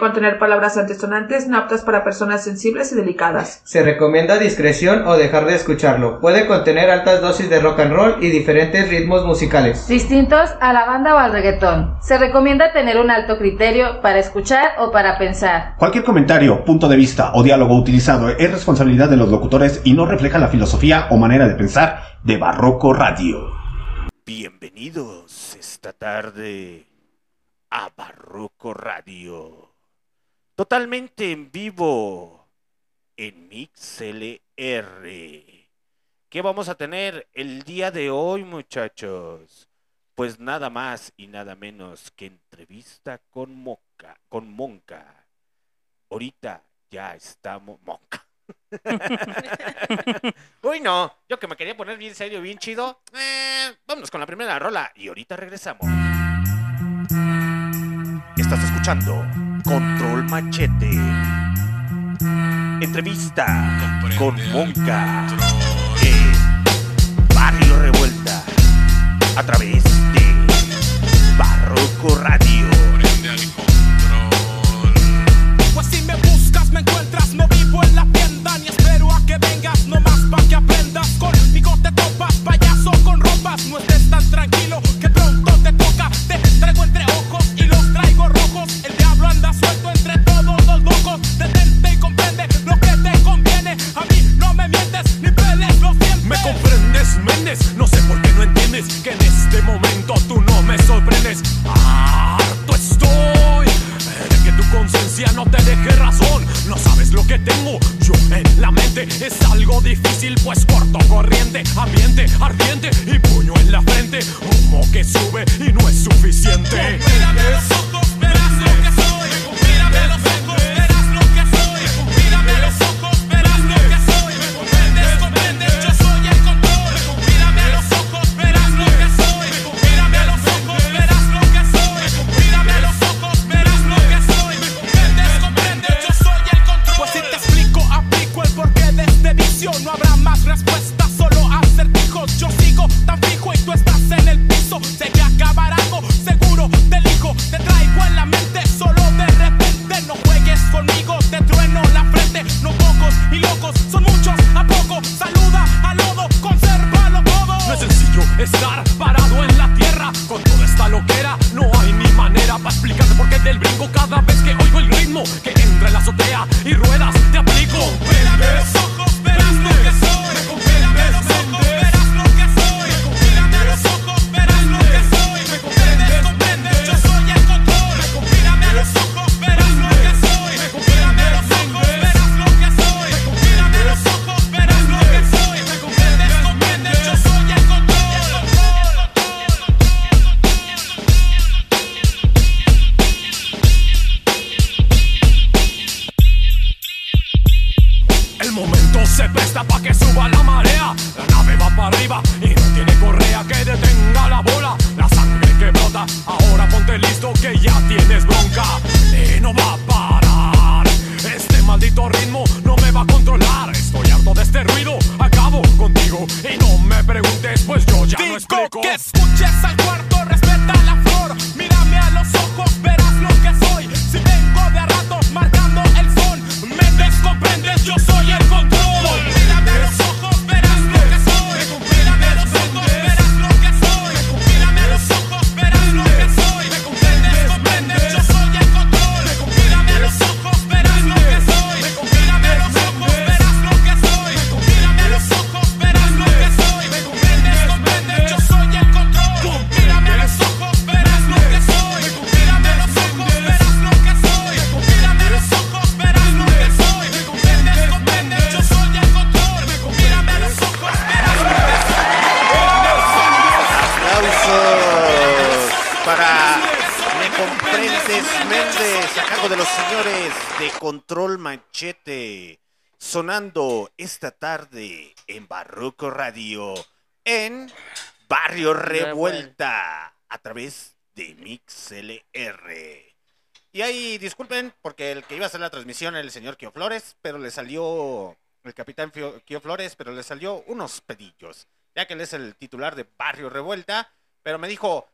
contener palabras antisonantes no aptas para personas sensibles y delicadas. Se recomienda discreción o dejar de escucharlo. Puede contener altas dosis de rock and roll y diferentes ritmos musicales. Distintos a la banda o al reggaetón. Se recomienda tener un alto criterio para escuchar o para pensar. Cualquier comentario, punto de vista o diálogo utilizado es responsabilidad de los locutores y no refleja la filosofía o manera de pensar de Barroco Radio. Bienvenidos esta tarde a Barroco Radio. Totalmente en vivo en MixLR. ¿Qué vamos a tener el día de hoy, muchachos? Pues nada más y nada menos que entrevista con Moca, con Monca. Ahorita ya estamos Monca. Uy, no, yo que me quería poner bien serio, bien chido. Eh, vámonos con la primera rola y ahorita regresamos. Estás escuchando Control Machete. Entrevista con Monca en Barrio Revuelta a través de Barroco Radio. Pues si me buscas, me encuentras, no vivo en la tienda, ni espero a que vengas, nomás pa' que aprendas. Conmigo te topas, payaso con ropas, no estés Me comprendes, Méndez, no sé por qué no entiendes que en este momento tú no me sorprendes. Harto estoy de que tu conciencia no te deje razón. No sabes lo que tengo yo en la mente. Es algo difícil, pues corto corriente, ambiente ardiente y puño en la frente. Humo que sube y no es suficiente. Y disculpen porque el que iba a hacer la transmisión era el señor Kio Flores, pero le salió el capitán Kio Flores, pero le salió unos pedillos, ya que él es el titular de Barrio Revuelta, pero me dijo,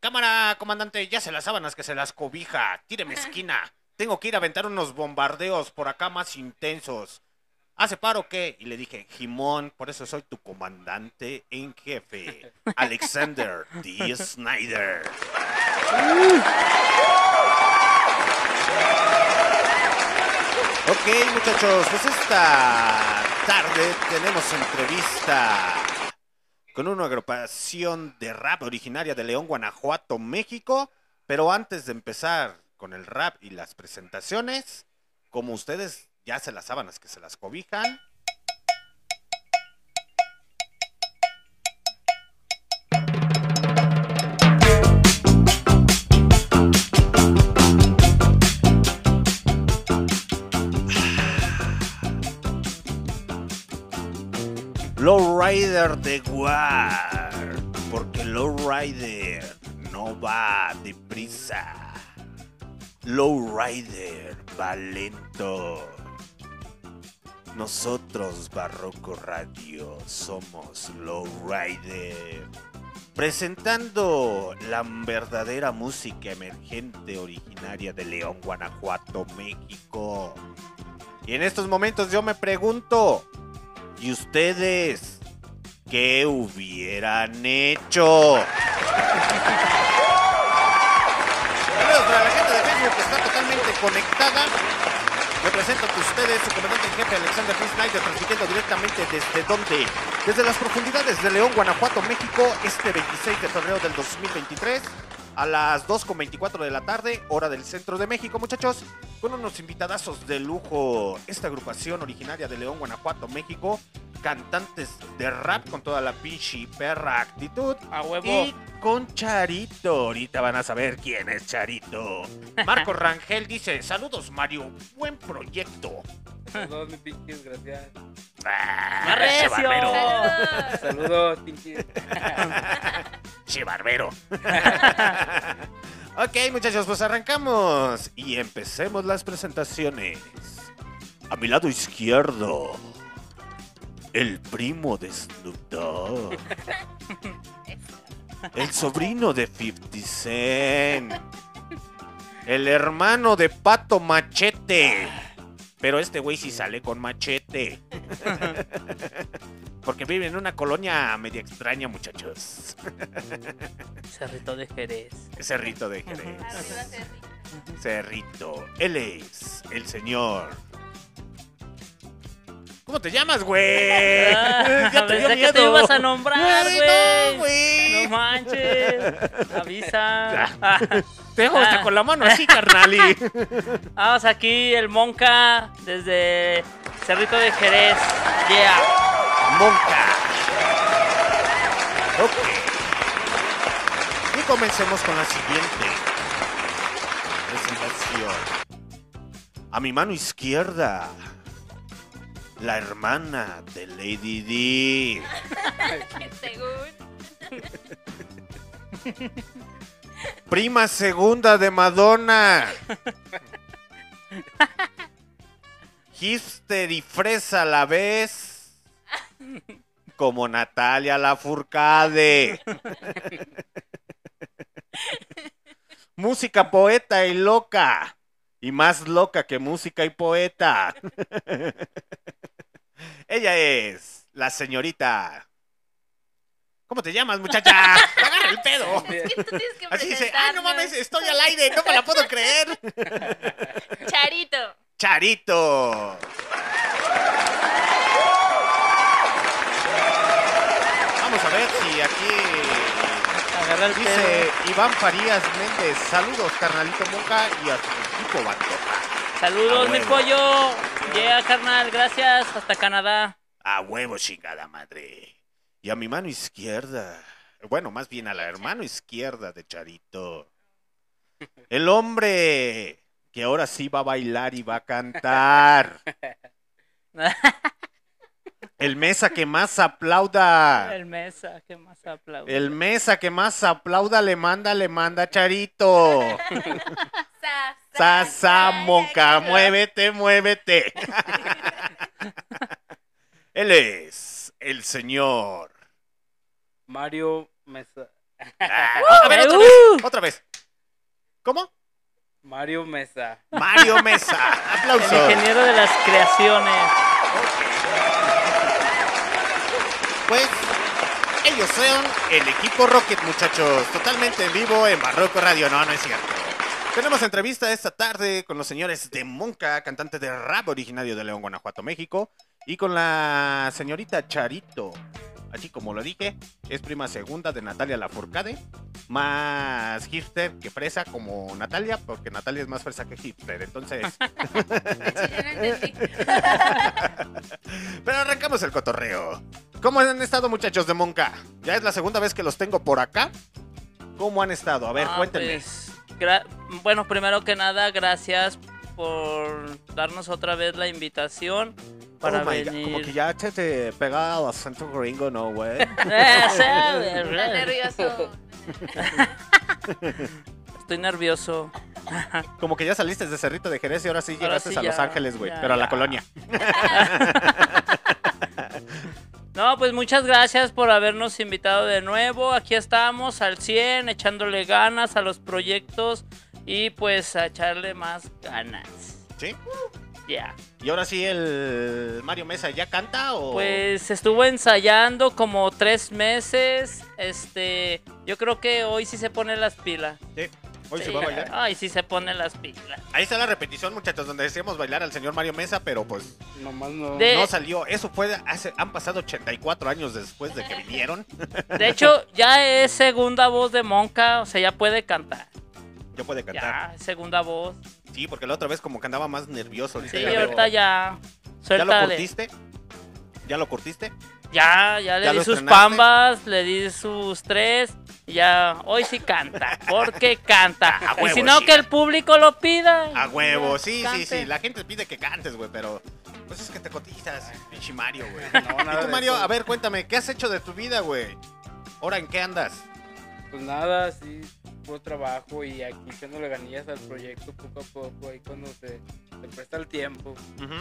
cámara, comandante, ya se las sábanas que se las cobija, tíreme esquina. tengo que ir a aventar unos bombardeos por acá más intensos. ¿Hace paro qué? Y le dije, Jimón, por eso soy tu comandante en jefe, Alexander D. Snyder. Ok, muchachos, pues esta tarde tenemos entrevista con una agrupación de rap originaria de León, Guanajuato, México. Pero antes de empezar con el rap y las presentaciones, como ustedes ya se las sábanas que se las cobijan, Lowrider de War. Porque Lowrider no va deprisa. Lowrider va lento. Nosotros, Barroco Radio, somos Lowrider. Presentando la verdadera música emergente originaria de León, Guanajuato, México. Y en estos momentos yo me pregunto, ¿y ustedes qué hubieran hecho? Saludos para la gente de Facebook que está totalmente conectada. Me presento ante ustedes su comandante en jefe Alexander P. Snyder, transmitiendo directamente desde donde? Desde las profundidades de León, Guanajuato, México, este 26 de febrero del 2023, a las 2.24 de la tarde, hora del centro de México, muchachos, con unos invitadazos de lujo. Esta agrupación originaria de León, Guanajuato, México, cantantes de rap con toda la pinche perra actitud. A huevo. Y con Charito. Ahorita van a saber quién es Charito. Marco Rangel dice: Saludos, Mario. Buen proyecto. Saludos, mi pinche desgraciado. Ah, ¡Más che recio! barbero. Saludos, pinche. Che barbero. ok, muchachos, pues arrancamos. Y empecemos las presentaciones. A mi lado izquierdo. El primo de Snoop Dogg. El sobrino de 50 Cent. El hermano de Pato Machete. Pero este güey sí sale con machete. Porque vive en una colonia media extraña, muchachos. Cerrito de Jerez. Cerrito de Jerez. Cerrito. Él es el señor. ¿Cómo te llamas, güey? Ya te dio que te ibas a nombrar, güey. No, güey. No manches. Avisa. Te dejo hasta con la mano así, carnal. Vamos aquí, el Monca, desde Cerrito de Jerez. Yeah. Monca. Ok. Y comencemos con la siguiente presentación. A mi mano izquierda, la hermana de Lady D. Prima segunda de Madonna. Hister y fresa a la vez. Como Natalia Lafourcade. música poeta y loca. Y más loca que música y poeta. Ella es la señorita. ¿Cómo te llamas, muchacha? Agarra el pedo. Es que tú tienes que Así dice, ah, no mames, estoy al aire, no me la puedo creer. Charito. Charito. Vamos a ver si aquí Agarra el dice pedo. Iván Farías Méndez. Saludos, carnalito Monca y a tu equipo, Bandoja. Saludos, mi pollo. Yeah, carnal, gracias. Hasta Canadá. A huevo, chingada madre. Y a mi mano izquierda. Bueno, más bien a la hermano izquierda de Charito. El hombre que ahora sí va a bailar y va a cantar. El mesa que más aplauda. El mesa, ¿qué más aplaude? El mesa que más aplauda le manda, le manda Charito. Sa, Sa, sa, monca, muévete, muévete. Él es el señor. Mario Mesa. Ah, a ver, otra Uh. vez, otra vez. ¿Cómo? Mario Mesa. Mario Mesa. El Aplausos. ingeniero de las creaciones. Pues ellos son el equipo Rocket, muchachos. Totalmente en vivo en Barroco Radio. No, no es cierto. Tenemos entrevista esta tarde con los señores de Monca, cantante de rap originario de León, Guanajuato, México. Y con la señorita Charito. Así como lo dije, es prima segunda de Natalia Lafourcade. Más hipster que fresa como Natalia, porque Natalia es más fresa que hipster. Entonces, Sí. Pero arrancamos el cotorreo. ¿Cómo han estado, muchachos de Monca? Ya es la segunda vez que los tengo por acá. ¿Cómo han estado? A ver, Ah, cuéntenme. pues, gra- bueno, primero que nada, gracias por darnos otra vez la invitación para Oh venir. Como que ya te, te pega el acento gringo, ¿no, güey? Eh, nervioso. Estoy nervioso. Como que ya saliste de Cerrito de Jerez y ahora sí Ahora llegaste sí a Los Ángeles, güey. ya, Pero a la colonia. No, pues muchas gracias por habernos invitado de nuevo. Aquí estamos al 100, echándole ganas a los proyectos y pues a echarle más ganas. ¿Sí? Ya. ¿Y ahora sí el Mario Mesa ya canta o...? Pues estuvo ensayando como tres meses. Este, yo creo que hoy sí se pone las pilas. Sí, Hoy se Sí. va a bailar. Ay, sí se pone las pilas. Ahí está la repetición, muchachos, donde decíamos bailar al señor Mario Mesa, pero pues Nomás no. De- no salió. Eso fue hace... Han pasado 84 años después de que vinieron. De hecho, ya es segunda voz de Monca, o sea, ya puede cantar. Ya puede cantar. Ya, es segunda voz. Sí, porque la otra vez como que andaba más nervioso. Sí, ya veo- ahorita ya. ¿Ya lo curtiste? ¿Ya lo curtiste? Ya, ya le ¿Ya di sus estrenaste? pambas, le di sus tres. Ya, hoy sí canta. Porque canta. A y si no, sí. que el público lo pida. A huevo, Ya, sí, sí, cante. sí. La gente pide que cantes, güey, pero pues es que te cotizas, pinche Mario, güey. No, y tú, Mario, a ver, cuéntame, ¿qué has hecho de tu vida, güey? ¿Ahora en qué andas? Pues nada, sí, puro trabajo y aquí echándole ganillas al proyecto poco a poco, ahí cuando se, se presta el tiempo. Ujú.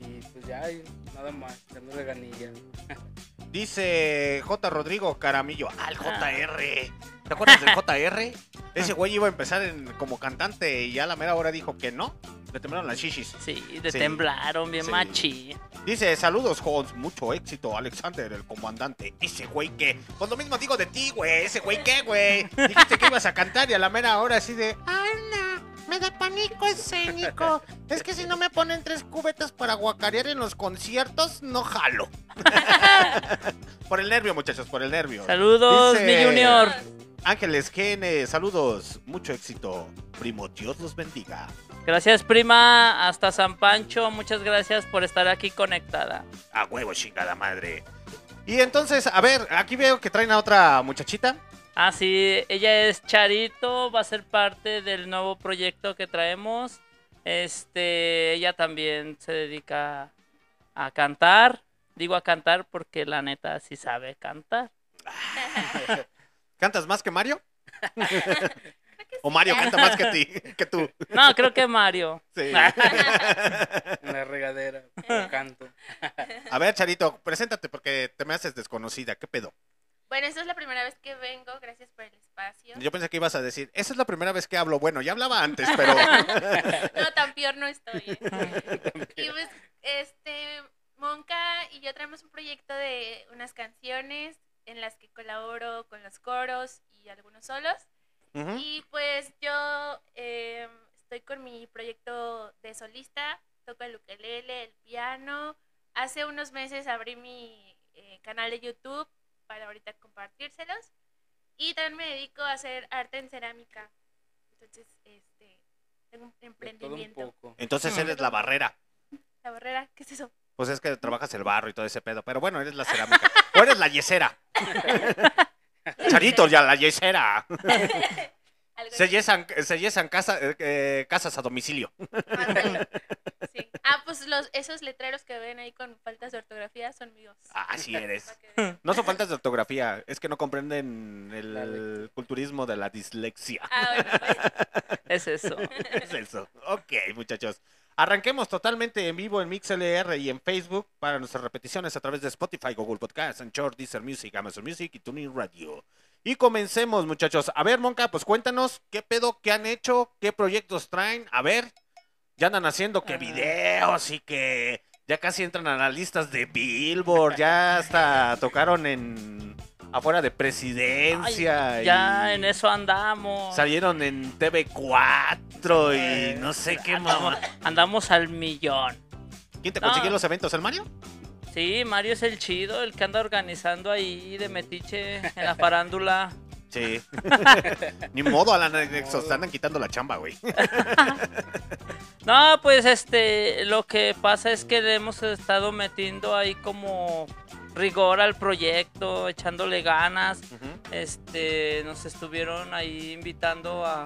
Y pues ya, nada más, echándole ganillas. Dice J. Rodrigo Caramillo. Ah, el JR. ¿Te acuerdas del JR? Ese güey iba a empezar en- como cantante y ya a la mera hora dijo que no. Le temblaron las shishis. Sí, de Sí. temblaron bien Sí. machi. Dice, saludos, Jones. Mucho éxito, Alexander, el comandante. Ese güey que. Pues lo mismo digo de ti, güey. Ese güey que, güey. Dijiste que ibas a cantar y a la mera hora así de. Ay, no. Me da pánico escénico. Es que si no me ponen tres cubetas para guacarear en los conciertos, no jalo. por el nervio, muchachos, por el nervio. Saludos, Dice- mi junior. Ángeles GN, saludos. Mucho éxito. Primo, Dios los bendiga. Gracias, prima. Hasta San Pancho. Muchas gracias por estar aquí conectada. A huevo, chingada madre. Y entonces, a ver, aquí veo que traen a otra muchachita. Ah, sí, ella es Charito, va a ser parte del nuevo proyecto que traemos. Este, ella también se dedica a cantar. Digo a cantar porque la neta sí sabe cantar. ¿Cantas más que Mario? ¿O Mario canta más que ti, que tú? No, creo que Mario. Sí. En la regadera, canto. A ver, Charito, preséntate porque te me haces desconocida. ¿Qué pedo? Bueno, esta es la primera vez que vengo. Gracias por el espacio. Yo pensé que ibas a decir, esa es la primera vez que hablo. Bueno, ya hablaba antes, pero... No, tan peor no estoy. ¿eh? y pues, este, Monca y yo traemos un proyecto de unas canciones en las que colaboro con los coros y algunos solos. Y pues yo eh, estoy con mi proyecto de solista, toco el ukelele, el piano. Hace unos meses abrí mi eh, canal de YouTube para ahorita compartírselos. Y también me dedico a hacer arte en cerámica. Entonces, este, tengo un emprendimiento. poco. Entonces eres la barrera. La barrera, ¿qué es eso? Pues es que trabajas el barro y todo ese pedo. Pero bueno, eres la cerámica. O eres la yesera. Charito, ya la yesera. Se yesan, se yesan casa- eh, eh, casas a domicilio. Ah, pues los, esos letreros que ven ahí con faltas de ortografía son míos. Así eres. No son faltas de ortografía, es que no comprenden el culturismo de la dislexia. Ah, bueno, pues, Es eso. Es eso. Ok, muchachos. Arranquemos totalmente en vivo en MixLR y en Facebook para nuestras repeticiones a través de Spotify, Google Podcasts, Anchor, Deezer Music, Amazon Music y Tuning Radio. Y comencemos, muchachos. A ver, Monca, pues cuéntanos qué pedo, qué han hecho, qué proyectos traen. A ver, ya andan haciendo que videos y que ya casi entran a las listas de Billboard, ya hasta tocaron en afuera de presidencia. Ay, ya y en eso andamos. Salieron en TV4 Eh, y no sé qué andamos, mamá. andamos al millón. ¿Quién te No. consiguió los eventos, el Mario? Sí, Mario es el chido, el que anda organizando ahí de metiche en la farándula. Sí. Ni modo, Alan te andan quitando la chamba, güey. No, pues este, lo que pasa es que le hemos estado metiendo ahí como rigor al proyecto, echándole ganas. Este, nos estuvieron ahí invitando a,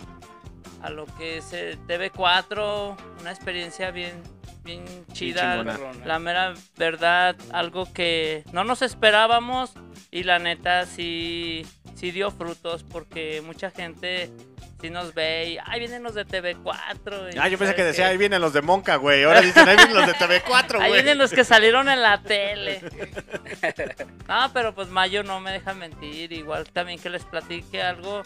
a lo que es el TV4, una experiencia bien, bien chida. la mera verdad, algo que no nos esperábamos y la neta sí, sí dio frutos porque mucha gente sí nos ve y, ay, vienen los de TV4. y Ah, yo pensé ¿sabes que decía, qué? ahí vienen los de Monca, güey. Ahora dicen, ahí vienen los de TV4, Ahí güey. vienen los que salieron en la tele. No, pero pues Mayo no me deja mentir. Igual también que les platique algo.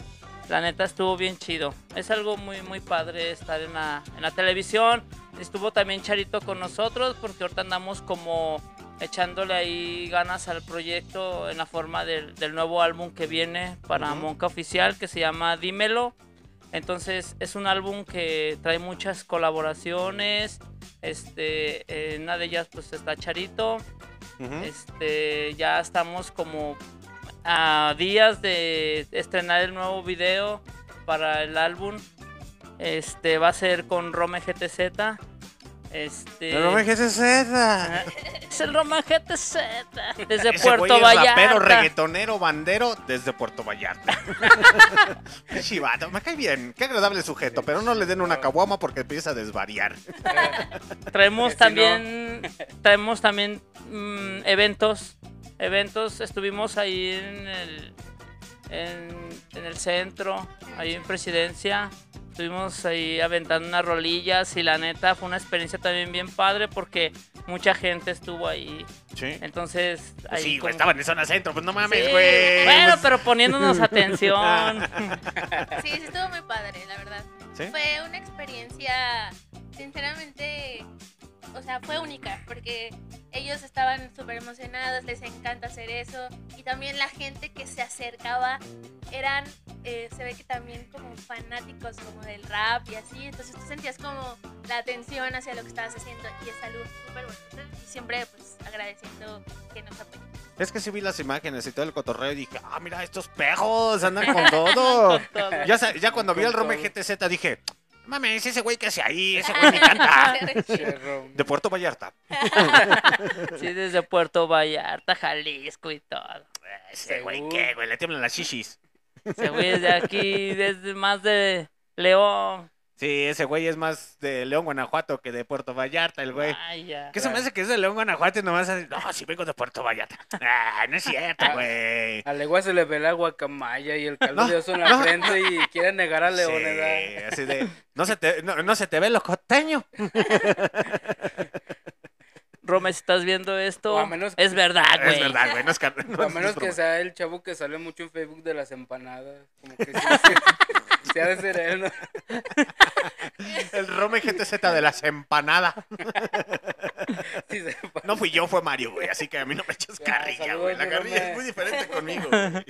La neta estuvo bien chido. Es algo muy, muy padre estar en la, en la televisión. Estuvo también Charito con nosotros porque ahorita andamos como echándole ahí ganas al proyecto en la forma del, del nuevo álbum que viene para. Monca Oficial que se llama Dímelo. Entonces es un álbum que trae muchas colaboraciones. Este, en una de ellas pues está Charito. Este, ya estamos como a días de estrenar el nuevo video para el álbum. Este va a ser con Rome GTZ. Este Pero me GCZ. es el Rome GTZ desde Ese Puerto güey es Vallarta. rapero, reggaetonero, bandero desde Puerto Vallarta. Qué chivato, me cae bien, qué agradable sujeto, pero no le den una caguama porque empieza a desvariar. Traemos si también traemos también mm, eventos, eventos. Estuvimos ahí en el en, en el centro, ahí en Presidencia. Estuvimos ahí aventando unas rolillas y la neta fue una experiencia también bien padre porque mucha gente estuvo ahí. Sí. Entonces, Pues ahí sí, güey, como- estaban en zona centro, pues no mames, Sí, güey. Bueno, pero poniéndonos atención. Sí, sí estuvo muy padre, la verdad. ¿Sí? Fue una experiencia, sinceramente, o sea, fue única, porque ellos estaban súper emocionados, les encanta hacer eso, y también la gente que se acercaba eran, eh, se ve que también como fanáticos como del rap y así, entonces tú sentías como la atención hacia lo que estabas haciendo, y es algo súper bonito, y siempre pues agradeciendo que nos apoyen. Es que sí vi las imágenes y todo el cotorreo y dije, ah, mira, estos pejos andan con todo. Con todo. ya, ya cuando vi Con el Rome. GTZ dije, mames, ese güey que hace ahí, ese güey me encanta. De Puerto Vallarta. Sí, desde Puerto Vallarta, Jalisco y todo. Ese güey. ¿qué, güey? Le tiemblan las shishis. Ese güey es de aquí, desde más de León. Sí, ese güey es más de León, Guanajuato que de Puerto Vallarta, el güey. Vaya. ¿Qué se me hace que es de León, Guanajuato y nomás hace, no, sí vengo de Puerto Vallarta? Ah, no es cierto, güey. A Legua se le ve la guacamaya y el caldo de oso en la no. frente y quiere negar a León, Sí, ¿verdad? así de, no se te, no, no se te ve lo costeño. Rome, si estás viendo esto, O a menos que- es verdad, güey. Es verdad, güey, no es car- no A menos es que sea el chavo que sale mucho en Facebook de las empanadas. Como que sí, sí, sí ha de ser él, ¿no? El Rome GTZ de las empanadas. Sí, se No fui yo, fue Mario, güey, así que a mí no me echas carrilla, güey. La carrilla Rome. es muy diferente conmigo, güey.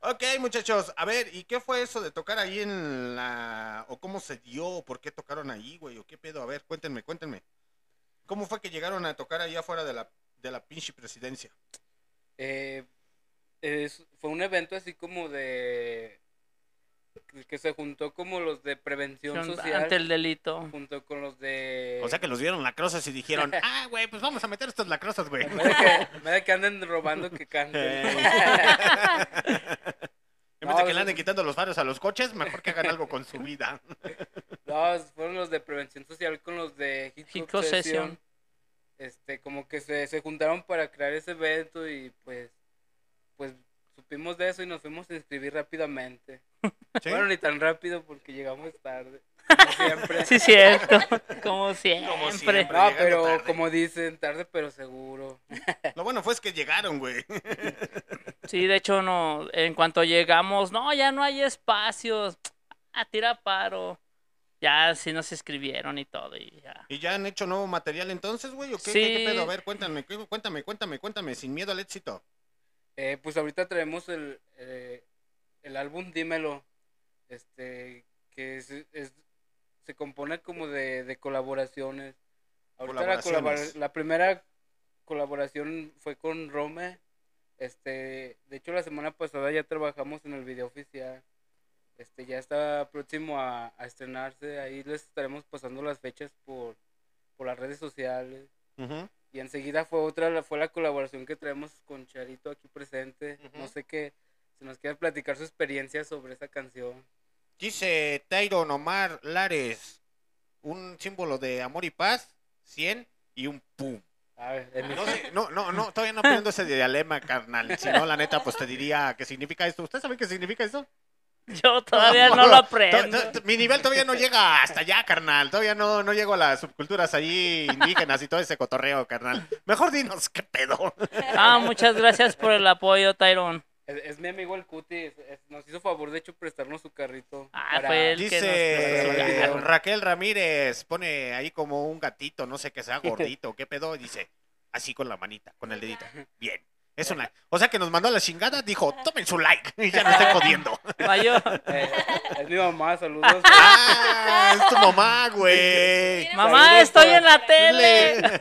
Ok, muchachos, a ver, ¿y qué fue eso de tocar ahí en la... o cómo se dio, o por qué tocaron ahí, güey, o qué pedo? A ver, cuéntenme, cuéntenme. ¿Cómo fue que llegaron a tocar ahí afuera de la, de la pinche presidencia? Eh, es- fue un evento así como de... que- se juntó como los de prevención social. Ante el delito. Junto con los de... O sea que los vieron lacrosas y dijeron, ah, güey, pues vamos a meter estos lacrosas, güey. Vez de que, que anden robando, que canten. Vez de que le anden quitando los faros a los coches, mejor que hagan algo con su vida. No, fueron los de prevención social con los de Hit Hit Club Session. Session. Este, como que se, se juntaron para crear ese evento y pues, pues supimos de eso y nos fuimos a inscribir rápidamente. ¿Sí? Bueno, ni tan rápido porque llegamos tarde. Como siempre. Sí, cierto. Como siempre. siempre. No, pero tarde. como dicen, tarde pero seguro. Lo bueno fue es que llegaron, güey. Sí, de hecho, no. En cuanto llegamos, no, ya no hay espacios. A tira paro. Ya sí nos escribieron y todo. Y ya. ¿Y ya han hecho nuevo material entonces, güey? ¿O qué, Sí. qué- qué pedo? A ver, cuéntame, cuéntame, cuéntame, cuéntame, sin miedo al éxito. Eh, pues ahorita traemos el, eh, el álbum Dímelo, este, que es, es- se compone como de, de colaboraciones. Ahorita la, Colaboraciones. colabora- la primera colaboración fue con Rome. Este, de hecho la semana pasada ya trabajamos en el video oficial. Este, ya está próximo a, a estrenarse. Ahí les estaremos pasando las fechas por, por las redes sociales. Y enseguida fue otra, la- fue la colaboración que traemos con Charito aquí presente. No sé qué, si nos quiere platicar su experiencia sobre esa canción. Dice Tyron Omar Lares, un símbolo de amor y paz, 100 y un pum. A ver, en No sé, no, no, no, todavía no aprendo ese dialema, carnal. Si no, la neta, pues te diría qué significa esto. ¿Usted sabe qué significa esto? Yo todavía no lo aprendo. To- to- Mi nivel todavía no llega hasta allá, carnal. Todavía no, no llego a las subculturas allí indígenas y todo ese cotorreo, carnal. Mejor dinos qué pedo. Ah, muchas gracias por el apoyo, Tyron. Es, es mi amigo el Cuti, es- es- nos hizo favor de hecho prestarnos su carrito. Ah, fue el que nos Dice video. Raquel Ramírez, pone ahí como un gatito, no sé qué sea, gordito, qué pedo, y dice, así con la manita, con el dedito. Bien. Es una, o sea que nos mandó a la chingada, dijo, tomen su like, y ya no estoy jodiendo. Mayo. Eh, es mi mamá, saludos. Ah, es tu mamá, güey. Mamá, Saludos estoy para- en la tele.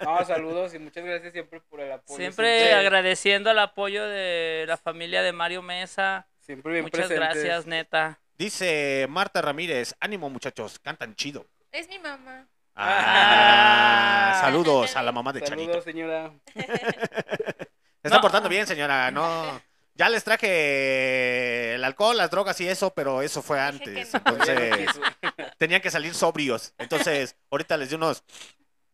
No, saludos y muchas gracias siempre por el apoyo. Siempre agradeciendo el apoyo de la familia de Mario Mesa. Siempre bien Muchas presentes. gracias, neta. Dice Marta Ramírez, ánimo muchachos, cantan chido. Es mi mamá. Ah, saludos a la mamá de Saludos, Charito. señora. Se está No. portando bien, señora. No. Ya les traje el alcohol, las drogas y eso, pero eso fue antes. no. Entonces, tenían que salir sobrios. Entonces, ahorita les di unos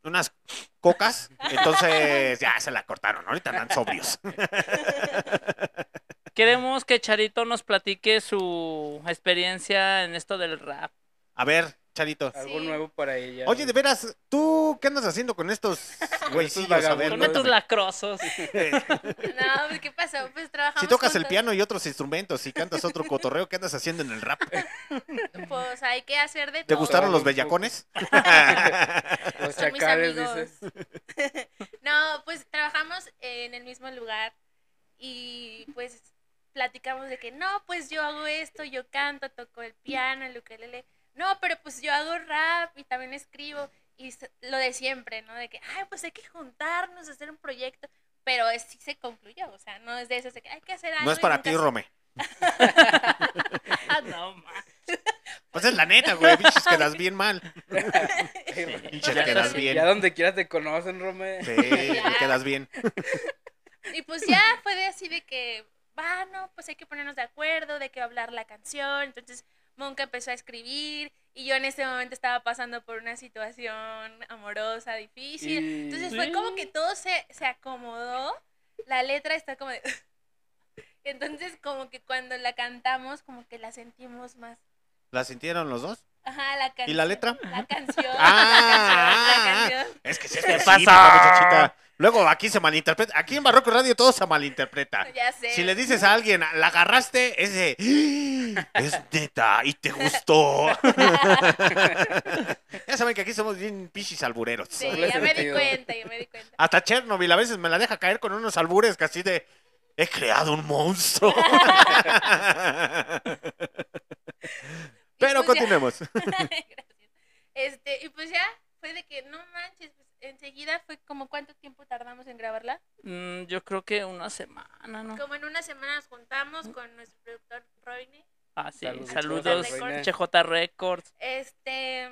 unas cocas, entonces ya se la cortaron. Ahorita andan sobrios. Queremos que Charito nos platique su experiencia en esto del rap. A ver, Charito. Algo nuevo para ella. Oye, de veras, ¿tú qué andas haciendo con estos güeycillos? A ver, vagabundos. Con estos cuéntame. lacrosos. No, pues, ¿qué pasó? Pues trabajamos Si tocas el juntos. piano y otros instrumentos, si cantas otro cotorreo, ¿qué andas haciendo en el rap? Pues hay que hacer de ¿Te todo. gustaron los bellacones? Los Son mis chacales, amigos. dices. no, pues trabajamos en el mismo lugar y pues platicamos de que no, pues yo hago esto, yo canto, toco el piano, el ukelele. No, pero pues yo hago rap y también escribo y lo de siempre, ¿no? De que, ay, pues hay que juntarnos, hacer un proyecto. Pero es- sí se concluyó, o sea, no es de eso, de que hay que hacer algo. No es para ti, se- Rome. Ah, no, ma. Pues es la neta, güey. Bichos quedas bien mal. Bichos Ya quedas bien. Ya donde quiera te conocen, Rome. Sí, te quedas bien. Y pues ya fue de así de que, va, no, pues hay que ponernos de acuerdo de que hablar la canción. Entonces Monka empezó a escribir y yo en ese momento estaba pasando por una situación amorosa difícil. Y- Entonces fue como que todo se, se acomodó. La letra está como de... Entonces como que cuando la cantamos como que la sentimos más. ¿La sintieron los dos? Ajá, la canción. ¿Y la letra? La canción. Ah, la canción. la canción. Es que sí es ¿Qué específica, pasa? muchachita. Luego aquí se malinterpreta. Aquí en Barroco Radio todo se malinterpreta. Ya sé. Si le dices a alguien, la agarraste, es de. "Ah, Es neta, y te gustó. ya saben que aquí somos bien pichis albureros. Sí, ya me di cuenta, ya me di cuenta. Hasta Chernobyl a veces me la deja caer con unos albures casi de. He creado un monstruo. Pero pues continuemos. Gracias. Este, y pues ya fue de que no manches, pues enseguida fue como cuánto tiempo tardamos en grabarla. Mm, yo creo que una semana, ¿no? Como en una semana nos juntamos con nuestro productor Roine. Ah, sí. Saludos, Saludos, Records. CJ Records. Este,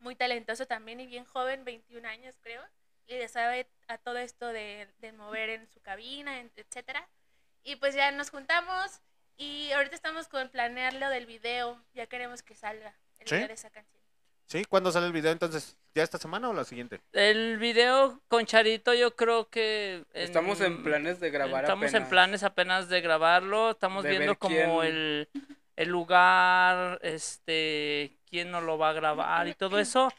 muy talentoso también y bien joven, 21 años creo. Y le sabe a todo esto de, de mover en su cabina, en- etcétera. Y pues ya nos juntamos y ahorita estamos con planear lo del video. Ya queremos que salga el ¿Sí? video de esa canción. ¿Sí? ¿Cuándo sale el video entonces? ¿Ya esta semana o la siguiente? El video con Charito yo creo que... Estamos en planes de grabar Estamos en planes apenas de grabarlo. Estamos De viendo ver como quién- el, el lugar, este, quién nos lo va a grabar y todo eso.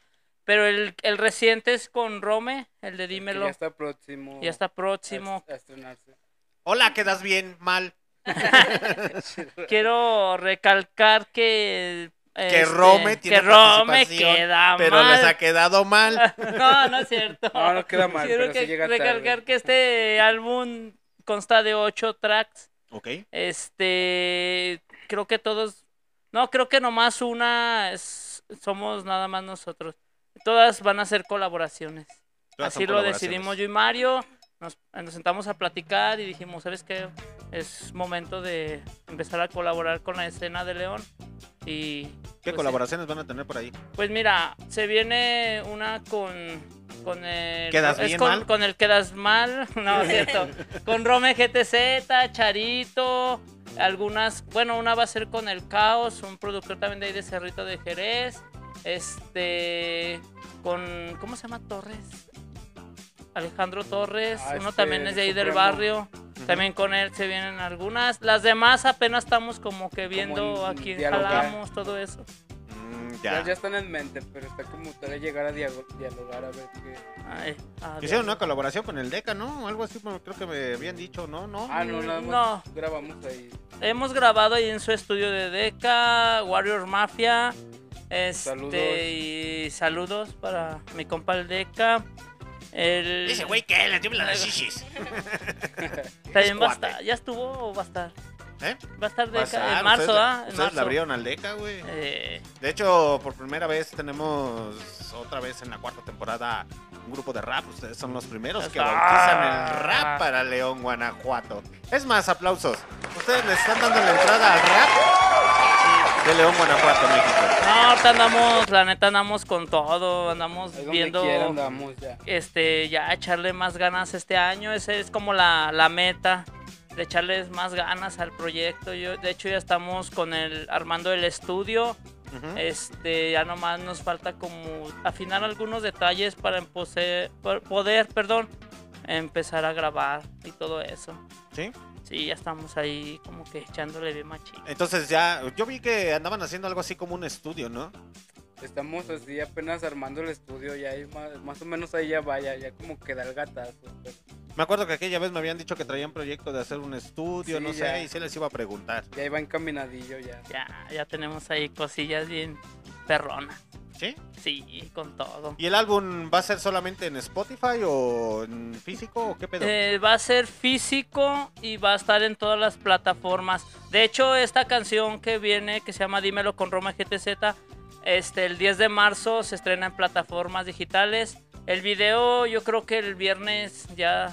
Pero el, el reciente es con Rome, el de Que Dímelo. Ya está próximo. Ya está próximo. A, a estrenarse. Hola, quedas bien, mal. Quiero recalcar que. Que este, Rome tiene que Rome participación, queda Pero mal. les ha quedado mal. No, no es cierto. No, no queda mal, Quiero pero sí que- llega recalcar tarde. que este álbum consta de ocho tracks. Ok. Este, creo que todos, no, creo que nomás una es- somos nada más nosotros. Todas van a ser colaboraciones. Todas Así lo colaboraciones. decidimos yo y Mario. Nos, nos sentamos a platicar y dijimos, ¿sabes qué? Es momento de empezar a colaborar con la escena de León. Y ¿Qué pues, colaboraciones van a tener por ahí? Pues mira, se viene una con con el ¿Quedas es bien con, mal? con el quedas mal, no es cierto. con Rome GTZ, Charito, algunas, bueno, una va a ser con el Caos, un productor también de ahí de Cerrito de Jerez. Este con ¿cómo se llama Torres? Alejandro Torres, Ah, uno este, también es de ahí del barrio. También con él se vienen algunas. Las demás apenas estamos como que viendo en a quién jalamos, todo eso. Mm, Ya. ya. ya están en mente, pero está como todavía llegar a dialogar a ver qué. Ay, ah, Hicieron una colaboración con el Deca, ¿no? Algo así, bueno, creo que me habían dicho, ¿no? ¿No? Ah, no, nada más No. grabamos ahí. Hemos grabado ahí en su estudio de Deca, Warrior Mafia. Este, Saludos. y saludos para mi compa el Deca. El, Ese güey que le tiemblan las shishis. también va a cuate. estar. ¿Ya estuvo o va a estar? ¿Eh? Va a estar estar, en marzo, ustedes, ¿ah? En ustedes marzo. le abrieron al Deca, güey. Eh, De hecho, por primera vez tenemos otra vez en la cuarta temporada un grupo de rap. Ustedes son los primeros que Ah. bautizan el rap para León, Guanajuato. Es más, aplausos. Ustedes le están dando la entrada al rap de León, Guanajuato, México. no, ahorita andamos, la neta andamos con todo. Andamos donde viendo. quiera andamos ya. este, ya echarle más ganas este año. Esa es como la, la meta, de echarles más ganas al proyecto. Yo, de hecho, ya estamos con el armando el estudio. Ujú. Este, ya nomás nos falta como afinar algunos detalles para empose- por- poder, perdón, empezar a grabar y todo eso. ¿Sí? Sí, ya estamos ahí como que echándole bien machín. Entonces ya, yo vi que andaban haciendo algo así como un estudio, ¿no? Estamos así apenas armando el estudio, ya hay más, más o menos ahí ya vaya, ya como que da el gatazo. pero Me acuerdo que aquella vez me habían dicho que traían proyecto de hacer un estudio, Sí, no sé, ya. y se les iba a preguntar. ya iba encaminadillo ya. Ya, ya tenemos ahí cosillas bien perronas. ¿Sí? Sí, con todo. ¿Y el álbum va a ser solamente en Spotify o en físico o qué pedo? Eh, va a ser físico y va a estar en todas las plataformas. De hecho, esta canción que viene, que se llama Dímelo con Roma GTZ, este, el 10 de marzo se estrena en plataformas digitales. El video, yo creo que el viernes ya.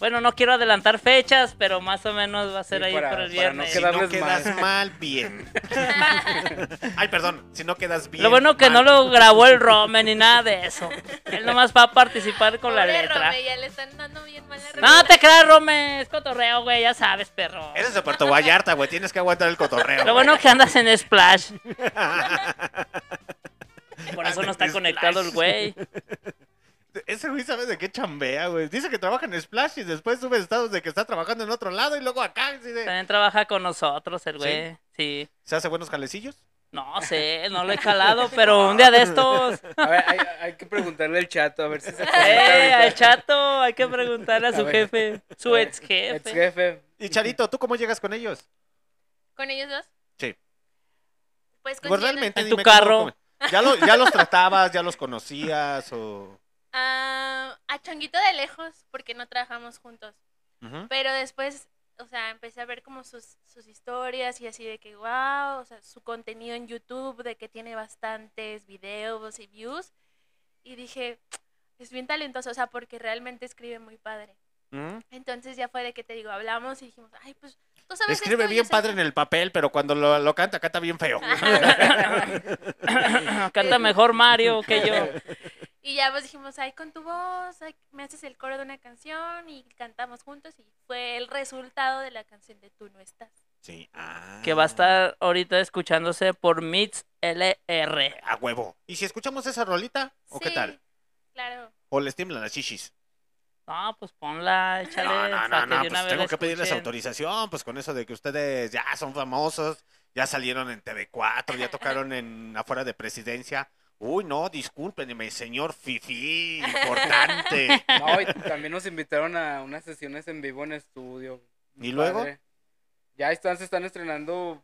Bueno, no quiero adelantar fechas, pero más o menos va a ser Sí, ahí para- por el para no viernes. si no quedas mal. mal, bien. Ay, perdón, si no quedas bien. Lo bueno que no lo grabó el Rome ni nada de eso. Él nomás va a participar con la letra. Rome, ya le están dando bien mal la No te creas, Rome, es cotorreo, güey, ya sabes, perro. Eres de Puerto Vallarta, güey, tienes que aguantar el cotorreo. Lo bueno que andas en Splash. Por eso no está conectado el güey. Ese güey sabe de qué chambea, güey. Dice que trabaja en Splash y después sube estados de que está trabajando en otro lado y luego acá. así de- También trabaja con nosotros el güey. Sí. ¿Se hace buenos jalecillos? No sé, no lo he jalado, pero un día de estos. A ver, hay, hay que preguntarle al chato a ver si se ¡Eh! Al chato, hay que preguntarle a su A ver. jefe, su ex Ex jefe. jefe. Y Charito, ¿tú cómo llegas con ellos? ¿Con ellos dos? Sí. Pues con Pues realmente En tu carro. cómo- ¿Ya, lo- ¿Ya los tratabas? ¿Ya los conocías? O... Ah, a Changuito de lejos, porque no trabajamos juntos. Pero después, o sea, empecé a ver como sus, sus historias y así de que, wow, o sea, su contenido en YouTube, de que tiene bastantes videos y views. Y dije, es bien talentoso, o sea, porque realmente escribe muy padre. Entonces ya fue de que te digo, hablamos y dijimos, ay, pues, tú sabes Escribe esto, bien padre esto". en el papel, pero cuando lo, lo canta, canta bien feo. Canta mejor Mario que yo. Y ya pues dijimos, ay, con tu voz, ay, me haces el coro de una canción y cantamos juntos y fue el resultado de la canción de Tú no estás. Sí. Ah. Que va a estar ahorita escuchándose por Mix LR. A huevo. ¿Y si escuchamos esa rolita? ¿O qué tal? Claro. ¿O les tiemblan las chichis? No, pues ponla, échale. No, no, no, no, pues tengo que pedirles autorización, pues con eso de que ustedes ya son famosos ya salieron en TV4, ya tocaron en afuera de presidencia. Uy, no, discúlpenme, señor Fifi, importante. No, y también nos invitaron a unas sesiones en vivo en estudio. ¿Y luego? Padre. Ya están, se están estrenando.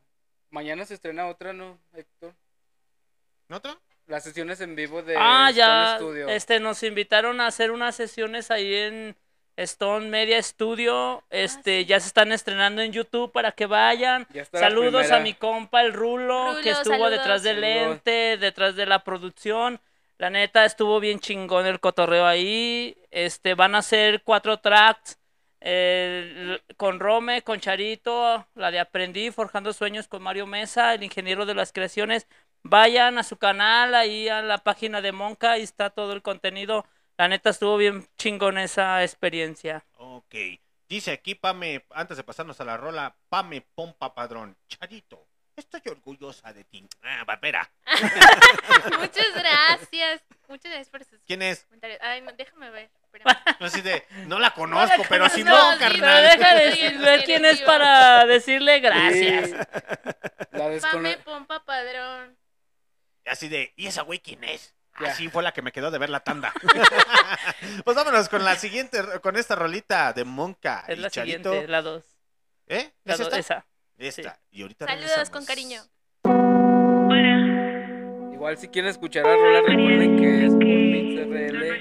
Mañana se estrena otra, ¿no, Héctor? ¿Otra? Las sesiones en vivo de Ah, Stone ya, Studio. este, nos invitaron a hacer unas sesiones ahí en Stone Media Studio, este, ya se están estrenando en YouTube para que vayan. Saludos a mi compa el Rulo, que estuvo saludos. detrás del Saludos. lente, detrás de la producción. La neta estuvo bien chingón el cotorreo ahí. Este, van a ser cuatro tracks. el- con Rome, con Charito, la de Aprendí, Forjando Sueños con Mario Mesa, el ingeniero de las creaciones. Vayan a su canal, ahí a la página de Monca, ahí está todo el contenido. La neta estuvo bien chingón esa experiencia. Ok. Dice aquí, Pame, antes de pasarnos a la rola, Pame Pompa Padrón. Charito, estoy orgullosa de ti. Ah, Barbera. Muchas gracias. Muchas gracias por sus ¿Quién es? comentarios. Ay, no, déjame ver. espérame. Así de, no la conozco, pero si no, conozco, Pero carnal. deja de decir- ver quién es para decirle gracias. Sí. La Pame Pompa Padrón. Así de, ¿y esa güey quién es? Ya. Así fue la que me quedó de ver la tanda. pues vámonos con la siguiente, con esta rolita de Monca Es y la Charito. siguiente, la dos. ¿Eh? La ¿Es dos, esta? esa. Esta. Y ahorita Saludos regresamos. con cariño. Igual si quieren escuchar la rola, recuerden que es por MixRL.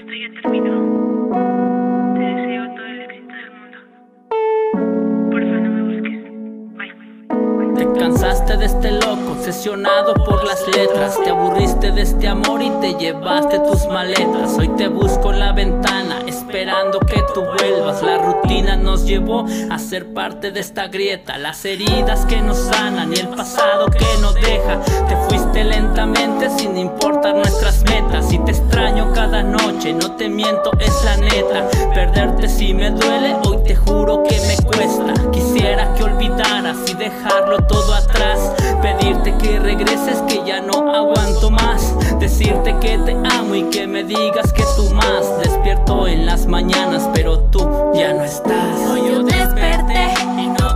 Te cansaste de este loco, obsesionado por las letras. Te aburriste de este amor y te llevaste tus maletas. Hoy te busco en la ventana, esperando que tú vuelvas. La rutina nos llevó a ser parte de esta grieta. Las heridas que nos sanan y el pasado que nos deja. Te fuiste lentamente sin importar nuestras metas. Y te extraño cada noche, no te miento, es la neta. Perderte si me duele, hoy te juro que me cuesta. Quisiera que olvidaras y dejarlo todo atrás. Pedirte que regreses, que ya no aguanto más. Decirte que te amo y que me digas que tú más. Despierto en las mañanas, pero tú ya no estás. Hoy yo desperté y no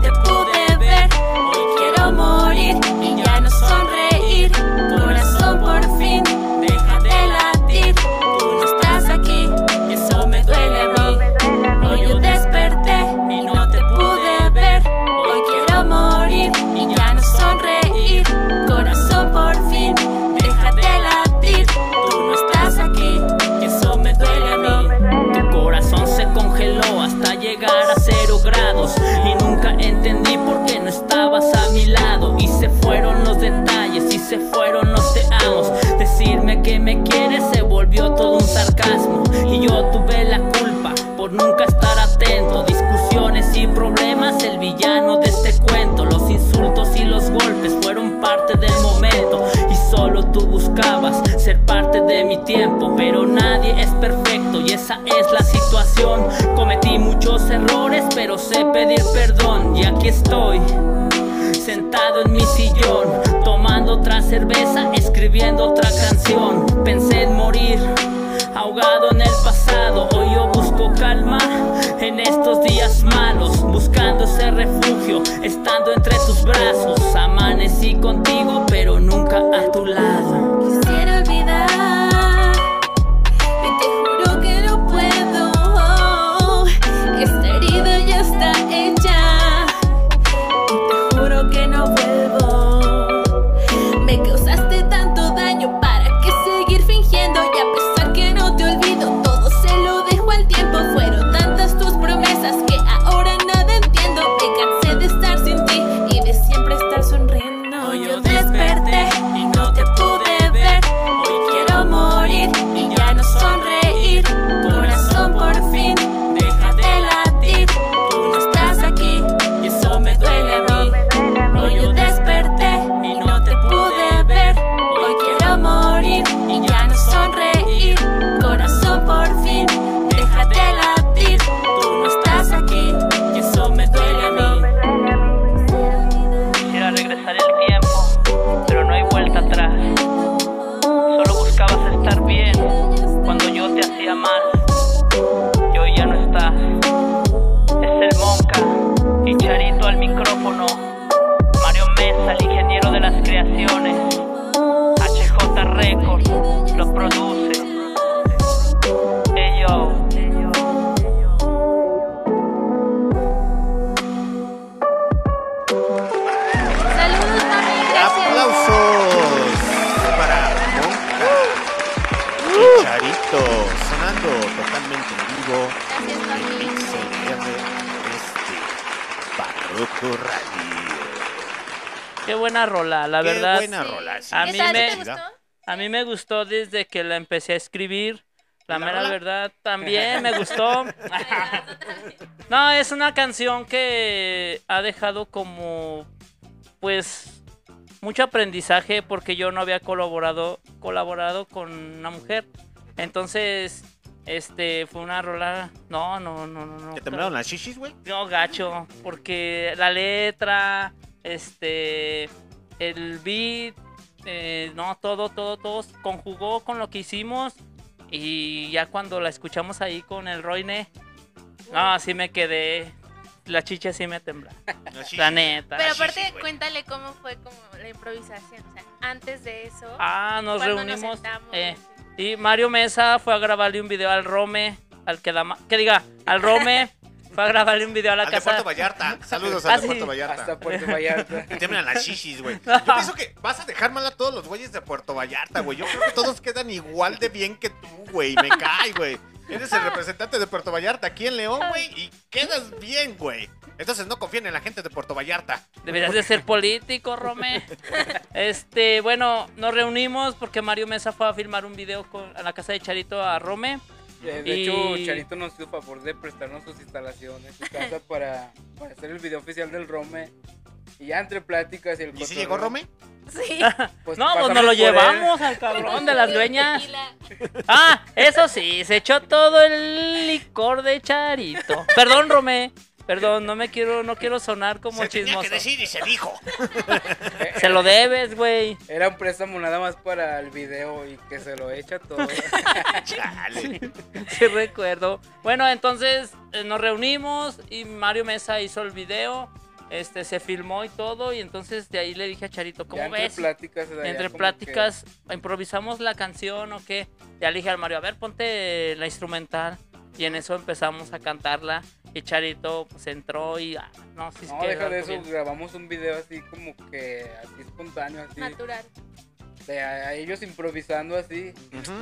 yo tuve la culpa por nunca estar atento. Discusiones y problemas, el villano de este cuento. Los insultos y los golpes fueron parte del momento. Y solo tú buscabas ser parte de mi tiempo. Pero nadie es perfecto y esa es la situación. Cometí muchos errores pero sé pedir perdón. Y aquí estoy Sentado en mi sillón, tomando otra cerveza, escribiendo otra canción. Pensé en morir, ahogado en el pasado. Hoy yo busco calma en estos días malos, buscando ese refugio, estando entre tus brazos. Amanecí contigo, pero nunca a tu lado. Micrófono. Mario Mesa al ingeniero de las creaciones. HJ Records lo produce. Yo. Saludos, Mami, gracias. ¡Aplausos para Monca y Charito! Sonando totalmente en vivo Gracias, Mami. Radio. Qué buena rola, la Qué verdad. buena Sí. rola. sí. A ¿Qué mí me- te gustó? A mí me gustó desde que la empecé a escribir. La, ¿La mera rola? verdad también me gustó. no, es una canción que ha dejado como pues mucho aprendizaje porque yo no había colaborado colaborado con una mujer. Entonces, este fue una rola no, no, no, no, no. ¿Te temblaron las shishis, güey? No, gacho, porque la letra, este, el beat, eh, no, todo, todo, todo conjugó con lo que hicimos y ya cuando la escuchamos ahí con el Roine, no, así me quedé, la chicha sí me tembla, la neta. Pero sí, aparte, sí, cuéntale cómo fue como la improvisación. O sea, antes de eso. Ah, nos reunimos. sentamos, eh, sí. Y Mario Mesa fue a grabarle un video al Rome, al que da que diga, al Rome, fue a grabarle un video a la Al de casa. Puerto Vallarta. Saludos Ah, al de sí. Puerto Vallarta. Hasta Puerto Vallarta. Te temblan las shishis, güey. Yo pienso que vas a dejar mal a todos los güeyes de Puerto Vallarta, güey. Yo creo que todos quedan igual de bien que tú, güey. Me cae, güey. Eres el representante de Puerto Vallarta aquí en León, güey, y quedas bien, güey. Entonces no confíen en la gente de Puerto Vallarta. Deberías de ser político, Rome. Este, bueno, nos reunimos porque Mario Mesa fue a filmar un video con, a la casa de Charito a Rome. Eh, De Y- hecho, Charito nos hizo favor de prestarnos sus instalaciones, su casa para, para hacer el video oficial del Rome. Y ya entre pláticas y el ¿Y si llegó Rome? Sí. pues, no, pues nos lo por él. llevamos al cabrón de las dueñas. Tequila. Ah, eso sí, se echó todo el licor de Charito. Perdón, Rome. Perdón, no me quiero, no quiero sonar como se tenía chismoso. que decir y se dijo. Se lo debes, güey. Era un préstamo nada más para el video y que se lo echa todo. Chale. Sí recuerdo. Bueno, entonces eh, nos reunimos y Mario Mesa hizo el video. Este se filmó y todo y entonces de ahí le dije a Charito, ¿cómo Ya entre ves? pláticas, Entre pláticas improvisamos la canción o qué. Ya le dije al Mario, a ver, ponte la instrumental. Y en eso empezamos a cantarla. Y Charito pues entró y ah, no, que- es No, que deja de eso, bien. grabamos un video así como que así espontáneo, así. Natural. De a, a ellos improvisando así.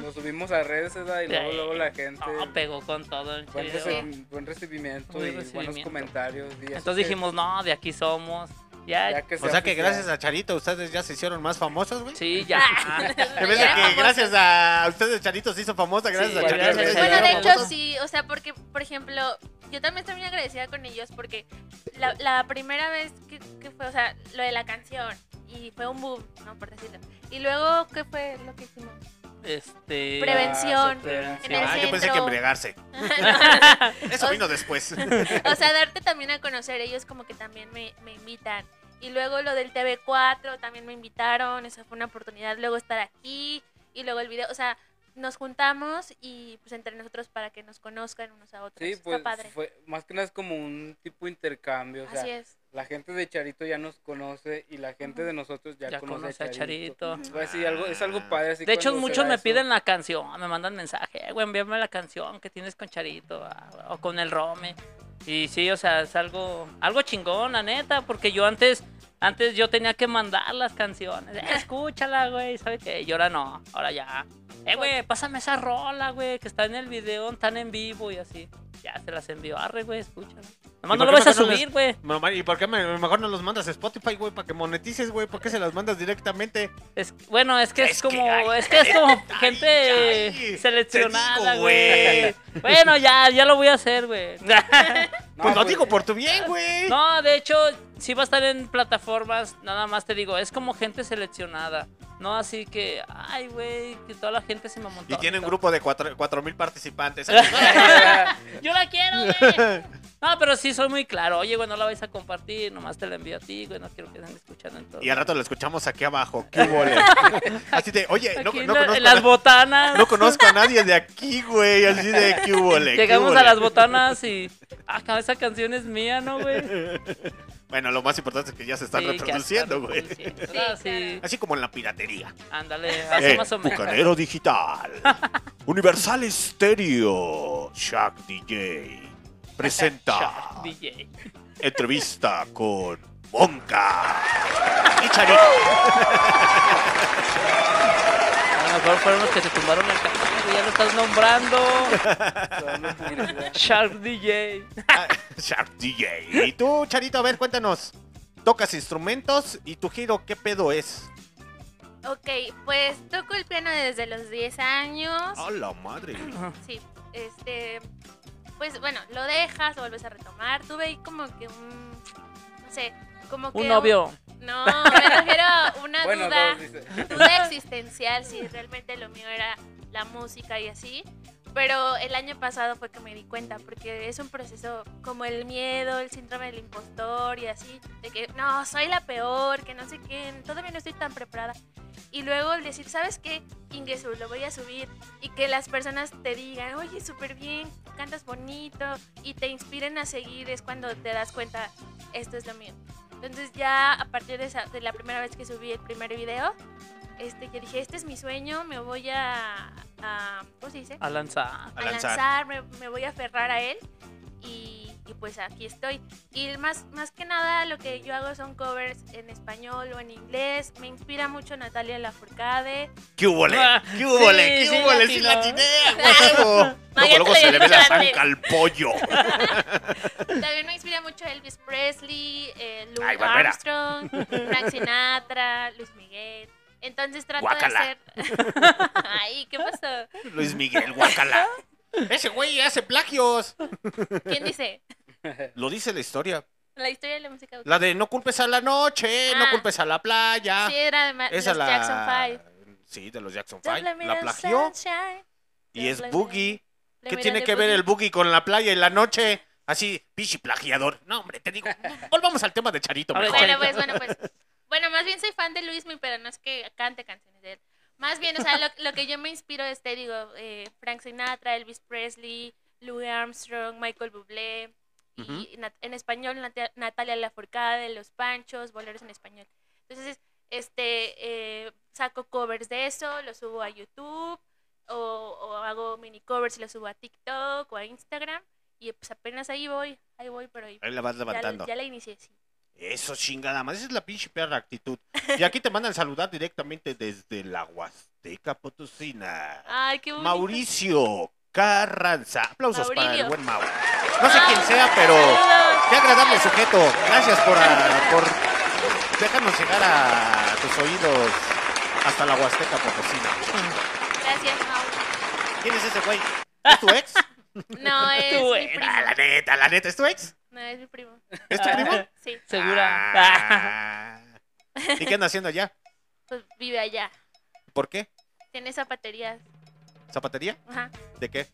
Lo subimos a redes, ¿verdad? Y luego, Sí. luego la gente. No, pegó con todo el Buen, buen recibimiento Buen y buenos comentarios. y Entonces que- dijimos, no, de aquí somos. Ya, ya que O sea que oficial. gracias a Charito ustedes ya se hicieron más famosos, güey. sí, ya. En vez de Ya que famosos. gracias a ustedes Charito se hizo famosa, gracias Sí, a Charito. gracias Bueno, de hecho sí, o sea, porque, por ejemplo, yo también estoy muy agradecida con ellos porque la, la primera vez que, que fue, o sea, lo de la canción y fue un boom, ¿no? Por decirlo. Y luego, ¿qué fue lo que hicimos? Este. Prevención. Ah, En el Ah, yo pensé que embriagarse. Eso vino después. O sea, darte también a conocer, ellos como que también me, me invitan. Y luego lo del TV4 también me invitaron, esa fue una oportunidad. Luego estar aquí y luego el video, o sea, nos juntamos y pues entre nosotros para que nos conozcan unos a otros. Sí, Está pues padre. fue, más que nada es como un tipo de intercambio. O sea, Así es. La gente de Charito ya nos conoce y la gente de nosotros ya, Ya conoce a Charito. Pues sí, algo, es algo padre. así De hecho, muchos me eso. piden la canción, me mandan mensaje, "Eh, güey, envíame la canción que tienes con Charito ah, o con el Rome. Y sí, o sea, es algo, algo chingón, la neta, porque yo antes, antes yo tenía que mandar las canciones. "Eh, escúchala, güey, ¿sabe qué? Y ahora no, ahora ya. Eh, güey, pásame esa rola, güey, que está en el video, están en vivo y así. Ya se las envió, arre, güey, escúchala. Nomás no lo vas a no subir, güey. ¿y por qué me- mejor no los mandas a Spotify, güey? Para que monetices, güey. ¿Por qué se las mandas directamente? Es, bueno, es que es, Es que, como, es que es como gente ay, seleccionada, güey. Bueno, ya, ya lo voy a hacer, güey. No, pues lo pues, digo por tu bien, güey. No, de hecho, sí va a estar en plataformas, nada más te digo, es como gente seleccionada. No así que, ay, güey, que toda la gente se me montó. Y tiene un grupo de cuatro cuatro mil participantes. Yo la quiero, güey. No, pero sí soy muy claro. Oye, güey, no la vais a compartir, nomás te la envío a ti, güey, no quiero que estén escuchando en todo. y al rato lo escuchamos aquí abajo. ¿Qué huele? Así de, oye, no, la- conozco, las botanas. no conozco a nadie de aquí, güey. Así de, ¿qué? ¿Qué Llegamos a las botanas y. Ah, esa canción es mía, ¿no, güey? Bueno, lo más importante es que ya se están Sí, reproduciendo, güey. Sí, Ah, sí. Así como en la piratería. Ándale, así Eh, más o menos. Bucanero Digital. Universal Stereo. Shaq DJ. Presenta DJ. entrevista con Monka. Y Charito. A lo mejor fueron los que se tumbaron el ya lo estás nombrando. Shark DJ. Ah, Shark DJ. Y tú, Charito, a ver, cuéntanos. Tocas instrumentos y tu giro, ¿qué pedo es? Ok, pues toco el piano desde los 10 años. ¡A la madre! Sí, este. Pues bueno, lo dejas, lo vuelves a retomar. Tuve ahí como que un. No sé, como que. Un novio. No, me refiero a una Bueno, duda. dos, duda existencial si realmente lo mío era la música y así. Pero el año pasado fue que me di cuenta, porque es un proceso como el miedo, el síndrome del impostor y así, de que no, soy la peor, que no sé qué, todavía no estoy tan preparada. Y luego el decir, ¿sabes qué? Ingesu, lo voy a subir. Y que las personas te digan, oye, súper bien, cantas bonito, y te inspiren a seguir, es cuando te das cuenta, esto es lo mío. Entonces ya a partir de, esa- de la primera vez que subí el primer video, este, yo dije, este es mi sueño, me voy a, a ¿cómo se dice? A lanzar. A a lanzar. lanzar, me, me voy a aferrar a él y, y pues aquí estoy. Y más, más que nada lo que yo hago son covers en español o en inglés. Me inspira mucho Natalia Lafourcade. ¿Qué hubo, Ah, ¿Qué hubo, sí, ¿Qué sí, hubo, latino. Sí, latiné, a huevo. No, Luego, luego se le ve la zanca al pollo. También me inspira mucho Elvis Presley, eh, Louis Ay. Armstrong, Frank Sinatra, Luis Miguel. Entonces trato Guácala. de hacer... Ay, ¿qué pasó? Luis Miguel, guacala. Ese güey hace plagios. ¿Quién dice? Lo dice la historia. La historia de la música. La de no culpes a la noche, no Ah. culpes a la playa. Sí, era de Esa los la... Jackson 5. Sí, de los Jackson Don't 5. blame La the plagió. sunshine. Y es Boogie. ¿Qué tiene que ver boogie. el Boogie con la playa y la noche? Así, pichi plagiador. No, hombre, te digo. Volvamos al tema de Charito mejor. Bueno, pues, bueno, pues. Bueno, más bien soy fan de Luismi, pero no es que cante canciones de él. Más bien, o sea, lo, lo que yo me inspiro es, te digo, eh, Frank Sinatra, Elvis Presley, Louis Armstrong, Michael Bublé. Y Ujú. nat- en español, Nat- Natalia Lafourcade, Los Panchos, boleros en español. Entonces, este, eh, saco covers de eso, los subo a YouTube, o, o hago mini covers y los subo a TikTok o a Instagram. Y pues apenas ahí voy, ahí voy, pero ahí, Ahí la vas ya, levantando. ya la inicié, sí. Eso, chingada más. Esa es la pinche perra actitud. Y aquí te mandan saludar directamente desde la Huasteca Potosina. Ay, qué bonito. Mauricio Carranza. Aplausos para el buen Mau. No sé quién sea, pero qué agradable sujeto. Gracias por, ah, por dejarnos llegar a tus oídos hasta la Huasteca Potosina. Gracias, Mau. ¿Quién es ese güey? ¿Es tu ex? No, es mi primo. Ah, la neta, la neta, ¿es tu ex? No, es mi primo. ¿Es tu primo? Sí, Segura. Ah. ¿Y qué anda haciendo allá? pues vive allá. ¿Por qué? Tiene zapaterías. ¿Zapatería? Ajá. ¿De qué?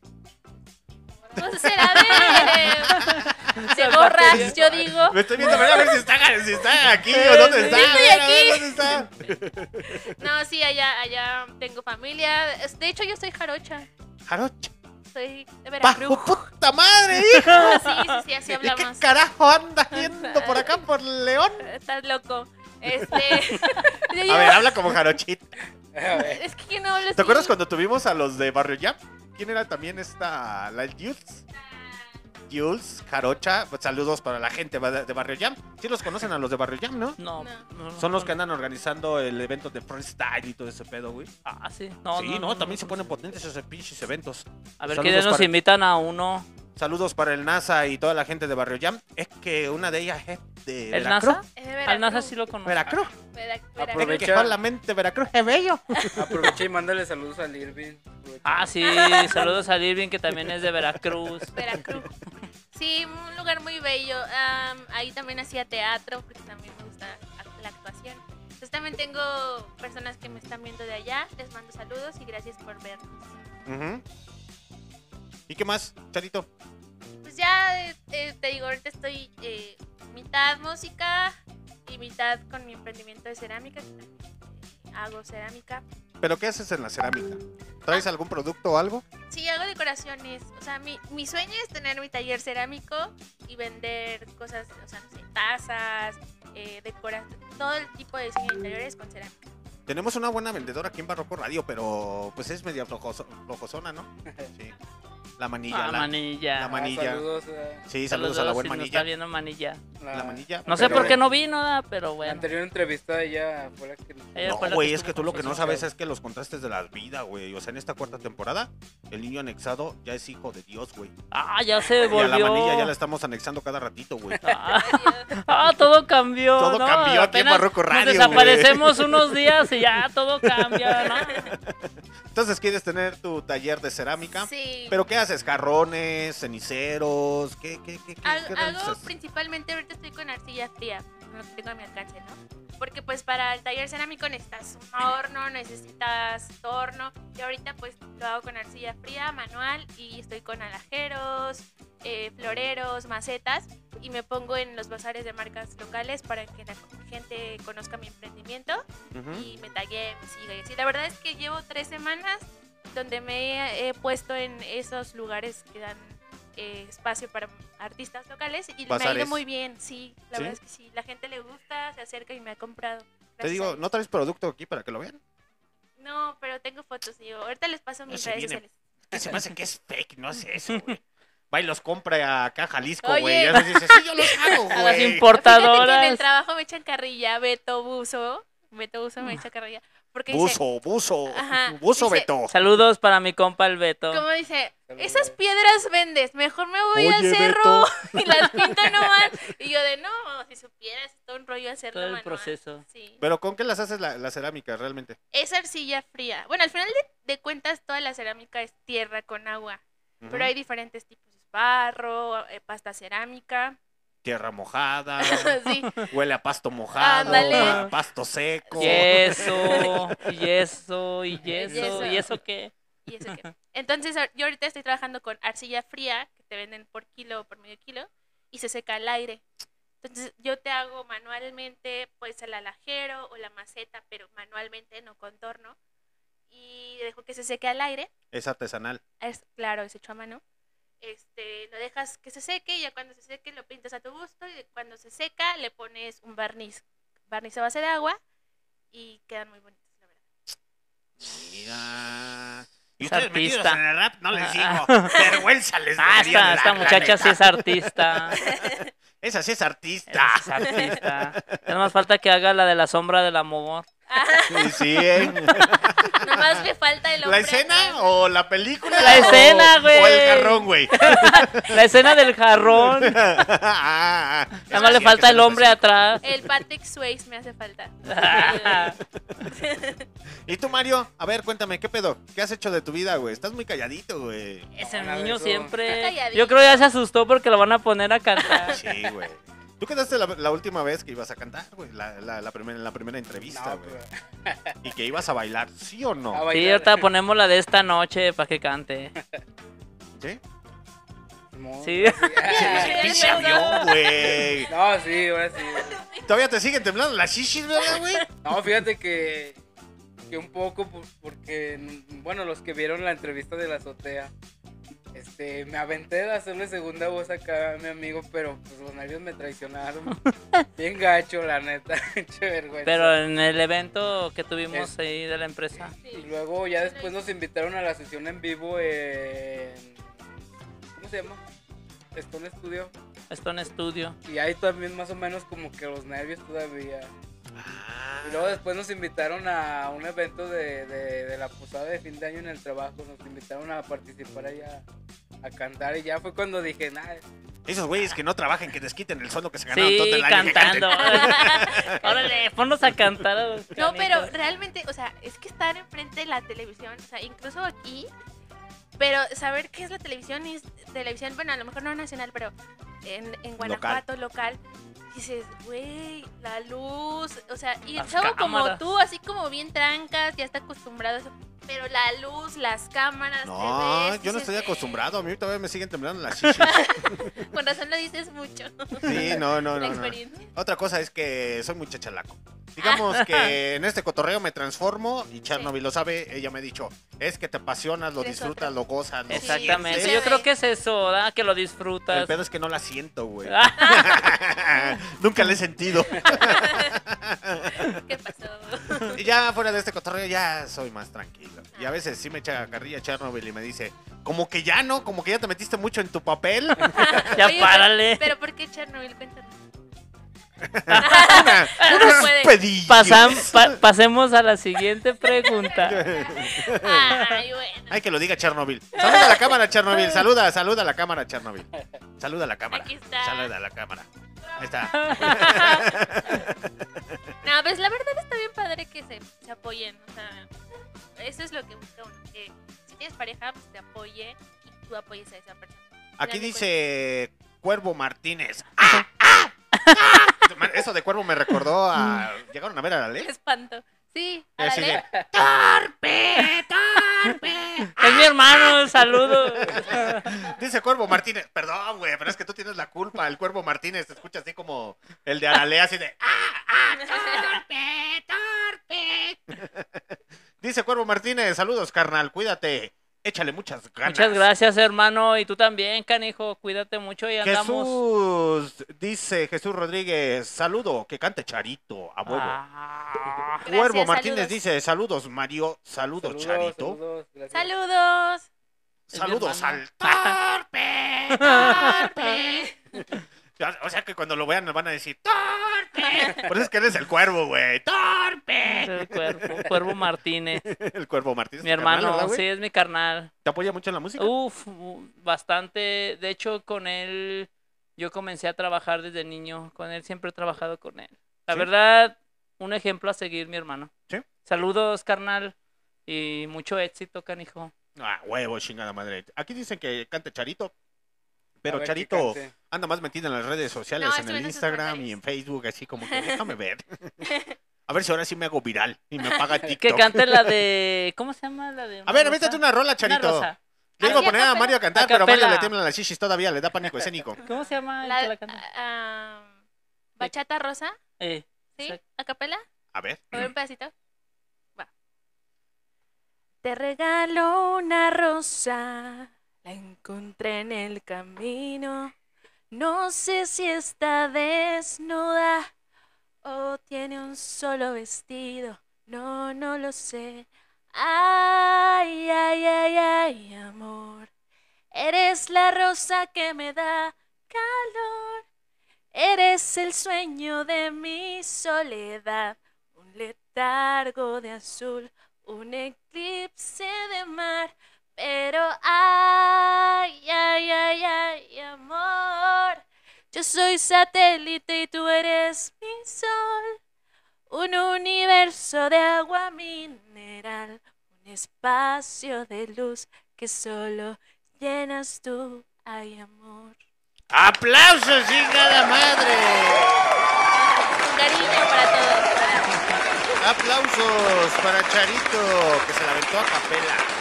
Pues será de, de gorras, yo digo. Me estoy viendo a ver si está, si está aquí o dónde está. Sí, estoy aquí. ¿Dónde está? No, sí, allá, allá tengo familia. De hecho, yo soy jarocha. Jarocha. Soy de ¡Bajo Veracruz. puta madre, hijo! Ah, sí, sí, sí, así ¿Y qué hablamos. carajo anda haciendo por acá, por León? Estás loco. Este. A ver, habla como jarochita. Es que yo no hablo ¿Te acuerdas cuando tuvimos a los de Barrio Jam? ¿Quién era también esta? ¿La Jules? Jules, Jarocha. Pues saludos para la gente de Barrio Jam. Sí los conocen a los de Barrio Jam, ¿no? No, Son los que andan organizando el evento de freestyle y todo ese pedo, güey. Ah, sí. No, sí, no, también se ponen potentes esos pinches eventos. A ver, ya nos para- invitan a uno. Saludos para el NASA y toda la gente de Barrio Jam. Es que una de ellas es de ¿El Veracruz. NASA? Es de Al NASA Veracruz. sí lo conozco. Veracruz. Vera- Es Veracruz. Aprovecha. que solamente Veracruz es bello. Aprovecha y mándale saludos al Irving. Aprovecha. Ah, sí. Saludos a Irving, que también es de Veracruz. Veracruz. Sí, un lugar muy bello. Am, ahí también hacía teatro, porque también me gusta la actuación. Entonces también tengo personas que me están viendo de allá. Les mando saludos y gracias por vernos. Ujú. ¿Y qué más, Charito? Pues ya eh, eh, te digo, ahorita estoy eh, mitad música y mitad con mi emprendimiento de cerámica. que eh, hago cerámica. ¿Pero qué haces en la cerámica? ¿Traes algún producto o algo? Sí, hago decoraciones. O sea, mi, mi sueño es tener mi taller cerámico y vender cosas, o sea, no sé, tazas, eh, todo el tipo de diseño de interiores con cerámica. Tenemos una buena vendedora aquí en Barroco Radio, pero pues es media flojoso- flojosona, ¿no? Sí. La manilla. Ah, la, manilla. la Ah, manilla. saludos eh, Sí, saludos, a la buena si manilla. está viendo manilla. La manilla. No sé pero- por qué no vino, ¿verdad? pero La bueno. anterior entrevista ella fue la que... No, güey, es que tú lo que no sabes es que los contrastes de la vida, güey. O sea, en esta cuarta temporada, el niño anexado ya es hijo de Dios, güey. Ah, ya se Y a volvió. la manilla ya la estamos anexando cada ratito, güey. Ah, ah, todo cambió. Todo ¿no? cambió aquí en Barroco Radio, Nos desaparecemos unos días y ya todo cambia, ¿no? Entonces, ¿quieres tener tu taller de cerámica? Sí. ¿Pero qué haces? ¿Jarrones? ¿Ceniceros? ¿Qué, qué, qué, qué, Hago, qué hago realizas? principalmente, ahorita estoy con arcilla fría, lo que tengo a mi alcance, ¿no? Porque pues para el taller cerámico necesitas un horno, necesitas torno, y ahorita pues lo hago con arcilla fría, manual, y estoy con alajeros, eh, floreros, macetas, y me pongo en los bazares de marcas locales para que la gente conozca mi emprendimiento Ujú. y me tagué, me siga y así. La verdad es que llevo tres semanas donde me he, he puesto en esos lugares que dan eh, espacio para artistas locales y me ha ido muy bien, sí, la ¿Sí? verdad es que sí, la gente le gusta, se acerca y me ha comprado. Te Gracias digo. ¿no traes producto aquí para que lo vean? No, pero tengo fotos, digo, ahorita les paso mis redes viene. sociales. Que se me hace que es fake, no es eso, güey. Va y los compra acá a Jalisco, güey. Ya nos dice, sí, yo los hago, A las güey. Que en importadoras. el trabajo me echan carrilla, Beto Buzo, Beto Buzo me echa carrilla, porque dice, Buzo, buzo, Ajá, buzo dice- Beto. Saludos para mi compa el Beto. como dice, Saludos. esas piedras vendes, mejor me voy al Oye, cerro Beto. y las pinto nomás. Y yo de, no, si supieras, todo un rollo hacerlo Todo el manual". proceso. Sí. Pero ¿con qué las haces la, la cerámica realmente? Es arcilla fría. Bueno, al final de, de cuentas, toda la cerámica es tierra con agua. Ujú. Pero hay diferentes tipos. Barro, eh, pasta cerámica. Tierra mojada, sí. huele a pasto mojado, a pasto seco. Yeso, yeso, y yeso, Yeso. ¿y eso qué? ¿Y eso qué? Entonces, yo ahorita estoy trabajando con arcilla fría, que te venden por kilo o por medio kilo, y se seca al aire. Entonces, yo te hago manualmente, pues, el alajero o la maceta, pero manualmente, no con torno. Y dejo que se seque al aire. Es artesanal. Es claro, es hecho a mano. Este, lo dejas que se seque y ya cuando se seque lo pintas a tu gusto y cuando se seca le pones un barniz. Barniz a base de agua y quedan muy bonitos, la verdad. Mira. Y Es ustedes metidos artista. en el rap, no les Ah. digo. Vergüenza les Ah, debería esta, esta muchacha sí es artista. Esa sí es Esa artista. sí es artista. Ya más falta que haga la de la sombra del amor. Sí, sí, ¿eh? Nomás me falta el ¿La hombre escena atrás. o la película? La escena, güey. O el garrón, güey. La escena del jarrón. Ah, ah, Nada más le falta que el hombre atrás. El Patrick Swayze me hace falta. ¿Y tú, Mario? A ver, cuéntame, ¿qué pedo? ¿Qué has hecho de tu vida, güey? Estás muy calladito, güey. Ese niño siempre. Yo creo ya se asustó porque lo van a poner a cantar. Sí, güey. ¿Tú quedaste la, la última vez que ibas a cantar, güey? La, la, la primera, en la primera entrevista, No, güey. pero- Y que ibas a bailar, ¿sí o a no? Sí, ahorita ponemos la de esta noche para que cante. ¿Sí? No, Sí. sí. Sí, avión, güey. No, sí, ahora sí. ¿Todavía te siguen temblando las shishis, verdad, güey? No, fíjate que, que un poco por- porque, bueno, los que vieron la entrevista de la azotea, este, me aventé de hacerle segunda voz acá a mi amigo, pero pues los nervios me traicionaron. Bien gacho, la neta, Qué vergüenza. Pero en el evento que tuvimos Es- ahí de la empresa. Y luego ya después nos invitaron a la sesión en vivo en... ¿Cómo se llama? Stone Studio. Stone Studio. Y ahí también más o menos como que los nervios todavía. Y luego después nos invitaron a un evento de, de, de la posada de fin de año en el trabajo. Nos invitaron a participar allá a cantar. Y ya fue cuando dije, nada, Esos güeyes que no trabajen, que desquiten el sueldo que se ganaron todo el año. cantando. Órale, ponnos a cantar. a los No, pero realmente, o sea, es que estar enfrente de la televisión, o sea, incluso aquí, pero saber qué es la televisión y es televisión, bueno, a lo mejor no nacional, pero en, en Guanajuato, local, dices, güey, la luz, o sea, y el Las chavo como tú, así como bien trancas, ya está acostumbrado a eso, pero la luz, las cámaras, No, ves, yo no estoy acostumbrado. A mí todavía me siguen temblando las shishis. Con razón lo dices mucho. Sí, no, no, La no. Otra cosa es que soy muy chachalaco. Digamos que en este cotorreo me transformo y Chernobyl lo sabe. Ella me ha dicho, es que te apasionas, lo disfrutas, lo gozas. lo Exactamente. sientes". Yo creo que es eso, ¿verdad? Que lo disfrutas. El pedo es que no la siento, güey. Nunca la he sentido. ¿Qué pasó? Y ya fuera de este cotorreo ya soy más tranquilo. Y a veces sí me echa carrilla Chernobyl y me dice, como que ya no, como que ya te metiste mucho en tu papel. ya Oye, párale. Pero, pero ¿por qué Chernobyl? Cuéntanos. Una- No unos pa- pasemos a la siguiente pregunta. Ay, bueno. Ay, que lo diga Chernobyl. Saluda a la cámara, Chernobyl. Saluda, saluda a la cámara, Chernobyl. Saluda a la cámara. Aquí está. Saluda a la cámara. Ahí está. No, pues la verdad está bien padre que se, se apoyen. O sea, eso es lo que busca uno. Que si tienes pareja, pues te apoye y tú apoyes a esa persona. Aquí dice Cuervo Martínez. ¡Ah! ¡Ah! ¡Ah! Eso de Cuervo me recordó a. ¿Llegaron a ver a la ley? Qué espanto. Sí, a la Así ley. de, ¡Torpe! ¡Torpe! Es mi hermano, saludos. Dice Cuervo Martínez. Perdón, güey, pero es que tú tienes la culpa. El Cuervo Martínez te escucha así como el de Aralea, así de. ¡Ah! ¡Ah! ¡Torpe! ¡Torpe! Dice Cuervo Martínez. Saludos, carnal. Cuídate. Échale muchas ganas. Muchas gracias, hermano. Y tú también, canijo. Cuídate mucho y andamos. Jesús, dice Jesús Rodríguez, saludo, que cante Charito, a huevo. Ah, Cuervo Gracias, Martínez saludos. dice, saludos Mario, saludos, Charito, Saludos. Saludos. Saludos al torpe, torpe. O sea que cuando lo vean van a decir, torpe. Por eso es que eres el cuervo, güey, torpe. el cuervo, Cuervo Martínez. El cuervo Martínez. Mi carnal, hermano, sí, es mi carnal. ¿Te apoya mucho en la música? Uf, bastante. De hecho, con él yo comencé a trabajar desde niño. Con él siempre he trabajado con él. La ¿Sí? verdad, un ejemplo a seguir, mi hermano. ¿Sí? Saludos, carnal. Y mucho éxito, canijo. Ah, huevo, chingada madre. Aquí dicen que cante Charito. Pero ver, Charito anda más metido en las redes sociales, No, en el Instagram y en Facebook, así como que déjame ver. A ver si ahora sí me hago viral y me paga TikTok. Que cante la de. ¿Cómo se llama la de.? A ver, avéntate una rola, Una Charito. rosa. Le iba a poner a. Mario a cantar, A pero a Mario le tiemblan las chichis todavía, le da pánico escénico. ¿Cómo se llama La- que la canta? ah, Bachata Rosa, Eh, ¿sí? ¿A capela? A ver. A ver un pedacito. Va. Te regalo una rosa, encontré en el camino. No sé si está desnuda o tiene un solo vestido. No, no lo sé. Ay, ay, ay, ay, amor. Eres la rosa que me da calor. Eres el sueño de mi soledad. Un letargo de azul, un eclipse de mar. Pero ay, ay, ay, ay, amor. Yo soy satélite y tú eres mi sol. Un universo de agua mineral. Un espacio de luz que solo llenas tú. Ay, amor. ¡Aplausos, chingada madre! Un cariño para todos. ¡Aplausos para Charito, que se la aventó a capela!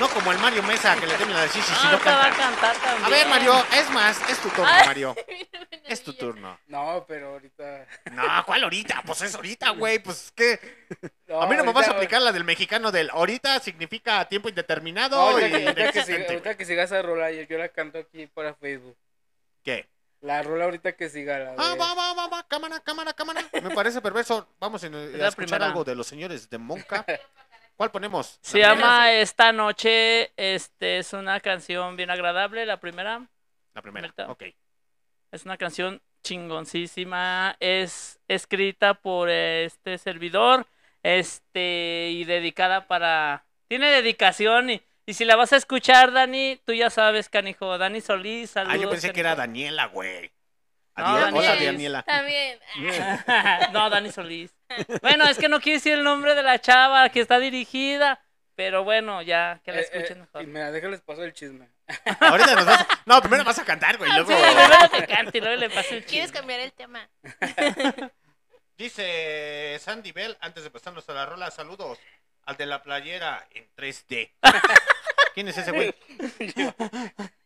No como el Mario Mesa, que le tiemblan las chichis Ah, no te va a canta. cantar también. A ver, Mario, es más, es tu turno, Ay, Mario. mira, mira, Es tu mira. turno. No, pero ahorita. No, ¿cuál ahorita? Pues es ahorita, güey. Pues qué. No, A mí no me vas a aplicar la del mexicano del ahorita significa tiempo indeterminado No, ahorita, y que- ahorita que, inexistente, siga, güey. ahorita que siga esa rola, yo, yo la canto aquí para Facebook. ¿Qué? La rola ahorita que siga. La Ah, va, va, va, va, cámara, cámara, cámara. Me parece perverso. Vamos a, a la escuchar primera. algo de los señores de Monca. ¿Cuál ponemos? Se ¿La llama Esta Noche. Este es una canción bien agradable. La primera La primera. Ahorita. Ok. es una canción chingoncísima. Es escrita por este servidor. Este y dedicada para. Tiene dedicación y. Y si la vas a escuchar, Dani, tú ya sabes, canijo. Dani Solís, saludos. Ah, yo pensé que era. Daniela, güey. No, Adiós. Dani Hola. Daniela. También. no, Dani Solís. Bueno, es que no quiere decir el nombre de la chava que está dirigida. Pero bueno, ya que la Eh, escuchen eh, mejor. y mira, déjales paso el chisme. Ahorita nos vas. No, primero vas a cantar, güey. Luego. Sí, primero que cante y luego le paso el ¿Quieres chisme. cambiar el tema? Dice Sandy Bell, antes de pasarnos a la rola, saludos al de la playera en 3D. ¿Quién es ese güey?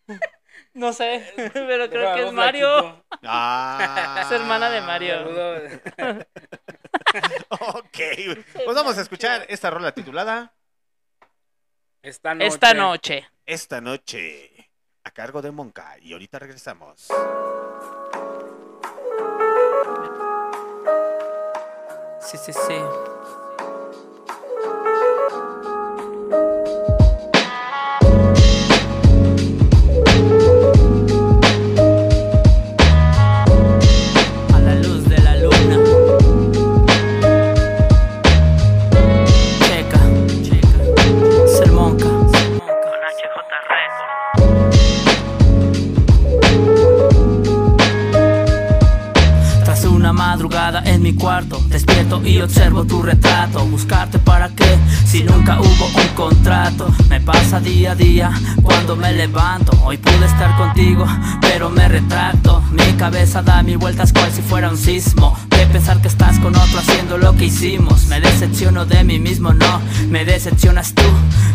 No sé, pero creo Deja, que es Mario. Ah. Es hermana de Mario. Ok, pues vamos a escuchar esta rola titulada Esta noche. Esta noche. Esta noche a cargo de Monca y ahorita regresamos. Sí, sí, sí. Observo tu retrato. Buscarte para qué, si nunca hubo un contrato. Me pasa día a día cuando me levanto. Hoy pude estar contigo, pero me retracto. Mi cabeza da mil vueltas cual si fuera un sismo. De pensar que estás con otro haciendo lo que hicimos. Me decepciono de mí mismo, no, me decepcionas tú.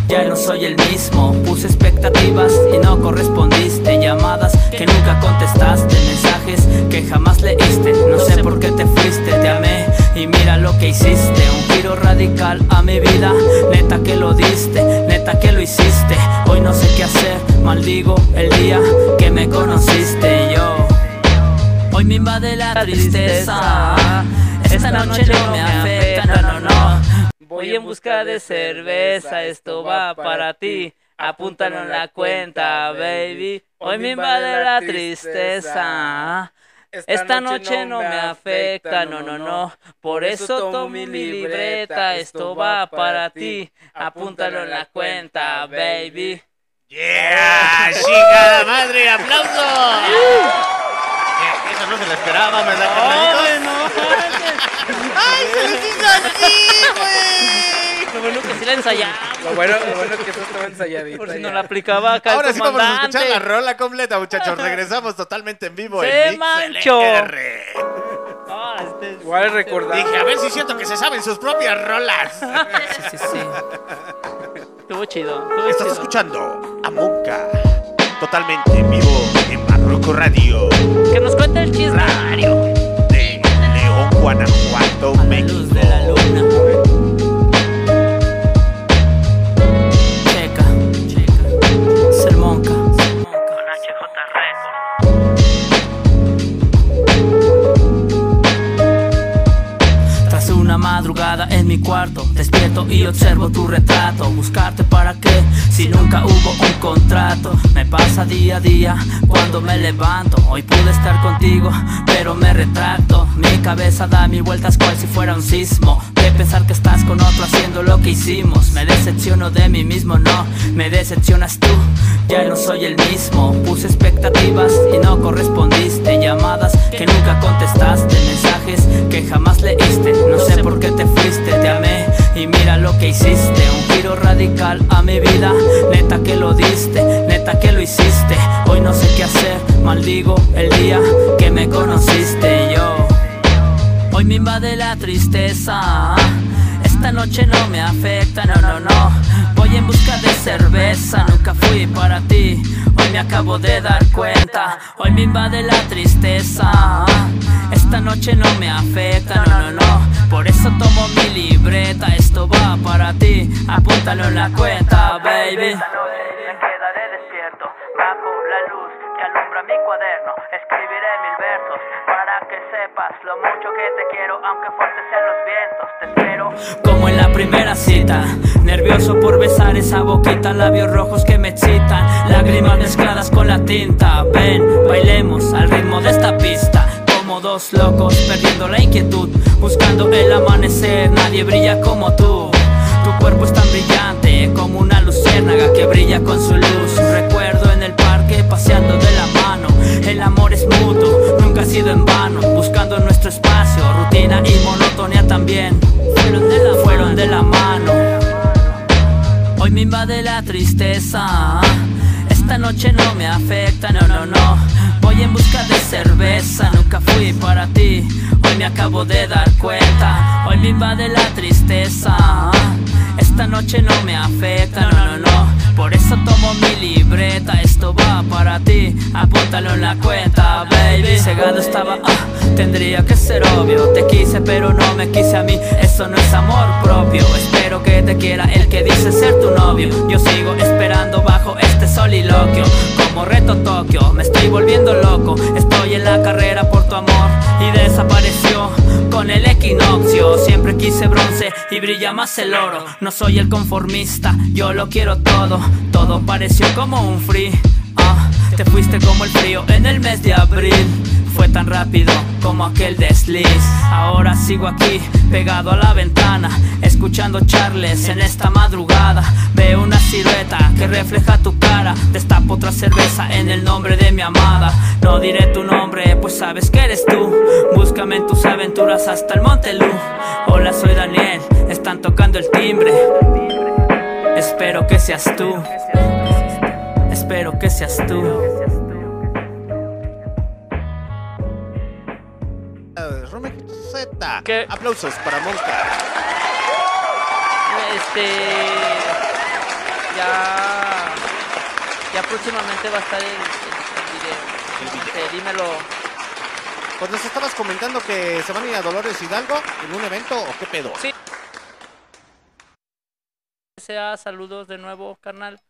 Ya no soy el mismo. Puse expectativas y no correspondiste. Llamadas que nunca contestaste. Mensajes que jamás leíste. No sé por qué te fuiste, te amé y mira lo que hiciste. Un giro radical a mi vida. Neta que lo diste, neta que lo hiciste. Hoy no sé qué hacer, maldigo el día que me conociste yo. Hoy me invade la tristeza. Esta noche no me afecta, no, no, no. Voy en busca de cerveza, esto va para ti. Apúntalo en la cuenta, baby. Hoy me invade la tristeza. Esta noche no me afecta, no, no, no. Por eso tomo mi libreta, esto va para ti. Apúntalo en la cuenta, baby. ¡Yeah! ¡Chingada madre! ¡Aplauso! Eso no se lo esperaba, ¿verdad, carnalitos? ¡Ay, se les hizo así, güey! Lo bueno que sí la ensayamos. Lo bueno, lo bueno que eso estaba ensayadito. Por si ya. no la aplicaba acá Ahora el sí vamos a escuchar la rola completa, muchachos. Regresamos totalmente en vivo ¡Se en! MixLR. Ah, este es- Igual recordar. Dije, a ver si siento que se saben sus propias rolas. Sí, sí, sí. Estuvo chido. Estuvo Estás chido. escuchando a Monca. Totalmente en vivo en Barroco Radio Que nos cuente el chisme. de León, Guanajuato, A la México. luz de la luna. Mi cuarto, despierto y observo tu retrato. Buscarte para qué, si nunca hubo un contrato. Me pasa día a día cuando me levanto. Hoy pude estar contigo, pero me retracto. Mi cabeza da mil vueltas cual si fuera un sismo. De pensar que estás con otro haciendo lo que hicimos. Me decepciono de mí mismo, no, me decepcionas tú. Ya no soy el mismo. Puse expectativas y no correspondiste. Llamadas que nunca contestaste. Mensajes que jamás leíste. No sé por qué te fuiste, y mira lo que hiciste. Un giro radical a mi vida. Neta que lo diste, neta que lo hiciste. Hoy no sé qué hacer, maldigo el día que me conociste yo. Hoy me invade la tristeza. Esta noche no me afecta, no, no, no. Voy en busca de cerveza, nunca fui para ti. Hoy me acabo de dar cuenta. Hoy me invade la tristeza. Esta noche no me afecta, no, no, no. Por eso tomo mi libreta, esto va para ti. Apúntalo en la cuenta, baby. Me quedaré despierto bajo la luz que alumbra mi cuaderno. Escribiré mil versos que sepas lo mucho que te quiero, aunque fuertes sean los vientos. Te espero como en la primera cita. Nervioso por besar esa boquita, labios rojos que me excitan, lágrimas mezcladas con la tinta. Ven, bailemos al ritmo de esta pista. Como dos locos perdiendo la inquietud, buscando el amanecer. Nadie brilla como tú. Tu cuerpo es tan brillante como una luciérnaga que brilla con su luz. Recuerdo en el parque paseando de la. El amor es mutuo, nunca ha sido en vano. Buscando nuestro espacio, rutina y monotonía también. Fueron de la, fueron de la mano. Hoy me invade la tristeza. Esta noche no me afecta, no, no, no. Voy en busca de cerveza, nunca fui para ti. Hoy me acabo de dar cuenta. Hoy me invade la tristeza. Esta noche no me afecta, no, no, no. Por eso tomo mi libreta, esto va para ti. Apúntalo en la cuenta, baby. Cegado estaba, ah, tendría que ser obvio. Te quise, pero no me quise a mí. Eso no es amor propio. Espero que te quiera el que dice ser tu novio. Yo sigo esperando bajo este soliloquio. Como reto Tokio, me estoy volviendo loco. Estoy en la carrera por tu amor y desapareció con el equinoccio. Siempre quise bronce y brilla más el oro. No soy el conformista, yo lo quiero todo. Todo pareció como un free. Ah, te fuiste como el frío en el mes de abril. Fue tan rápido como aquel desliz. Ahora sigo aquí, pegado a la ventana, escuchando charles en esta madrugada. Veo una silueta que refleja tu cara. Destapo otra cerveza en el nombre de mi amada. No diré tu nombre, pues sabes que eres tú. Búscame en tus aventuras hasta el Montelú. Hola, soy Daniel, están tocando el timbre. Espero que seas tú. Espero que seas tú. Z. ¿Qué? Aplausos para Monca. Este. Ya. Ya próximamente va a estar el, el- el video. El video. Este, dímelo. Pues nos estabas comentando que se van a ir a Dolores Hidalgo en un evento o qué pedo. Sí. Sea saludos de nuevo, carnal.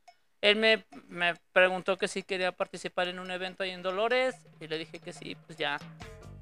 Él me, me preguntó que si quería participar en un evento ahí en Dolores y le dije que sí, pues ya.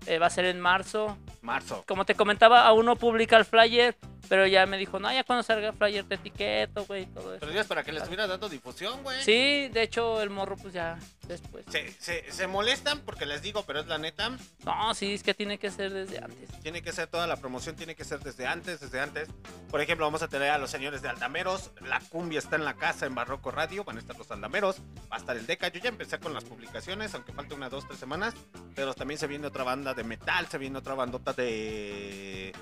Eh, va a ser en marzo. Marzo. Como te comentaba, aún no publica el flyer, pero ya me dijo, no, ya cuando salga el flyer te etiqueto, güey, y todo eso. Pero digas para que les estuviera dando difusión, güey. Sí, de hecho, el morro, pues ya después. Se, se, se molestan porque les digo, pero es la neta. No, sí, es que tiene que ser desde antes. Tiene que ser toda la promoción, tiene que ser desde antes, desde antes. Por ejemplo, vamos a tener a los señores de Altameros. La cumbia está en la casa en Barroco Radio. Van a estar los Altameros. Va a estar el Deca. Yo ya empecé con las publicaciones, aunque falte unas dos, tres semanas. Pero también se viene otra banda de metal. Se viene otra bandota de.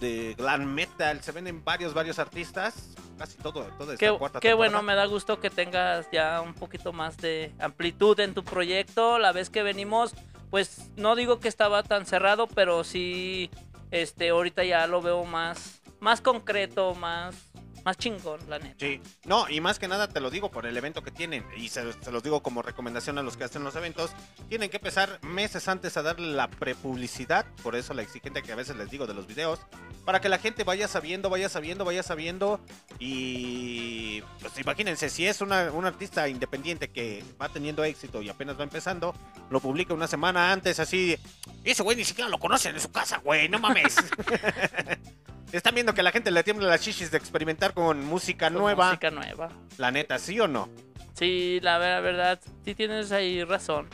De glam metal. Se vienen varios, varios artistas. Casi todo, toda esta Qué, cuarta qué bueno, me da gusto que tengas ya un poquito más de amplitud en tu proyecto. La vez que venimos, pues no digo que estaba tan cerrado, pero sí, este, ahorita ya lo veo más, más concreto, más, más chingón, la neta. Sí, no, y más que nada te lo digo por el evento que tienen, y se, se los digo como recomendación a los que hacen los eventos, tienen que empezar meses antes a darle la prepublicidad, por eso la exigente que a veces les digo de los videos, para que la gente vaya sabiendo, vaya sabiendo, vaya sabiendo, y pues imagínense, si es una, un artista independiente que va teniendo éxito y apenas va empezando, lo publica una semana antes, así, ese güey ni siquiera lo conocen en su casa, güey, no mames. Están viendo que la gente le tiembla las chichis de experimentar con música Con nueva. Música nueva. La neta, ¿sí o no? Sí, la ver- verdad, sí tienes ahí razón.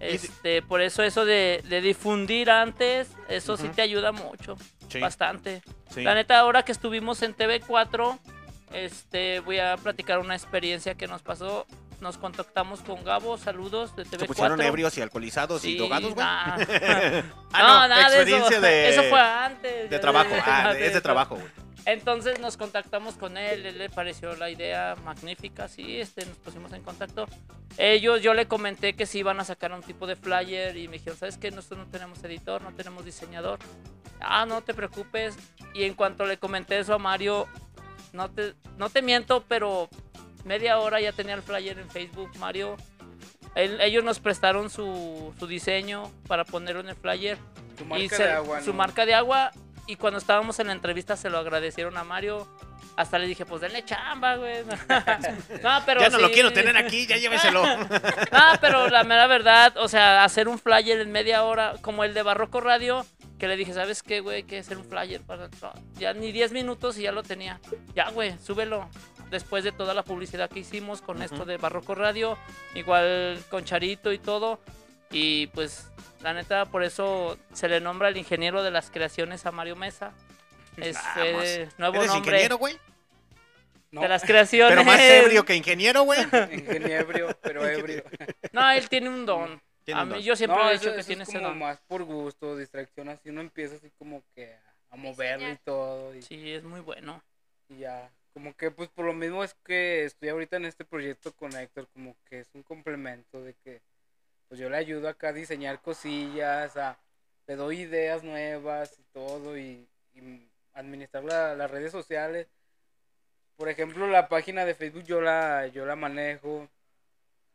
Este, por eso eso de, de difundir antes, eso sí te ayuda mucho, Sí. bastante. Sí. La neta, ahora que estuvimos en TV4, este, voy a platicar una experiencia que nos pasó. Nos contactamos con Gabo, saludos de TV4. Se pusieron ebrios y alcoholizados y drogados, güey. nah. ah, No, no, nada de eso. experiencia de... Eso fue antes. De trabajo. Ah, es de eso. trabajo, güey. Entonces nos contactamos con él, él le pareció la idea magnífica, sí, este, nos pusimos en contacto. Ellos, yo le comenté que sí iban a sacar un tipo de flyer y me dijeron, ¿sabes qué? Nosotros no tenemos editor, no tenemos diseñador. Ah, no te preocupes. Y en cuanto le comenté eso a Mario, no te, no te miento, pero media hora ya tenía el flyer en Facebook, Mario. Él- ellos nos prestaron su, su diseño para ponerlo en el flyer. Su y marca se- de agua, Su ¿no? marca de agua. Y cuando estábamos en la entrevista se lo agradecieron a Mario. Hasta le dije, pues denle chamba, güey. no, pero ya no lo quiero tener aquí, ya lléveselo. No, pero la mera verdad, o sea, hacer un flyer en media hora, como el de Barroco Radio, que le dije, ¿sabes qué, güey? Que hacer un flyer para. ya ni 10 minutos y ya lo tenía. Ya, güey, súbelo. Después de toda la publicidad que hicimos con esto de Barroco Radio, igual con Charito y todo. Y pues, la neta, por eso se le nombra el ingeniero de las creaciones a Mario Mesa. Es Vamos. eh, nuevo ¿Eres nombre ingeniero, güey? No, de las creaciones. Pero más ebrio que ingeniero, güey. ingeniero, pero ebrio. No, él tiene un don. Tiene A un mí, don. yo siempre no, he eso, dicho que eso tiene es ese como don. más por gusto, distracción, así uno empieza así como que a, a moverlo y todo. Y, Sí, es muy bueno. y ya, como que pues por lo mismo es que estoy ahorita en este proyecto con Héctor, como que es un complemento de que pues yo le ayudo acá a diseñar cosillas, a, le doy ideas nuevas y todo y, y administrar la- las redes sociales. Por ejemplo, la página de Facebook yo la, yo la manejo. No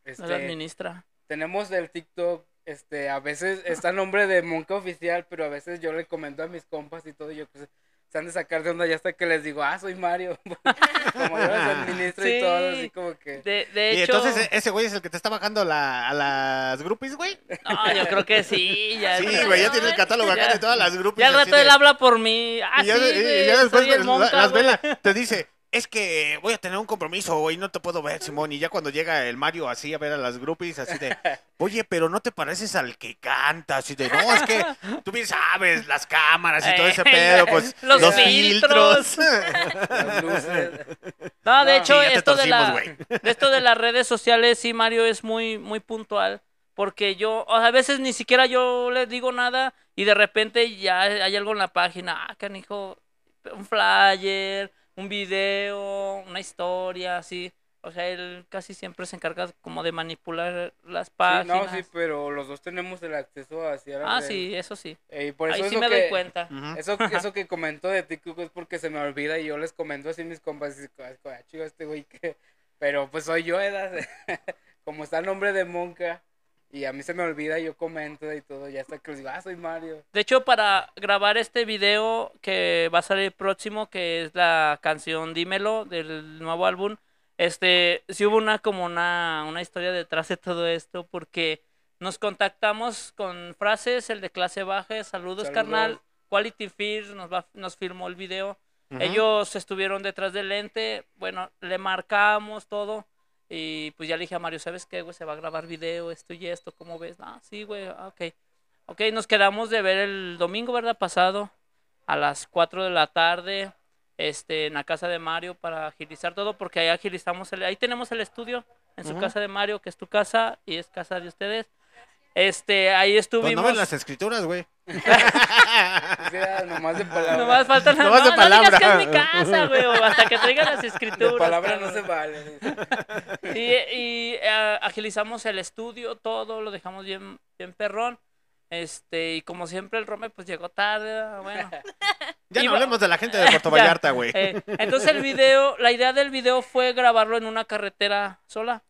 Este, la administra. tenemos el TikTok este, a veces está el nombre de Monca Oficial, pero a veces yo le comento a mis compas y todo, y yo pues, se han de sacar de onda ya hasta que les digo, ah, soy Mario. como yo les administro y todo, así como que... De, de Y hecho, entonces e- ese güey es el que te está bajando la, a las groupies, güey. no, yo creo que sí. Ya, Sí, güey, ya tiene el catálogo acá de todas las groupies. Ya al rato de- él habla por mí. Ah, y ya, sí, y- después las vela te dice, es que voy a tener un compromiso, güey, no te puedo ver, Simón. Y ya cuando llega el Mario así a ver a las groupies, así de, oye, pero no te pareces al que canta, así de, no, es que tú bien sabes, las cámaras y todo ese pedo, pues, los los, filtros. No, de hecho, sí, esto, de la, esto de las redes sociales, sí, Mario, es muy, muy puntual. Porque yo, o sea, a veces ni siquiera yo le digo nada y de repente ya hay algo en la página. Ah, canijo, un flyer, un video, una historia, así. O sea, él casi siempre se encarga como de manipular las Sí, páginas. no, sí, pero los dos tenemos el acceso hacia ah, redes. sí, eso sí. Eh, y por eso Ahí sí eso me que, doy cuenta. Eso, eso que comentó de TikTok es porque se me olvida y yo les comento así a mis compas. Y, "Ah, ah, chico, este güey que... Pero pues soy yo, ¿verdad? Como está el nombre de Monca y a mí se me olvida, yo comento y todo. Ya hasta que digo, ah, soy Mario. De hecho, para grabar este video que va a salir próximo, que es la canción Dímelo del nuevo álbum, este, sí hubo una como una, una historia detrás de todo esto, porque nos contactamos con frases, el de clase baja, saludos, Saludos. carnal, Quality Fear nos, va, nos filmó el video, ellos estuvieron detrás del lente, bueno, le marcamos todo. Y pues ya le dije a Mario, ¿sabes qué, güey? Se va a grabar video, esto y esto, ¿cómo ves? Ah, sí, güey, ah, ok. Ok, nos quedamos de ver el domingo, ¿verdad? Pasado, a las 4 de la tarde, este, en la casa de Mario para agilizar todo, porque ahí agilizamos, el, ahí tenemos el estudio, en su casa de Mario, que es tu casa y es casa de ustedes. Este, ahí Pues estuvimos. no ven las escrituras, güey. O sea, nomás de palabra. Nomás falta la Nomás de no, no digas palabra. que es mi casa, güey, o hasta que traigan las De escrituras. palabra no se vale. Y, y, eh, agilizamos el estudio, todo, lo dejamos bien, bien perrón. Este, y como siempre el Rome pues llegó tarde, bueno. Ya no hablemos de la gente de Puerto Vallarta, güey. eh, entonces el video, la idea del video fue grabarlo en una carretera sola.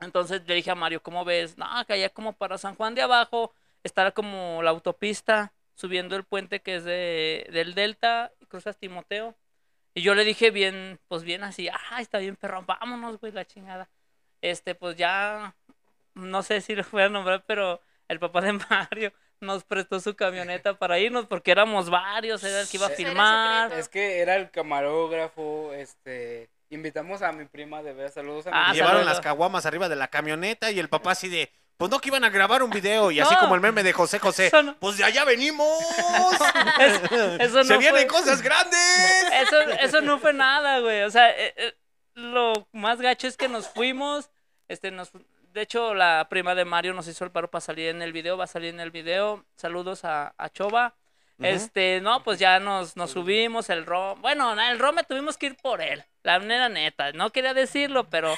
Entonces le dije a Mario, ¿cómo ves? No, que allá como para San Juan de abajo, estará como la autopista, subiendo el puente que es de, del Delta, y cruzas Timoteo. Y yo le dije bien, pues bien así, ah, está bien perrón, vámonos, güey, la chingada. Este, pues ya, no sé si lo voy a nombrar, pero el papá de Mario nos prestó su camioneta para irnos porque éramos varios, era el que iba a filmar. Es que era el camarógrafo, este... Invitamos a mi prima de ver, saludos a mi Ah, prima. Llevaron las caguamas arriba de la camioneta y el papá así de, pues no que iban a grabar un video y así No. como el meme de José José, Eso no. pues de allá venimos. Es- eso Se no vienen fue- cosas grandes. Eso, eso no fue nada, güey. O sea, eh, eh, lo más gacho es que nos fuimos. Este, nos, de hecho, la prima de Mario nos hizo el paro para salir en el video. Va a salir en el video. Saludos a, a Choba. Este, no, pues ya nos, nos subimos, el rom. Bueno, el Rome tuvimos que ir por él. La manera neta. No quería decirlo, pero.